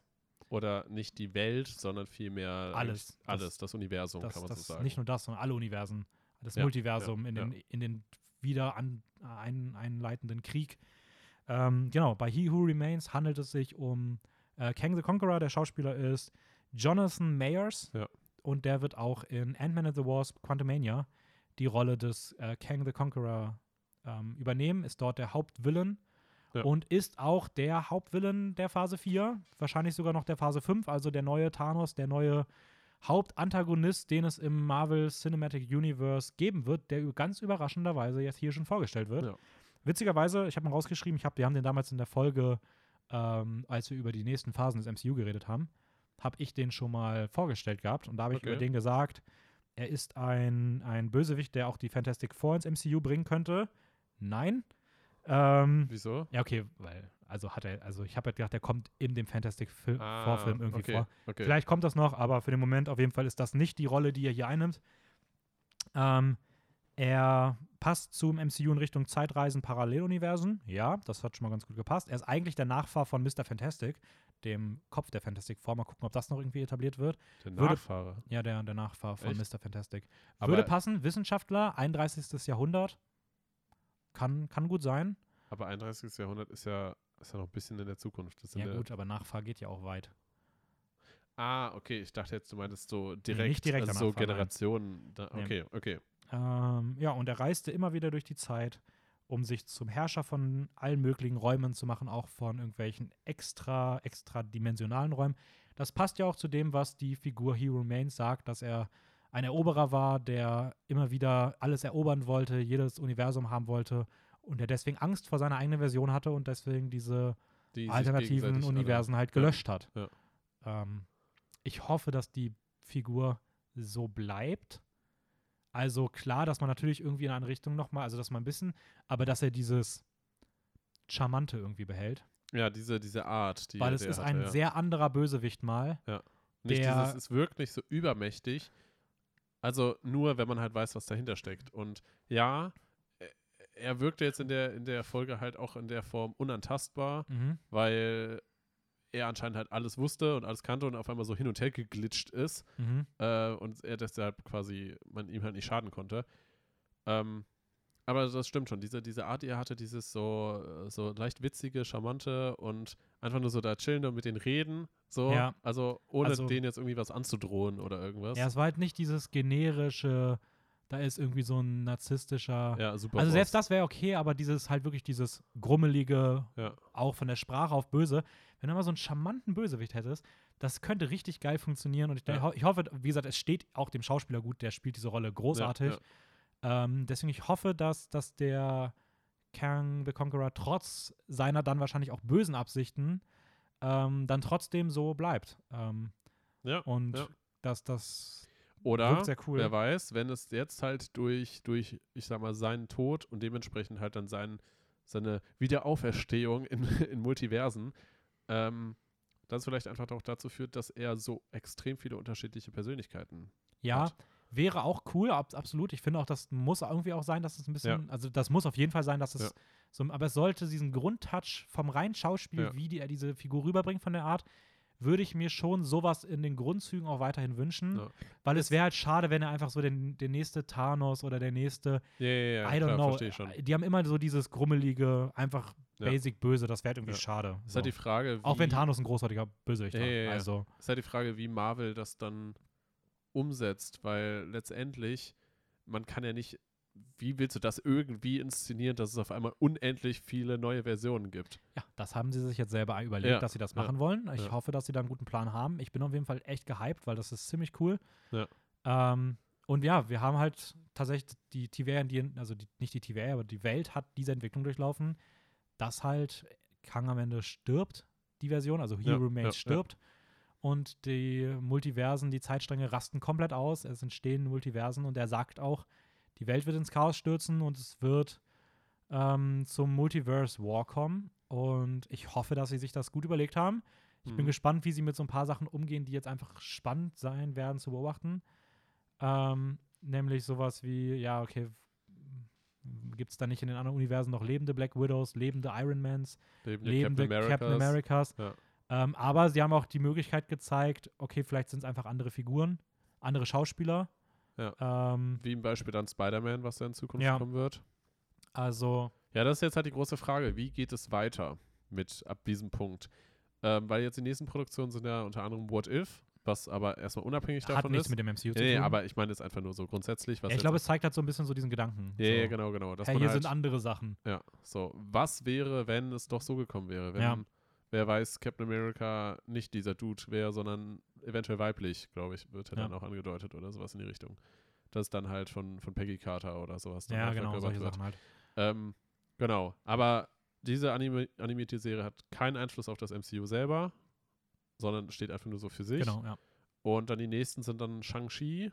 [SPEAKER 1] Oder nicht die Welt, sondern vielmehr
[SPEAKER 2] Alles.
[SPEAKER 1] alles, das, Universum,
[SPEAKER 2] das,
[SPEAKER 1] kann man
[SPEAKER 2] das
[SPEAKER 1] so sagen.
[SPEAKER 2] nicht nur das, sondern alle Universen. Das
[SPEAKER 1] Ja,
[SPEAKER 2] Multiversum
[SPEAKER 1] ja,
[SPEAKER 2] in,
[SPEAKER 1] ja.
[SPEAKER 2] den, in den wieder an, ein, einleitenden Krieg. Ähm, genau, bei He Who Remains handelt es sich um äh, Kang the Conqueror. Der Schauspieler ist Jonathan Mayers.
[SPEAKER 1] Ja.
[SPEAKER 2] Und der wird auch in Ant-Man and the Wasp Quantumania die Rolle des äh, Kang the Conqueror ähm, übernehmen. Ist dort der Hauptvillain.
[SPEAKER 1] Ja.
[SPEAKER 2] Und ist auch der Hauptvillain der Phase 4. Wahrscheinlich sogar noch der Phase 5. Also der neue Thanos, der neue Hauptantagonist, den es im Marvel Cinematic Universe geben wird, der ganz überraschenderweise jetzt hier schon vorgestellt wird.
[SPEAKER 1] Ja.
[SPEAKER 2] Witzigerweise, ich habe mal rausgeschrieben, ich hab, wir haben den damals in der Folge, ähm, als wir über die nächsten Phasen des MCU geredet haben, habe ich den schon mal vorgestellt gehabt und da habe ich
[SPEAKER 1] Okay.
[SPEAKER 2] über den gesagt, er ist ein, ein Bösewicht, der auch die Fantastic Four ins MCU bringen könnte. Nein. Ähm,
[SPEAKER 1] Wieso?
[SPEAKER 2] ja, okay, weil, also hat er, also ich habe halt gedacht, der kommt in dem Fantastic Fil
[SPEAKER 1] Ah,
[SPEAKER 2] irgendwie
[SPEAKER 1] okay,
[SPEAKER 2] vor.
[SPEAKER 1] Okay.
[SPEAKER 2] Vielleicht kommt das noch, aber für den Moment auf jeden Fall ist das nicht die Rolle, die er hier einnimmt. Ähm, er passt zum MCU in Richtung Zeitreisen, Paralleluniversen. Ja, das hat schon mal ganz gut gepasst. Er ist eigentlich der Nachfahr von Mr. Fantastic, dem Kopf der Fantastic Four. Mal gucken, ob das noch irgendwie etabliert wird.
[SPEAKER 1] Der
[SPEAKER 2] würde-
[SPEAKER 1] Nachfahrer.
[SPEAKER 2] Ja, der, der Nachfahr von
[SPEAKER 1] Echt?
[SPEAKER 2] Mr. Fantastic.
[SPEAKER 1] Aber-
[SPEAKER 2] Würde passen, Wissenschaftler, 31. Jahrhundert. Kann, kann gut sein.
[SPEAKER 1] Aber 31. Jahrhundert ist ja, ist ja noch ein bisschen in der Zukunft. Das sind
[SPEAKER 2] Ja, gut, aber Nachfahr geht ja auch weit.
[SPEAKER 1] Ah, okay. Ich dachte jetzt, du meintest so direkt,
[SPEAKER 2] nicht direkt
[SPEAKER 1] also so. Generationen. Da,
[SPEAKER 2] Nee.
[SPEAKER 1] okay, okay.
[SPEAKER 2] Ähm, ja, und er reiste immer wieder durch die Zeit, um sich zum Herrscher von allen möglichen Räumen zu machen, auch von irgendwelchen extra, extra dimensionalen Räumen. Das passt ja auch zu dem, was die Figur He Remains sagt, dass er ein Eroberer war, der immer wieder alles erobern wollte, jedes Universum haben wollte und der deswegen Angst vor seiner eigenen Version hatte und deswegen diese
[SPEAKER 1] Die
[SPEAKER 2] alternativen
[SPEAKER 1] gegenseitig alle-
[SPEAKER 2] Universen halt
[SPEAKER 1] Ja.
[SPEAKER 2] gelöscht hat.
[SPEAKER 1] Ja.
[SPEAKER 2] Ähm, ich hoffe, dass die Figur so bleibt. Also klar, dass man natürlich irgendwie in eine Richtung nochmal, also dass man ein bisschen, aber dass er dieses Charmante irgendwie behält.
[SPEAKER 1] Ja, diese, diese Art, die
[SPEAKER 2] weil es ist
[SPEAKER 1] hatte,
[SPEAKER 2] ein
[SPEAKER 1] ja.
[SPEAKER 2] sehr anderer Bösewicht mal.
[SPEAKER 1] Nicht
[SPEAKER 2] der-
[SPEAKER 1] dieses, es wirkt nicht so übermächtig. Also nur, wenn man halt weiß, was dahinter steckt. Und ja, äh, er wirkte jetzt in der, in der Folge halt auch in der Form unantastbar,
[SPEAKER 2] Mhm.
[SPEAKER 1] weil er anscheinend halt alles wusste und alles kannte und auf einmal so hin und her geglitscht ist
[SPEAKER 2] Mhm.
[SPEAKER 1] äh, und er deshalb quasi man ihm halt nicht schaden konnte. Ähm, aber das stimmt schon. Diese, diese Art, die er hatte, dieses so, äh, so leicht witzige, charmante und einfach nur so da chillen und mit denen reden. So,
[SPEAKER 2] Ja.
[SPEAKER 1] also ohne
[SPEAKER 2] Also-
[SPEAKER 1] denen jetzt irgendwie was anzudrohen oder irgendwas.
[SPEAKER 2] Ja, es war halt nicht dieses generische, da ist irgendwie so ein narzisstischer.
[SPEAKER 1] Ja, super.
[SPEAKER 2] also selbst das wäre okay, aber dieses halt wirklich dieses grummelige,
[SPEAKER 1] Ja.
[SPEAKER 2] auch von der Sprache auf böse. Wenn du mal so einen charmanten Bösewicht hättest, das könnte richtig geil funktionieren. Und ich,
[SPEAKER 1] Ja.
[SPEAKER 2] ich hoffe, wie gesagt, es steht auch dem Schauspieler gut, der spielt diese Rolle großartig.
[SPEAKER 1] Ja,
[SPEAKER 2] Ähm, deswegen, ich hoffe, dass, dass der Kang the Conqueror trotz seiner dann wahrscheinlich auch bösen Absichten ähm, dann trotzdem so bleibt. Ähm,
[SPEAKER 1] ja.
[SPEAKER 2] und
[SPEAKER 1] ja.
[SPEAKER 2] dass das
[SPEAKER 1] Oder,
[SPEAKER 2] cool.
[SPEAKER 1] wer weiß, wenn es jetzt halt durch, durch, ich sag mal, seinen Tod und dementsprechend halt dann sein, seine Wiederauferstehung in, in Multiversen, ähm, das vielleicht einfach auch dazu führt, dass er so extrem viele unterschiedliche Persönlichkeiten
[SPEAKER 2] Ja,
[SPEAKER 1] hat.
[SPEAKER 2] Wäre auch cool, ab, absolut. Ich finde auch, das muss irgendwie auch sein, dass es ein bisschen, also das muss auf jeden Fall sein, dass es
[SPEAKER 1] Ja.
[SPEAKER 2] so, aber es sollte diesen Grundtouch vom reinen Schauspiel,
[SPEAKER 1] Ja.
[SPEAKER 2] wie die, er diese Figur rüberbringt von der Art, würde ich mir schon sowas in den Grundzügen auch weiterhin wünschen,
[SPEAKER 1] Ja.
[SPEAKER 2] weil es wäre halt schade, wenn er einfach so den, der nächste Thanos oder der nächste,
[SPEAKER 1] Ja, ja, ja,
[SPEAKER 2] I don't
[SPEAKER 1] klar,
[SPEAKER 2] know,
[SPEAKER 1] schon.
[SPEAKER 2] die haben immer so dieses grummelige, einfach
[SPEAKER 1] Ja.
[SPEAKER 2] basic böse, das wäre halt irgendwie
[SPEAKER 1] Ja.
[SPEAKER 2] schade.
[SPEAKER 1] Ist
[SPEAKER 2] So.
[SPEAKER 1] halt die Frage,
[SPEAKER 2] auch wenn Thanos ein großartiger Bösewicht
[SPEAKER 1] Ja,
[SPEAKER 2] war.
[SPEAKER 1] ja, ja.
[SPEAKER 2] Also,
[SPEAKER 1] ist halt die Frage, wie Marvel das dann umsetzt, weil letztendlich, man kann ja nicht, wie willst du das irgendwie inszenieren, dass es auf einmal unendlich viele neue Versionen gibt?
[SPEAKER 2] Ja, das haben sie sich jetzt selber überlegt,
[SPEAKER 1] Ja,
[SPEAKER 2] dass sie das
[SPEAKER 1] ja,
[SPEAKER 2] machen wollen. Ich
[SPEAKER 1] ja.
[SPEAKER 2] hoffe, dass sie da einen guten Plan haben. Ich bin auf jeden Fall echt gehypt, weil das ist ziemlich cool.
[SPEAKER 1] Ja.
[SPEAKER 2] Ähm, und ja, wir haben halt tatsächlich die TVA, die, also die, nicht die TVA, aber die Welt hat diese Entwicklung durchlaufen, dass halt Kang am Ende stirbt, die Version, also He
[SPEAKER 1] Ja,
[SPEAKER 2] Remains
[SPEAKER 1] ja, ja.
[SPEAKER 2] stirbt. Und die Multiversen, die Zeitstränge rasten komplett aus. Es entstehen Multiversen und er sagt auch, die Welt wird ins Chaos stürzen und es wird ähm, zum Multiverse War kommen. Und ich hoffe, dass sie sich das gut überlegt haben. Ich bin
[SPEAKER 1] Mhm.
[SPEAKER 2] gespannt, wie sie mit so ein paar Sachen umgehen, die jetzt einfach spannend sein werden zu beobachten. Ähm, nämlich sowas wie, ja, okay, gibt es da nicht in den anderen Universen noch lebende Black Widows, lebende Ironmans,
[SPEAKER 1] Lebende
[SPEAKER 2] lebende
[SPEAKER 1] Captain
[SPEAKER 2] Captain
[SPEAKER 1] Americas.
[SPEAKER 2] Americas?
[SPEAKER 1] Ja.
[SPEAKER 2] Ähm, aber sie haben auch die Möglichkeit gezeigt, okay, vielleicht sind es einfach andere Figuren, andere Schauspieler. Ähm,
[SPEAKER 1] Wie im Beispiel dann Spider-Man, was da in Zukunft
[SPEAKER 2] Ja.
[SPEAKER 1] kommen wird.
[SPEAKER 2] also,
[SPEAKER 1] Ja, das ist jetzt halt die große Frage. Wie geht es weiter mit ab diesem Punkt? Ähm, weil jetzt die nächsten Produktionen sind ja unter anderem What If, was aber erstmal unabhängig
[SPEAKER 2] hat
[SPEAKER 1] davon
[SPEAKER 2] nichts
[SPEAKER 1] ist.
[SPEAKER 2] mit dem MCU zu
[SPEAKER 1] nee, nee,
[SPEAKER 2] tun.
[SPEAKER 1] aber ich meine jetzt einfach nur so grundsätzlich, was
[SPEAKER 2] ja, ich glaube, es zeigt halt so ein bisschen so diesen Gedanken.
[SPEAKER 1] ja,
[SPEAKER 2] so.
[SPEAKER 1] ja, genau, genau. Dass
[SPEAKER 2] Hey, hier
[SPEAKER 1] halt,
[SPEAKER 2] sind andere Sachen.
[SPEAKER 1] Ja, so. Was wäre, wenn es doch so gekommen wäre? Wenn,
[SPEAKER 2] Ja.
[SPEAKER 1] Wer weiß, Captain America nicht dieser Dude wäre, sondern eventuell weiblich, glaube ich, wird er
[SPEAKER 2] Ja.
[SPEAKER 1] dann auch angedeutet oder sowas in die Richtung. Das dann halt von, von Peggy Carter oder sowas dann
[SPEAKER 2] Ja, genau, solche. Sachen halt.
[SPEAKER 1] Ähm, genau. Aber diese Anime animierte Serie hat keinen Einfluss auf das MCU selber, sondern steht einfach nur so für sich.
[SPEAKER 2] Genau, ja.
[SPEAKER 1] Und dann die nächsten sind dann Shang-Chi.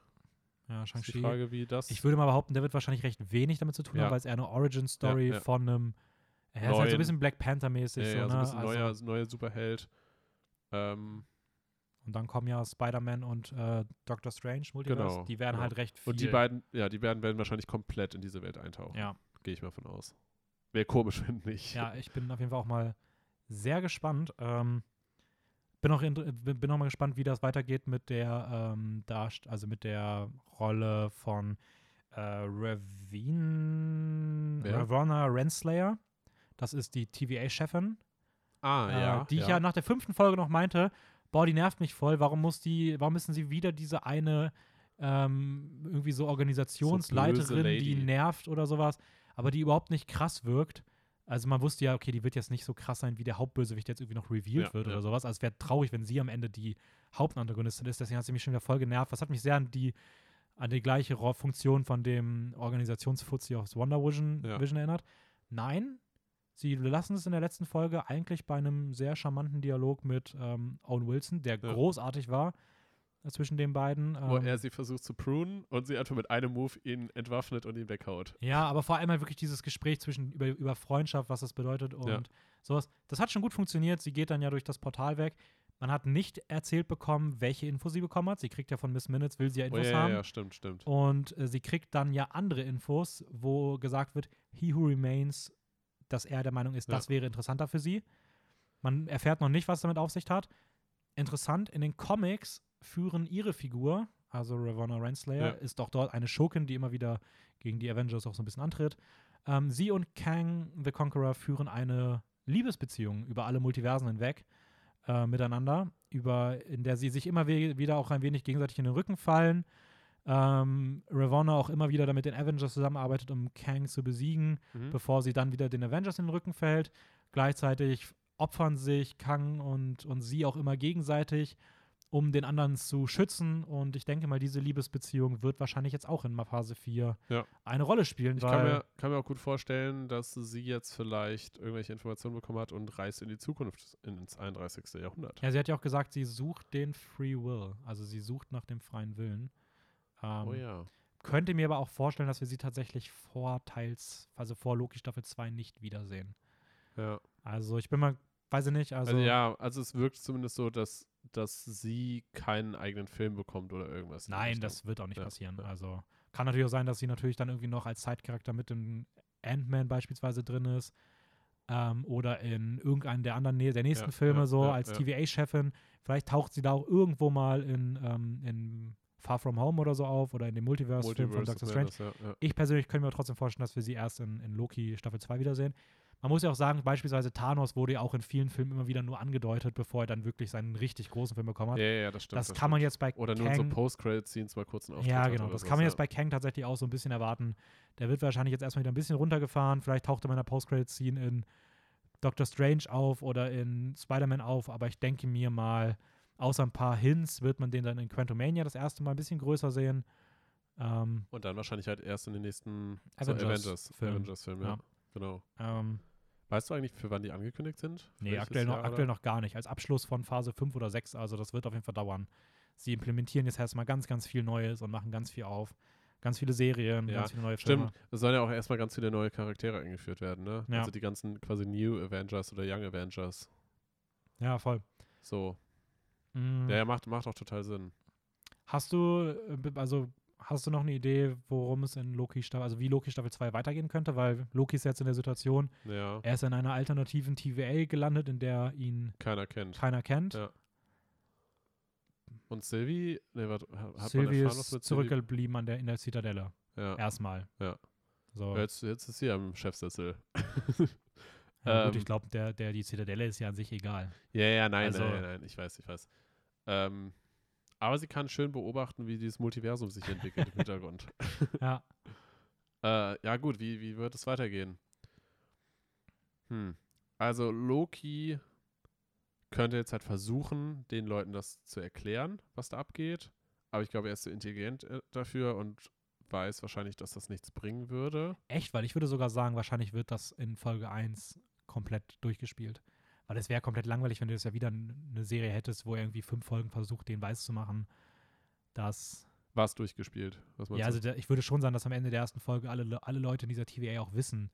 [SPEAKER 2] Ja,
[SPEAKER 1] Ist
[SPEAKER 2] Shang-Chi.
[SPEAKER 1] Frage, wie das.
[SPEAKER 2] Ich würde mal behaupten, der wird wahrscheinlich recht wenig damit zu tun
[SPEAKER 1] Ja.
[SPEAKER 2] haben, weil es eher eine Origin-Story
[SPEAKER 1] Ja, ja.
[SPEAKER 2] von einem. Er ist halt so ein bisschen Black Panther-mäßig.
[SPEAKER 1] ja,
[SPEAKER 2] so,
[SPEAKER 1] ja, so
[SPEAKER 2] ne?
[SPEAKER 1] ein bisschen
[SPEAKER 2] also,
[SPEAKER 1] neuer, neuer Superheld. Ähm,
[SPEAKER 2] Und dann kommen ja Spider-Man und äh, Doctor Strange, Multiverse.
[SPEAKER 1] Genau,
[SPEAKER 2] Die werden
[SPEAKER 1] genau.
[SPEAKER 2] halt recht viel.
[SPEAKER 1] und die beiden, ja, die beiden werden wahrscheinlich komplett in diese Welt eintauchen.
[SPEAKER 2] Ja,
[SPEAKER 1] Gehe ich mal von aus. Wäre komisch, wenn nicht.
[SPEAKER 2] ja, ich bin auf jeden Fall auch mal sehr gespannt. Ähm, bin auch, in, bin auch mal gespannt, wie das weitergeht mit der ähm, Darst also mit der Rolle von äh, Ravine? Ravonna Renslayer. Das ist die TVA-Chefin.
[SPEAKER 1] Ah,
[SPEAKER 2] äh,
[SPEAKER 1] ja.
[SPEAKER 2] die ich ja nach der fünften Folge noch meinte, boah, die nervt mich voll, warum muss die, warum müssen sie wieder diese eine ähm, irgendwie so Organisationsleiterin,
[SPEAKER 1] böse
[SPEAKER 2] die nervt oder sowas, aber die überhaupt nicht krass wirkt. Also man wusste ja, okay, die wird jetzt nicht so krass sein, wie der Hauptbösewicht jetzt irgendwie noch revealed
[SPEAKER 1] Ja,
[SPEAKER 2] wird
[SPEAKER 1] ja.
[SPEAKER 2] oder sowas. Also es wäre traurig, wenn sie am Ende die Hauptantagonistin ist. Deswegen hat sie mich schon wieder voll genervt. Das hat mich sehr an die, an die gleiche Funktion von dem Organisationsfuzzi aus Wonder Vision,
[SPEAKER 1] Ja.
[SPEAKER 2] Vision erinnert. Nein, sie lassen es in der letzten Folge eigentlich bei einem sehr charmanten Dialog mit ähm, Owen Wilson, der
[SPEAKER 1] Ja.
[SPEAKER 2] großartig war äh, zwischen den beiden.
[SPEAKER 1] Wo
[SPEAKER 2] Ähm,
[SPEAKER 1] er sie versucht zu prunen und sie einfach mit einem Move ihn entwaffnet und ihn weghaut.
[SPEAKER 2] Ja, aber vor allem halt wirklich dieses Gespräch zwischen über, über Freundschaft, was das bedeutet und
[SPEAKER 1] Ja.
[SPEAKER 2] sowas. Das hat schon gut funktioniert. Sie geht dann ja durch das Portal weg. Man hat nicht erzählt bekommen, welche Info sie bekommen hat. Sie kriegt ja von Miss Minutes, will sie ja
[SPEAKER 1] Oh,
[SPEAKER 2] Infos
[SPEAKER 1] ja, ja,
[SPEAKER 2] haben.
[SPEAKER 1] ja, stimmt, stimmt.
[SPEAKER 2] Und äh, sie kriegt dann ja andere Infos, wo gesagt wird, he who remains, dass er der Meinung ist,
[SPEAKER 1] Ja.
[SPEAKER 2] das wäre interessanter für sie. Man erfährt noch nicht, was damit auf sich hat. Interessant, in den Comics führen ihre Figur, also Ravonna Renslayer,
[SPEAKER 1] Ja.
[SPEAKER 2] ist doch dort eine Schurkin, die immer wieder gegen die Avengers auch so ein bisschen antritt. Ähm, sie und Kang the Conqueror führen eine Liebesbeziehung über alle Multiversen hinweg äh, miteinander, über, in der sie sich immer wieder auch ein wenig gegenseitig in den Rücken fallen. Ähm, Ravonna auch immer wieder damit den Avengers zusammenarbeitet, um Kang zu besiegen,
[SPEAKER 1] Mhm.
[SPEAKER 2] bevor sie dann wieder den Avengers in den Rücken fällt. Gleichzeitig opfern sich Kang und, und sie auch immer gegenseitig, um den anderen zu schützen. Und ich denke mal, diese Liebesbeziehung wird wahrscheinlich jetzt auch in Phase 4
[SPEAKER 1] Ja.
[SPEAKER 2] eine Rolle spielen,
[SPEAKER 1] Ich kann mir, kann mir auch gut vorstellen, dass sie jetzt vielleicht irgendwelche Informationen bekommen hat und reist in die Zukunft, ins 31. Jahrhundert.
[SPEAKER 2] ja, sie hat ja auch gesagt, sie sucht den Free Will, also sie sucht nach dem freien Willen. Ähm,
[SPEAKER 1] oh ja.
[SPEAKER 2] Könnte mir aber auch vorstellen, dass wir sie tatsächlich vor Teils, also vor Loki Staffel 2 nicht wiedersehen.
[SPEAKER 1] ja.
[SPEAKER 2] Also ich bin mal, weiß ich nicht, also,
[SPEAKER 1] Also, ja, also es wirkt zumindest so, dass, dass sie keinen eigenen Film bekommt oder irgendwas.
[SPEAKER 2] Nein, das wird auch nicht
[SPEAKER 1] Ja,
[SPEAKER 2] passieren.
[SPEAKER 1] ja.
[SPEAKER 2] Also kann natürlich auch sein, dass sie natürlich dann irgendwie noch als Zeitcharakter mit in Ant-Man beispielsweise drin ist. Ähm, oder in irgendeinem der anderen der nächsten
[SPEAKER 1] Ja,
[SPEAKER 2] Filme so als. TVA-Chefin. Vielleicht taucht sie da auch irgendwo mal in, ähm, in Far From Home oder so auf oder in dem Multiverse-Film von Doctor Strange.
[SPEAKER 1] Madness, ja, ja.
[SPEAKER 2] Ich persönlich könnte mir trotzdem vorstellen, dass wir sie erst in, in Loki Staffel 2 wiedersehen. Man muss ja auch sagen, beispielsweise Thanos wurde ja auch in vielen Filmen immer wieder nur angedeutet, bevor er dann wirklich seinen richtig großen Film bekommen hat.
[SPEAKER 1] Ja, ja, ja, das stimmt.
[SPEAKER 2] das kann man
[SPEAKER 1] stimmt.
[SPEAKER 2] jetzt bei
[SPEAKER 1] Oder nur
[SPEAKER 2] Kang,
[SPEAKER 1] so Post-Credit-Scenes mal kurz einen
[SPEAKER 2] ja, genau. Das
[SPEAKER 1] sowas,
[SPEAKER 2] kann man
[SPEAKER 1] ja.
[SPEAKER 2] jetzt bei Kang tatsächlich auch so ein bisschen erwarten. Der wird wahrscheinlich jetzt erstmal wieder ein bisschen runtergefahren. Vielleicht taucht er in der Post-Credit-Scene in Doctor Strange auf oder in Spider-Man auf. Aber ich denke mir mal, außer ein paar Hints, wird man den dann in Quantumania das erste Mal ein bisschen größer sehen. Ähm,
[SPEAKER 1] Und dann wahrscheinlich halt erst in den nächsten
[SPEAKER 2] Avengers-Film.
[SPEAKER 1] Avengers ja.
[SPEAKER 2] Ja.
[SPEAKER 1] Genau.
[SPEAKER 2] ähm,
[SPEAKER 1] Weißt du eigentlich, für wann die angekündigt sind?
[SPEAKER 2] nee,
[SPEAKER 1] Welches
[SPEAKER 2] aktuell noch,
[SPEAKER 1] Jahr,
[SPEAKER 2] aktuell noch gar nicht. Als Abschluss von Phase 5 oder 6, also das wird auf jeden Fall dauern. Sie implementieren jetzt erstmal ganz, ganz viel Neues und machen ganz viel auf. Ganz viele Serien,
[SPEAKER 1] Ja,
[SPEAKER 2] ganz viele neue Filme.
[SPEAKER 1] Stimmt, es sollen ja auch erstmal ganz viele neue Charaktere eingeführt werden, ne?
[SPEAKER 2] Ja.
[SPEAKER 1] Also die ganzen quasi New Avengers oder Young Avengers.
[SPEAKER 2] Ja, voll.
[SPEAKER 1] So.
[SPEAKER 2] Mm.
[SPEAKER 1] Ja, ja, macht, macht auch total Sinn.
[SPEAKER 2] Hast du, äh, also hast du noch eine Idee, worum es in Loki Staffel, also wie Loki Staffel 2 weitergehen könnte? Weil Loki ist jetzt in der Situation,
[SPEAKER 1] Ja,
[SPEAKER 2] er ist in einer alternativen TVA gelandet, in der ihn
[SPEAKER 1] keiner kennt.
[SPEAKER 2] keiner kennt.
[SPEAKER 1] Ja. Und Sylvie, ne, warte, ha- hat
[SPEAKER 2] Sylvie
[SPEAKER 1] man erfahren,
[SPEAKER 2] ist
[SPEAKER 1] mit
[SPEAKER 2] zurückgeblieben an der, in der Zitadelle.
[SPEAKER 1] Ja.
[SPEAKER 2] Erstmal.
[SPEAKER 1] Ja.
[SPEAKER 2] So.
[SPEAKER 1] Jetzt, jetzt ist sie am Chefsessel.
[SPEAKER 2] Ja, gut,
[SPEAKER 1] ähm,
[SPEAKER 2] ich glaube, der, der, die Zitadelle ist ja an sich egal.
[SPEAKER 1] Ja, ja, nein,
[SPEAKER 2] Also-
[SPEAKER 1] nein, nein, nein, ich weiß, ich weiß. Ähm, aber sie kann schön beobachten, wie dieses Multiversum sich entwickelt im Hintergrund.
[SPEAKER 2] Ja.
[SPEAKER 1] Äh, ja, gut, wie, wie wird es weitergehen? Hm. Also, Loki könnte jetzt halt versuchen, den Leuten das zu erklären, was da abgeht. Aber ich glaube, er ist zu intelligent äh, dafür und weiß wahrscheinlich, dass das nichts bringen würde.
[SPEAKER 2] Echt, weil ich würde sogar sagen, wahrscheinlich wird das in Folge 1 komplett durchgespielt. Weil es wäre komplett langweilig, wenn du jetzt ja wieder eine Serie hättest, wo er irgendwie fünf Folgen versucht, den weiß zu machen, dass
[SPEAKER 1] War es durchgespielt? Was
[SPEAKER 2] Ja, also der, ich würde schon sagen, dass am Ende der ersten Folge alle, Le- alle Leute in dieser TVA auch wissen,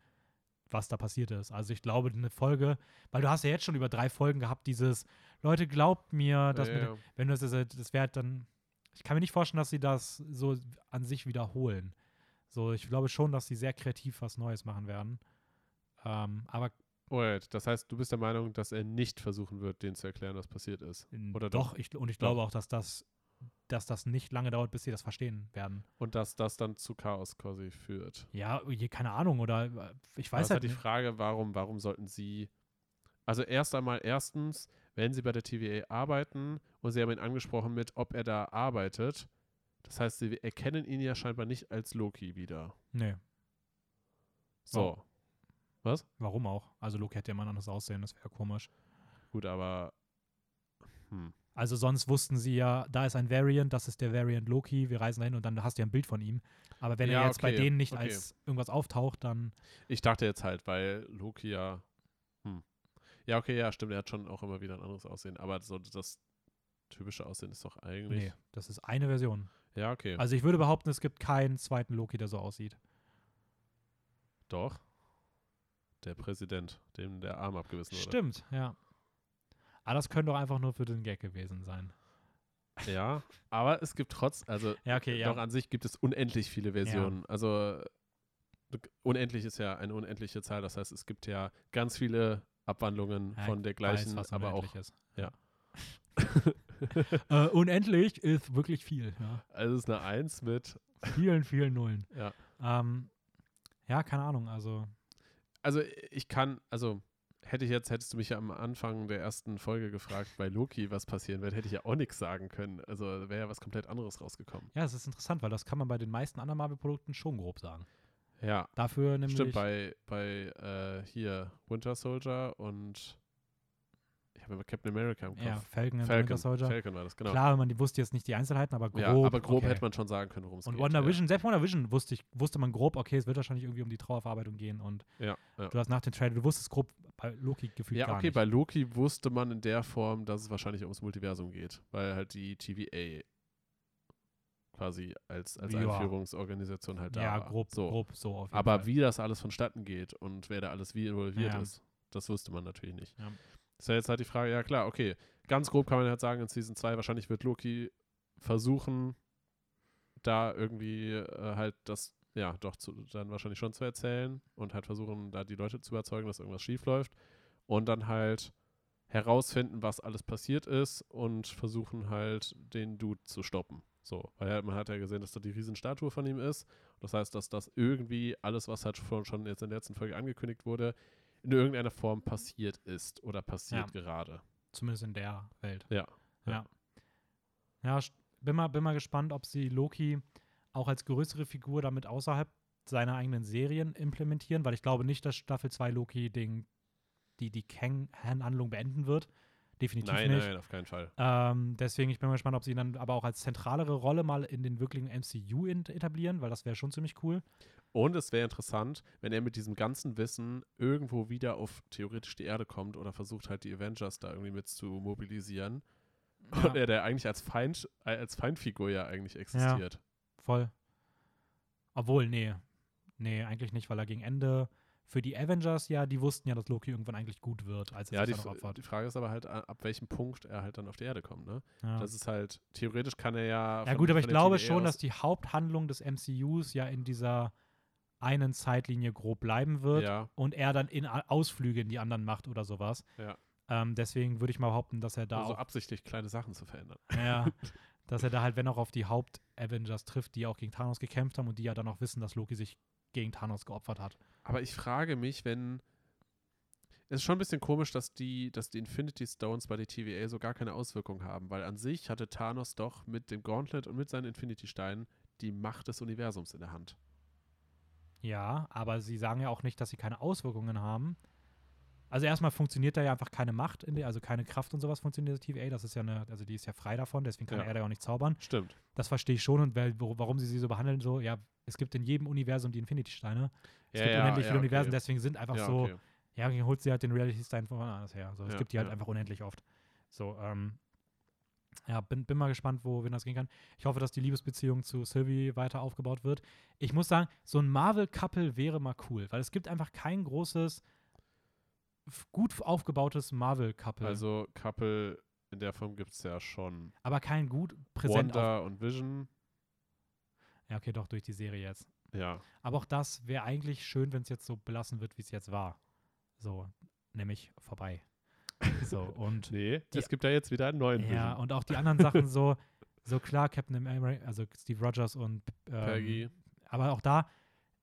[SPEAKER 2] was da passiert ist. Also ich glaube, eine Folge, weil du hast ja jetzt schon über drei Folgen gehabt, dieses Leute glaubt mir, dass
[SPEAKER 1] ja,
[SPEAKER 2] mit,
[SPEAKER 1] ja.
[SPEAKER 2] wenn du das, das wäre dann, ich kann mir nicht vorstellen, dass sie das so an sich wiederholen. So, ich glaube schon, dass sie sehr kreativ was Neues machen werden. Ähm, aber
[SPEAKER 1] Wait, das heißt, du bist der Meinung, dass er nicht versuchen wird, denen zu erklären, was passiert ist. Oder
[SPEAKER 2] doch,
[SPEAKER 1] doch?
[SPEAKER 2] ich, und ich
[SPEAKER 1] Doch.
[SPEAKER 2] glaube auch, dass das, dass das nicht lange dauert, bis sie das verstehen werden.
[SPEAKER 1] Und dass das dann zu Chaos quasi führt.
[SPEAKER 2] Ja, keine Ahnung, oder äh, ich
[SPEAKER 1] Aber
[SPEAKER 2] weiß
[SPEAKER 1] es
[SPEAKER 2] halt
[SPEAKER 1] halt die
[SPEAKER 2] nicht.
[SPEAKER 1] Frage, warum, warum sollten sie. Also erst einmal, erstens, wenn sie bei der TVA arbeiten und sie haben ihn angesprochen mit, ob er da arbeitet. Das heißt, sie erkennen ihn ja scheinbar nicht als Loki wieder.
[SPEAKER 2] Nee.
[SPEAKER 1] So.
[SPEAKER 2] Warum auch? Also Loki hätte ja mal ein anderes Aussehen, das wäre komisch.
[SPEAKER 1] Gut, aber. Hm.
[SPEAKER 2] Also sonst wussten sie ja, da ist ein Variant, das ist der Variant Loki, wir reisen dahin und dann hast du ja ein Bild von ihm. Aber wenn
[SPEAKER 1] Ja,
[SPEAKER 2] er jetzt bei
[SPEAKER 1] okay,
[SPEAKER 2] denen nicht
[SPEAKER 1] okay.
[SPEAKER 2] als irgendwas auftaucht, dann
[SPEAKER 1] Ich dachte jetzt halt, weil Loki ja. Hm. Ja, okay, ja, stimmt, er hat schon auch immer wieder ein anderes Aussehen. Aber so das typische Aussehen ist doch eigentlich.
[SPEAKER 2] nee, das ist eine Version.
[SPEAKER 1] Ja, okay.
[SPEAKER 2] Also ich würde behaupten, es gibt keinen zweiten Loki, der so aussieht.
[SPEAKER 1] Doch. Der Präsident, dem der Arm abgewissen wurde.
[SPEAKER 2] Stimmt, ja. Aber das könnte doch einfach nur für den Gag gewesen sein.
[SPEAKER 1] Ja, aber es gibt trotz, also
[SPEAKER 2] Ja, okay,
[SPEAKER 1] doch an sich gibt es unendlich viele Versionen. Also äh, unendlich ist ja eine unendliche Zahl, das heißt, es gibt ja ganz viele Abwandlungen
[SPEAKER 2] Ja,
[SPEAKER 1] von der
[SPEAKER 2] ich
[SPEAKER 1] gleichen,
[SPEAKER 2] weiß, was
[SPEAKER 1] aber auch.
[SPEAKER 2] unendlich ist.
[SPEAKER 1] ja.
[SPEAKER 2] Äh, unendlich ist wirklich viel. Ja.
[SPEAKER 1] also es ist eine Eins mit,
[SPEAKER 2] Vielen, vielen Nullen.
[SPEAKER 1] ja.
[SPEAKER 2] Ähm, Ja, keine Ahnung. Also,
[SPEAKER 1] Also ich kann, also hätte ich jetzt, hättest du mich ja am Anfang der ersten Folge gefragt, bei Loki, was passieren wird, hätte ich ja auch nichts sagen können. Also wäre ja was komplett anderes rausgekommen.
[SPEAKER 2] ja, es ist interessant, weil das kann man bei den meisten anderen Marvel-Produkten schon grob sagen.
[SPEAKER 1] Ja,
[SPEAKER 2] Dafür nämlich.
[SPEAKER 1] stimmt, bei, bei äh, hier Winter Soldier und habe immer Captain America im Kopf.
[SPEAKER 2] ja, Falcon und
[SPEAKER 1] Falcon,
[SPEAKER 2] Winter Soldier.
[SPEAKER 1] Falcon war das, genau.
[SPEAKER 2] Klar, man die wusste jetzt nicht die Einzelheiten, aber grob.
[SPEAKER 1] ja, aber grob
[SPEAKER 2] okay.
[SPEAKER 1] hätte man schon sagen können, worum es
[SPEAKER 2] Und
[SPEAKER 1] geht.
[SPEAKER 2] Wonder
[SPEAKER 1] ja.
[SPEAKER 2] Vision, selbst Wonder Vision wusste ich, wusste man grob, okay, es wird wahrscheinlich irgendwie um die Trauerverarbeitung gehen und
[SPEAKER 1] Ja, ja.
[SPEAKER 2] du hast nach dem Trailer, du wusstest grob bei Loki gefühlt
[SPEAKER 1] Ja,
[SPEAKER 2] gar
[SPEAKER 1] okay,
[SPEAKER 2] nicht.
[SPEAKER 1] bei Loki wusste man in der Form, dass es wahrscheinlich ums Multiversum geht, weil halt die TVA quasi als, als
[SPEAKER 2] Ja.
[SPEAKER 1] Einführungsorganisation halt da
[SPEAKER 2] ja, grob,
[SPEAKER 1] so.
[SPEAKER 2] grob so auf jeden
[SPEAKER 1] Aber
[SPEAKER 2] Fall.
[SPEAKER 1] wie das alles vonstatten geht und wer da alles wie involviert
[SPEAKER 2] Ja.
[SPEAKER 1] ist, das wusste man natürlich nicht.
[SPEAKER 2] Ja.
[SPEAKER 1] Ist ja jetzt halt die Frage, ja klar, okay, ganz grob kann man halt sagen, in Season 2 wahrscheinlich wird Loki versuchen, da irgendwie äh, halt das, ja, doch zu, dann wahrscheinlich schon zu erzählen und halt versuchen, da die Leute zu überzeugen, dass irgendwas schief läuft und dann halt herausfinden, was alles passiert ist und versuchen halt den Dude zu stoppen. So, weil halt, man hat ja gesehen, dass da die Riesenstatue von ihm ist. Das heißt, dass das irgendwie alles, was halt schon jetzt in der letzten Folge angekündigt wurde, in irgendeiner Form passiert ist oder passiert
[SPEAKER 2] Ja.
[SPEAKER 1] gerade.
[SPEAKER 2] Zumindest in der Welt.
[SPEAKER 1] Ja.
[SPEAKER 2] Ja. Ja, bin mal, bin mal gespannt, ob sie Loki auch als größere Figur damit außerhalb seiner eigenen Serien implementieren, weil ich glaube nicht, dass Staffel 2 Loki den, die, die Kang-Handlung beenden wird. Definitiv
[SPEAKER 1] Nein,
[SPEAKER 2] nicht.
[SPEAKER 1] nein, auf keinen Fall.
[SPEAKER 2] Ähm, deswegen, ich bin mal gespannt, ob sie ihn dann aber auch als zentralere Rolle mal in den wirklichen MCU etablieren, weil das wäre schon ziemlich cool.
[SPEAKER 1] Und es wäre interessant, wenn er mit diesem ganzen Wissen irgendwo wieder auf theoretisch die Erde kommt oder versucht halt die Avengers da irgendwie mit zu mobilisieren. Und er der eigentlich als Feind, äh, als Feindfigur ja eigentlich existiert.
[SPEAKER 2] Voll. Obwohl, nee. Nee, eigentlich nicht, weil er gegen Ende für die Avengers ja, die wussten ja, dass Loki irgendwann eigentlich gut wird, als er
[SPEAKER 1] Ja, die,
[SPEAKER 2] sich
[SPEAKER 1] F-
[SPEAKER 2] opfert.
[SPEAKER 1] die Frage ist aber halt, ab welchem Punkt er halt dann auf die Erde kommt, ne?
[SPEAKER 2] Ja.
[SPEAKER 1] Das ist halt, theoretisch kann er ja.
[SPEAKER 2] ja gut, aber ich glaube
[SPEAKER 1] TVA
[SPEAKER 2] schon,
[SPEAKER 1] aus-
[SPEAKER 2] dass die Haupthandlung des MCUs ja in dieser einen Zeitlinie grob bleiben wird
[SPEAKER 1] Ja,
[SPEAKER 2] und er dann in Ausflüge in die anderen macht oder sowas.
[SPEAKER 1] Ja.
[SPEAKER 2] Ähm, deswegen würde ich mal behaupten, dass er da
[SPEAKER 1] also
[SPEAKER 2] auch
[SPEAKER 1] absichtlich kleine Sachen zu verändern.
[SPEAKER 2] Ja, dass er da halt, wenn auch auf die Haupt-Avengers trifft, die auch gegen Thanos gekämpft haben und die ja dann auch wissen, dass Loki sich gegen Thanos geopfert hat.
[SPEAKER 1] Aber ich frage mich, wenn. Es ist schon ein bisschen komisch, dass die, dass die Infinity Stones bei der TVA so gar keine Auswirkung haben, weil an sich hatte Thanos doch mit dem Gauntlet und mit seinen Infinity-Steinen die Macht des Universums in der Hand.
[SPEAKER 2] Ja, aber sie sagen ja auch nicht, dass sie keine Auswirkungen haben. Also erstmal funktioniert da ja einfach keine Macht, in der, also keine Kraft und sowas funktioniert in der TVA. Das ist ja eine, also die ist ja frei davon, deswegen kann
[SPEAKER 1] Ja.
[SPEAKER 2] er da ja auch nicht zaubern.
[SPEAKER 1] Stimmt.
[SPEAKER 2] Das verstehe ich schon und weil, wo, warum sie sie so behandeln, so, ja, es gibt in jedem Universum die Infinity-Steine. Es
[SPEAKER 1] Ja,
[SPEAKER 2] gibt unendlich viele
[SPEAKER 1] okay.
[SPEAKER 2] Universen, deswegen sind einfach so,
[SPEAKER 1] okay.
[SPEAKER 2] ja, dann holt sie halt den Reality-Stein von woanders her. So, es
[SPEAKER 1] Ja,
[SPEAKER 2] gibt die halt einfach unendlich oft. So, ähm, ja, bin, bin mal gespannt, wohin das gehen kann. Ich hoffe, dass die Liebesbeziehung zu Sylvie weiter aufgebaut wird. Ich muss sagen, so ein Marvel-Couple wäre mal cool, weil es gibt einfach kein großes, gut aufgebautes Marvel-Couple.
[SPEAKER 1] Also, Couple in der Form gibt es ja schon.
[SPEAKER 2] aber kein gut präsent
[SPEAKER 1] Wanda und Vision.
[SPEAKER 2] Ja, okay, doch, durch die Serie jetzt.
[SPEAKER 1] Ja.
[SPEAKER 2] Aber auch das wäre eigentlich schön, wenn es jetzt so belassen wird, wie es jetzt war. So, nämlich vorbei. So, und
[SPEAKER 1] Nee,
[SPEAKER 2] Die-
[SPEAKER 1] es gibt ja jetzt wieder einen neuen
[SPEAKER 2] Ja,
[SPEAKER 1] Vision.
[SPEAKER 2] und auch die anderen Sachen so, so klar, Captain America, also Steve Rogers und ähm,
[SPEAKER 1] Peggy.
[SPEAKER 2] Aber auch da,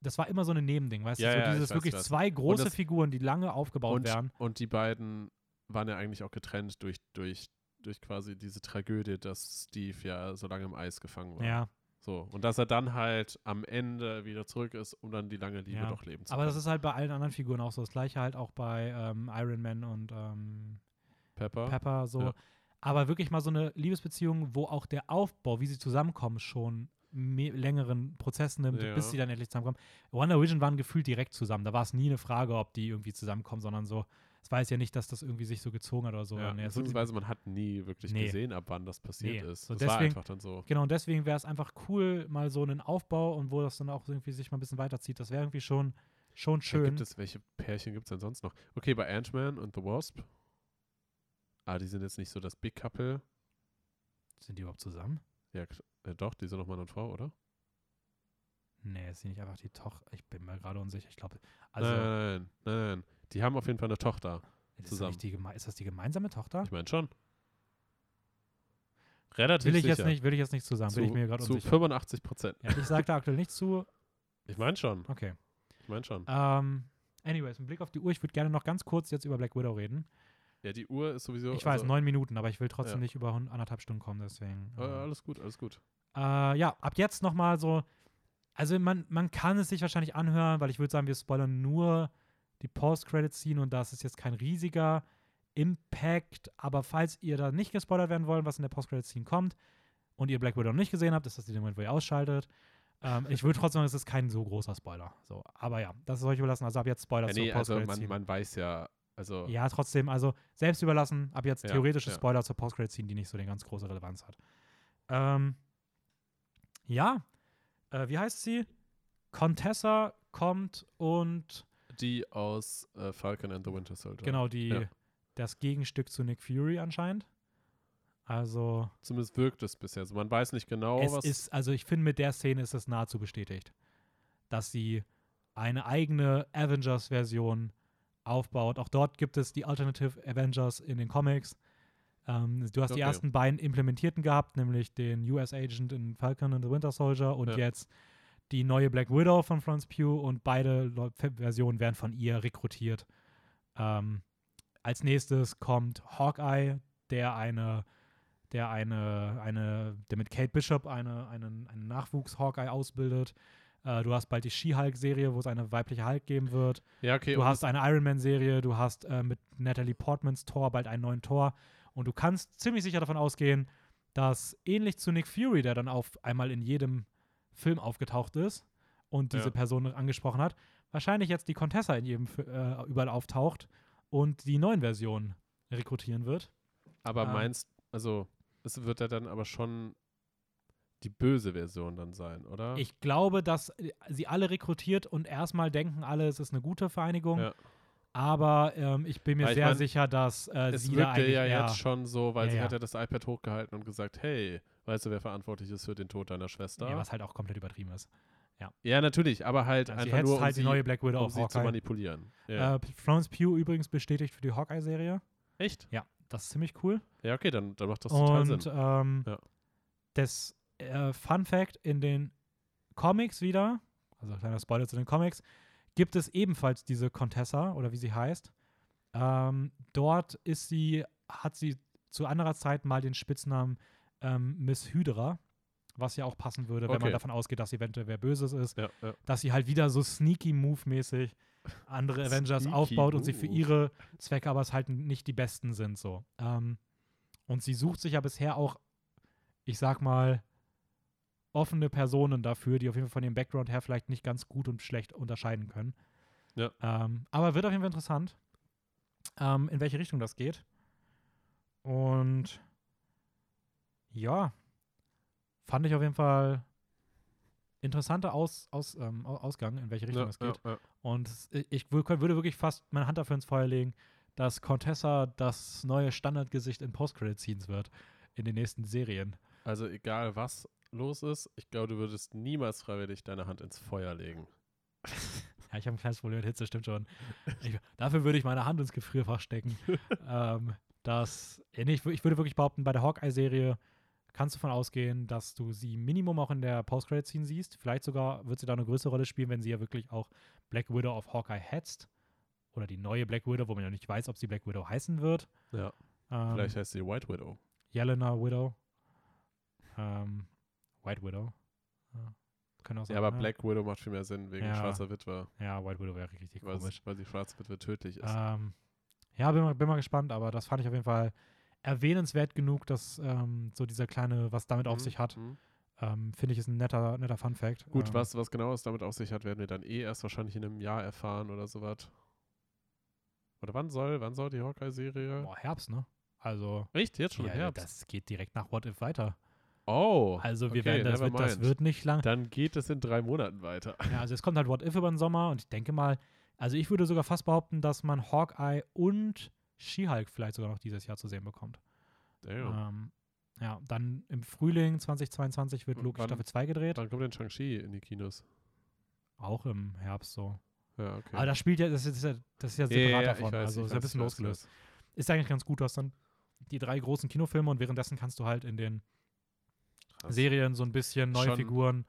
[SPEAKER 2] das war immer so ein Nebending, weißt
[SPEAKER 1] Ja,
[SPEAKER 2] du, so
[SPEAKER 1] ja,
[SPEAKER 2] dieses wirklich
[SPEAKER 1] ich weiß.
[SPEAKER 2] zwei große
[SPEAKER 1] das-
[SPEAKER 2] Figuren, die lange aufgebaut
[SPEAKER 1] Und,
[SPEAKER 2] werden.
[SPEAKER 1] und die beiden waren ja eigentlich auch getrennt durch, durch, durch quasi diese Tragödie, dass Steve ja so lange im Eis gefangen war.
[SPEAKER 2] Ja,
[SPEAKER 1] So. Und dass er dann halt am Ende wieder zurück ist, um dann die lange Liebe
[SPEAKER 2] Ja.
[SPEAKER 1] doch leben zu
[SPEAKER 2] aber
[SPEAKER 1] können.
[SPEAKER 2] das ist halt bei allen anderen Figuren auch so. Das gleiche halt auch bei ähm, Iron Man und ähm,
[SPEAKER 1] Pepper.
[SPEAKER 2] Pepper so.
[SPEAKER 1] Ja.
[SPEAKER 2] Aber wirklich mal so eine Liebesbeziehung, wo auch der Aufbau, wie sie zusammenkommen, schon längeren Prozess nimmt,
[SPEAKER 1] Ja.
[SPEAKER 2] bis sie dann endlich zusammenkommen. Wonder Vision waren gefühlt direkt zusammen. Da war es nie eine Frage, ob die irgendwie zusammenkommen, sondern so, es war jetzt ja nicht, dass das irgendwie sich so gezogen hat oder so.
[SPEAKER 1] ja,
[SPEAKER 2] Nee,
[SPEAKER 1] beziehungsweise man hat nie wirklich
[SPEAKER 2] Nee.
[SPEAKER 1] gesehen, ab wann das passiert
[SPEAKER 2] Nee.
[SPEAKER 1] ist.
[SPEAKER 2] So
[SPEAKER 1] das war
[SPEAKER 2] deswegen-
[SPEAKER 1] einfach dann so.
[SPEAKER 2] Genau, und deswegen wäre es einfach cool, mal so einen Aufbau und wo das dann auch irgendwie sich mal ein bisschen weiterzieht. Das wäre irgendwie schon, schon schön.
[SPEAKER 1] Gibt es, welche Pärchen gibt es denn sonst noch? Okay, bei Ant-Man und The Wasp. Ah, die sind jetzt nicht so das Big Couple.
[SPEAKER 2] Sind die überhaupt zusammen?
[SPEAKER 1] Ja, äh, doch, die sind noch Mann und Frau, oder?
[SPEAKER 2] Nee, ist sie nicht einfach die Tochter. Ich bin mir gerade unsicher. Ich glaube, also
[SPEAKER 1] nein, nein, nein. Die haben auf jeden Fall eine Tochter.
[SPEAKER 2] ist, das
[SPEAKER 1] zusammen.
[SPEAKER 2] nicht die, ist das die gemeinsame Tochter?
[SPEAKER 1] Ich meine schon. Relativ
[SPEAKER 2] Will ich,
[SPEAKER 1] sicher.
[SPEAKER 2] jetzt nicht, will ich jetzt nicht zusammen.
[SPEAKER 1] zu,
[SPEAKER 2] Bin ich mir gerade
[SPEAKER 1] zu
[SPEAKER 2] unsicher.
[SPEAKER 1] 85 Prozent.
[SPEAKER 2] Ja, ich sage da aktuell nichts zu.
[SPEAKER 1] Ich meine schon.
[SPEAKER 2] Okay.
[SPEAKER 1] Ich meine schon.
[SPEAKER 2] Ähm, anyways, mit Blick auf die Uhr, ich würde gerne noch ganz kurz jetzt über Black Widow reden.
[SPEAKER 1] Ja, die Uhr ist sowieso.
[SPEAKER 2] Ich weiß,
[SPEAKER 1] also,
[SPEAKER 2] neun Minuten, aber ich will trotzdem
[SPEAKER 1] Ja.
[SPEAKER 2] nicht über anderthalb Stunden kommen, deswegen.
[SPEAKER 1] äh, alles gut, alles gut.
[SPEAKER 2] Äh, ja, ab jetzt nochmal so. Also man, man kann es sich wahrscheinlich anhören, weil ich würde sagen, wir spoilern nur die Post-Credit-Scene und das ist jetzt kein riesiger Impact. Aber falls ihr da nicht gespoilert werden wollt, was in der Post-Credit-Scene kommt und ihr Black Widow noch nicht gesehen habt, ist das der Moment, wo ihr ausschaltet. Ähm, ich würde trotzdem sagen, es ist kein so großer Spoiler. So, aber ja, das ist euch überlassen. Also ab jetzt Spoiler
[SPEAKER 1] Ja, nee, also man, man weiß ja, also
[SPEAKER 2] Ja, trotzdem, also selbst überlassen, ab jetzt
[SPEAKER 1] Ja,
[SPEAKER 2] theoretische
[SPEAKER 1] ja.
[SPEAKER 2] Spoiler zur Post-Credit-Scene, die nicht so eine ganz große Relevanz hat. Ähm, ja, äh, wie heißt sie? Contessa kommt und
[SPEAKER 1] die aus äh, Falcon and the Winter Soldier.
[SPEAKER 2] genau die
[SPEAKER 1] Ja.
[SPEAKER 2] das Gegenstück zu Nick Fury anscheinend. Also
[SPEAKER 1] Zumindest wirkt es bisher. Also man weiß nicht genau,
[SPEAKER 2] es
[SPEAKER 1] was.
[SPEAKER 2] ist, also ich finde, mit der Szene ist es nahezu bestätigt, dass sie eine eigene Avengers-Version aufbaut. Auch dort gibt es die Alternative Avengers in den Comics. Ähm, du hast die
[SPEAKER 1] Okay.
[SPEAKER 2] ersten beiden implementierten gehabt, nämlich den US Agent in Falcon and the Winter Soldier und
[SPEAKER 1] Ja.
[SPEAKER 2] jetzt die neue Black Widow von Florence Pugh und beide Versionen werden von ihr rekrutiert. Ähm, als nächstes kommt Hawkeye, der eine, der eine, eine, der mit Kate Bishop eine, einen, einen Nachwuchs-Hawkeye ausbildet. Äh, du hast bald die She-Hulk-Serie, wo es eine weibliche Hulk geben wird.
[SPEAKER 1] ja, okay.
[SPEAKER 2] Du hast eine Iron Man-Serie, du hast äh, mit Natalie Portmans Tor bald einen neuen Tor. Und du kannst ziemlich sicher davon ausgehen, dass ähnlich zu Nick Fury, der dann auf einmal in jedem Film aufgetaucht ist und diese
[SPEAKER 1] Ja.
[SPEAKER 2] Person angesprochen hat, wahrscheinlich jetzt die Contessa in jedem äh, überall auftaucht und die neuen Versionen rekrutieren wird.
[SPEAKER 1] aber
[SPEAKER 2] ähm,
[SPEAKER 1] meinst, also es wird ja dann aber schon die böse Version dann sein, oder?
[SPEAKER 2] Ich glaube, dass äh, sie alle rekrutiert und erstmal denken alle, es ist eine gute Vereinigung.
[SPEAKER 1] Ja.
[SPEAKER 2] Aber ähm, ich bin mir
[SPEAKER 1] ich
[SPEAKER 2] sehr
[SPEAKER 1] mein,
[SPEAKER 2] sicher, dass äh,
[SPEAKER 1] es
[SPEAKER 2] sie da eigentlich
[SPEAKER 1] ja jetzt schon so, weil
[SPEAKER 2] Ja,
[SPEAKER 1] sie
[SPEAKER 2] ja.
[SPEAKER 1] hat ja das iPad hochgehalten und gesagt, hey, weißt du, wer verantwortlich ist für den Tod deiner Schwester?
[SPEAKER 2] Ja, was halt auch komplett übertrieben ist.
[SPEAKER 1] ja, natürlich, aber halt
[SPEAKER 2] Also
[SPEAKER 1] einfach nur, um
[SPEAKER 2] halt
[SPEAKER 1] sie,
[SPEAKER 2] die neue Black Widow
[SPEAKER 1] um sie zu manipulieren. Ja.
[SPEAKER 2] Äh, Florence Pugh übrigens bestätigt für die Hawkeye-Serie.
[SPEAKER 1] Echt?
[SPEAKER 2] Ja, das ist ziemlich cool.
[SPEAKER 1] Ja, okay, dann, dann macht das total
[SPEAKER 2] Und
[SPEAKER 1] Sinn.
[SPEAKER 2] ähm,
[SPEAKER 1] Ja.
[SPEAKER 2] das äh, Fun Fact in den Comics wieder, also kleiner Spoiler zu den Comics, gibt es ebenfalls diese Contessa oder wie sie heißt. Ähm, dort ist sie, hat sie zu anderer Zeit mal den Spitznamen ähm, Miss Hydra, was ja auch passen würde, wenn man
[SPEAKER 1] Okay.
[SPEAKER 2] davon ausgeht, dass sie eventuell wer Böses ist.
[SPEAKER 1] Ja, ja.
[SPEAKER 2] dass sie halt wieder so sneaky Move-mäßig andere Avengers
[SPEAKER 1] Sneaky
[SPEAKER 2] aufbaut und sie für
[SPEAKER 1] Move.
[SPEAKER 2] ihre Zwecke aber es halt nicht die besten sind so. Ähm, und sie sucht sich ja bisher auch, ich sag mal, offene Personen dafür, die auf jeden Fall von ihrem Background her vielleicht nicht ganz gut und schlecht unterscheiden können.
[SPEAKER 1] Ja.
[SPEAKER 2] Ähm, aber wird auf jeden Fall interessant, ähm, in welche Richtung das geht. Und ja, fand ich auf jeden Fall interessanter Aus, Aus, ähm, Au- Ausgang, in welche Richtung
[SPEAKER 1] Ja,
[SPEAKER 2] es geht.
[SPEAKER 1] ja, ja.
[SPEAKER 2] Und ich wür- würde wirklich fast meine Hand dafür ins Feuer legen, dass Contessa das neue Standardgesicht in Post-Credit-Scenes wird in den nächsten Serien.
[SPEAKER 1] Also egal was los ist, ich glaube, du würdest niemals freiwillig deine Hand ins Feuer legen.
[SPEAKER 2] Ja, ich habe ein kleines Problem mit Hitze, stimmt schon. Ich, dafür würde ich meine Hand ins Gefrierfach stecken. ähm, das, nee, ich, ich würde wirklich behaupten, bei der Hawkeye-Serie kannst du davon ausgehen, dass du sie Minimum auch in der Post-Credit-Scene siehst. Vielleicht sogar wird sie da eine größere Rolle spielen, wenn sie ja wirklich auch Black Widow auf Hawkeye hetzt. Oder die neue Black Widow, wo man ja nicht weiß, ob sie Black Widow heißen wird.
[SPEAKER 1] Ja.
[SPEAKER 2] Ähm,
[SPEAKER 1] Vielleicht heißt sie White Widow.
[SPEAKER 2] Yelena Widow. Ähm, White Widow. Ja, können auch sein.
[SPEAKER 1] Ja, aber
[SPEAKER 2] ja.
[SPEAKER 1] Black Widow macht viel mehr Sinn wegen
[SPEAKER 2] Ja.
[SPEAKER 1] schwarzer Witwe,
[SPEAKER 2] Ja, White Widow wäre richtig
[SPEAKER 1] weil,
[SPEAKER 2] komisch.
[SPEAKER 1] weil die schwarze Witwe tödlich ist.
[SPEAKER 2] Ähm, ja, bin mal, bin mal gespannt, aber das fand ich auf jeden Fall erwähnenswert genug, dass ähm, so dieser kleine, was damit auf
[SPEAKER 1] Mhm,
[SPEAKER 2] sich hat,
[SPEAKER 1] mhm.
[SPEAKER 2] ähm, finde ich ist ein netter, netter Fun Fact.
[SPEAKER 1] Gut,
[SPEAKER 2] ähm,
[SPEAKER 1] was, was genau es damit auf sich hat, werden wir dann eh erst wahrscheinlich in einem Jahr erfahren oder sowas. Oder wann soll, wann soll die Hawkeye-Serie?
[SPEAKER 2] Boah, Herbst, ne? Also,
[SPEAKER 1] Echt? Jetzt schon
[SPEAKER 2] ja,
[SPEAKER 1] im Herbst?
[SPEAKER 2] das geht direkt nach What If weiter.
[SPEAKER 1] Oh,
[SPEAKER 2] Also, wir
[SPEAKER 1] okay,
[SPEAKER 2] werden, das wird, das wird nicht lang.
[SPEAKER 1] Dann geht es in drei Monaten weiter.
[SPEAKER 2] Ja, also es kommt halt What If über den Sommer und ich denke mal, also ich würde sogar fast behaupten, dass man Hawkeye und She-Hulk vielleicht sogar noch dieses Jahr zu sehen bekommt. Ähm, ja, dann im Frühling 2022 wird Loki
[SPEAKER 1] wann-
[SPEAKER 2] Staffel 2 gedreht.
[SPEAKER 1] Wann kommt denn Shang-Chi in die Kinos?
[SPEAKER 2] Auch im Herbst so.
[SPEAKER 1] Ja, okay.
[SPEAKER 2] Aber das spielt ja, das ist ja, das ist ja separat
[SPEAKER 1] ja,
[SPEAKER 2] davon.
[SPEAKER 1] weiß,
[SPEAKER 2] also ist ja ein bisschen losgelöst. Ist eigentlich ganz gut, du hast dann die drei großen Kinofilme und währenddessen kannst du halt in den
[SPEAKER 1] Krass.
[SPEAKER 2] Serien so ein bisschen neue
[SPEAKER 1] Schon-
[SPEAKER 2] Figuren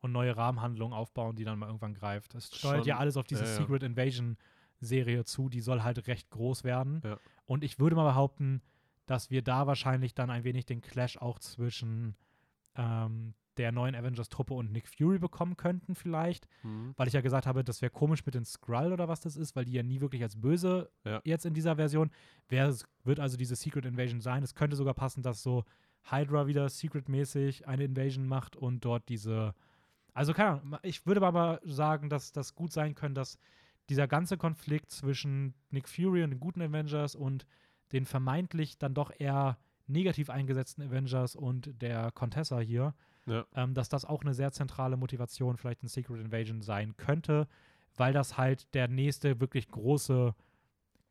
[SPEAKER 2] und neue Rahmenhandlungen aufbauen, die dann mal irgendwann greift. Es steuert
[SPEAKER 1] Schon,
[SPEAKER 2] ja alles auf diese
[SPEAKER 1] ja, ja.
[SPEAKER 2] Secret Invasion Serie zu, die soll halt recht groß werden.
[SPEAKER 1] Ja.
[SPEAKER 2] Und ich würde mal behaupten, dass wir da wahrscheinlich dann ein wenig den Clash auch zwischen ähm, der neuen Avengers-Truppe und Nick Fury bekommen könnten, vielleicht.
[SPEAKER 1] Mhm.
[SPEAKER 2] Weil ich ja gesagt habe, das wäre komisch mit den Skrull oder was das ist, weil die ja nie wirklich als böse
[SPEAKER 1] Ja.
[SPEAKER 2] jetzt in dieser Version. Wer wird also diese Secret Invasion sein? Es könnte sogar passen, dass so Hydra wieder secretmäßig eine Invasion macht und dort diese. Also keine Ahnung, ich würde aber sagen, dass das gut sein könnte, dass dieser ganze Konflikt zwischen Nick Fury und den guten Avengers und den vermeintlich dann doch eher negativ eingesetzten Avengers und der Contessa hier,
[SPEAKER 1] Ja.
[SPEAKER 2] ähm, dass das auch eine sehr zentrale Motivation vielleicht in Secret Invasion sein könnte, weil das halt der nächste wirklich große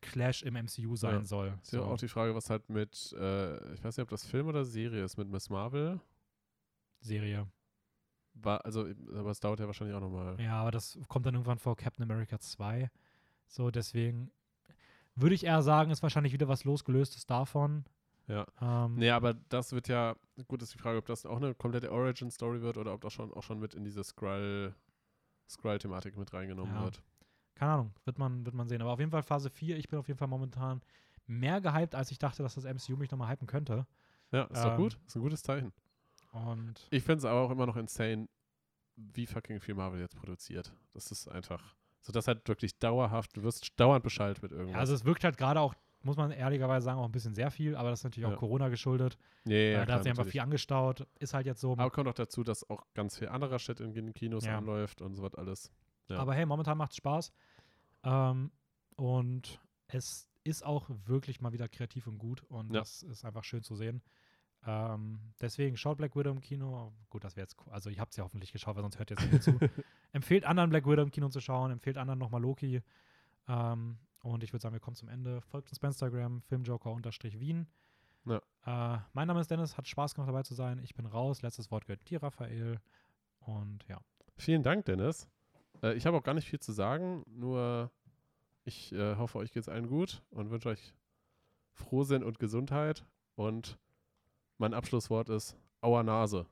[SPEAKER 2] Clash im MCU sein
[SPEAKER 1] Ja.
[SPEAKER 2] soll.
[SPEAKER 1] Ist ja auch die Frage, was halt mit, äh, ich weiß nicht, ob das Film oder Serie ist, mit Miss Marvel.
[SPEAKER 2] Serie.
[SPEAKER 1] War, also, aber es dauert ja wahrscheinlich auch nochmal.
[SPEAKER 2] Ja, aber das kommt dann irgendwann vor Captain America 2. So, deswegen würde ich eher sagen, ist wahrscheinlich wieder was losgelöstes davon.
[SPEAKER 1] Ja.
[SPEAKER 2] Ähm,
[SPEAKER 1] Nee, aber das wird ja, gut ist die Frage, ob das auch eine komplette Origin-Story wird oder ob das schon auch schon mit in diese Skrull, Skrull-Thematik mit reingenommen
[SPEAKER 2] Ja.
[SPEAKER 1] wird.
[SPEAKER 2] Keine Ahnung, wird man, wird man sehen. Aber auf jeden Fall Phase 4, ich bin auf jeden Fall momentan mehr gehypt, als ich dachte, dass das MCU mich nochmal hypen könnte.
[SPEAKER 1] Ja, ist doch
[SPEAKER 2] Ähm,
[SPEAKER 1] gut. Ist ein gutes Zeichen.
[SPEAKER 2] Und
[SPEAKER 1] Ich finde es aber auch immer noch insane, wie fucking viel Marvel jetzt produziert. Das ist einfach, so das halt wirklich dauerhaft, du wirst dauernd Bescheid mit irgendwas.
[SPEAKER 2] ja, also es wirkt halt gerade auch, muss man ehrlicherweise sagen, auch ein bisschen sehr viel, aber das ist natürlich auch
[SPEAKER 1] Ja.
[SPEAKER 2] Corona geschuldet.
[SPEAKER 1] nee,
[SPEAKER 2] äh,
[SPEAKER 1] ja,
[SPEAKER 2] da
[SPEAKER 1] klar,
[SPEAKER 2] hat sich einfach viel angestaut. Ist halt jetzt so.
[SPEAKER 1] Aber kommt auch dazu, dass auch ganz viel anderer Shit in den Kinos
[SPEAKER 2] Ja.
[SPEAKER 1] anläuft und so was alles. Ja.
[SPEAKER 2] Aber hey, momentan macht es Spaß. Ähm, und es ist auch wirklich mal wieder kreativ und gut. Und
[SPEAKER 1] Ja.
[SPEAKER 2] das ist einfach schön zu sehen. Ähm, deswegen schaut Black Widow im Kino. Gut, das wäre jetzt, co- also ich habe es ja hoffentlich geschaut, weil sonst hört ihr jetzt nicht zu. Empfehlt anderen Black Widow im Kino zu schauen, empfehlt anderen nochmal Loki. Ähm, und ich würde sagen, wir kommen zum Ende. Folgt uns bei Instagram, filmjoker-wien.
[SPEAKER 1] Ja.
[SPEAKER 2] Äh, mein Name ist Dennis, hat Spaß gemacht dabei zu sein. Ich bin raus. Letztes Wort gehört dir, Raphael. Und ja.
[SPEAKER 1] Vielen Dank, Dennis. Äh, ich habe auch gar nicht viel zu sagen, nur ich äh, hoffe, euch geht es allen gut und wünsche euch Frohsinn und Gesundheit. Und mein Abschlusswort ist Auer Nase.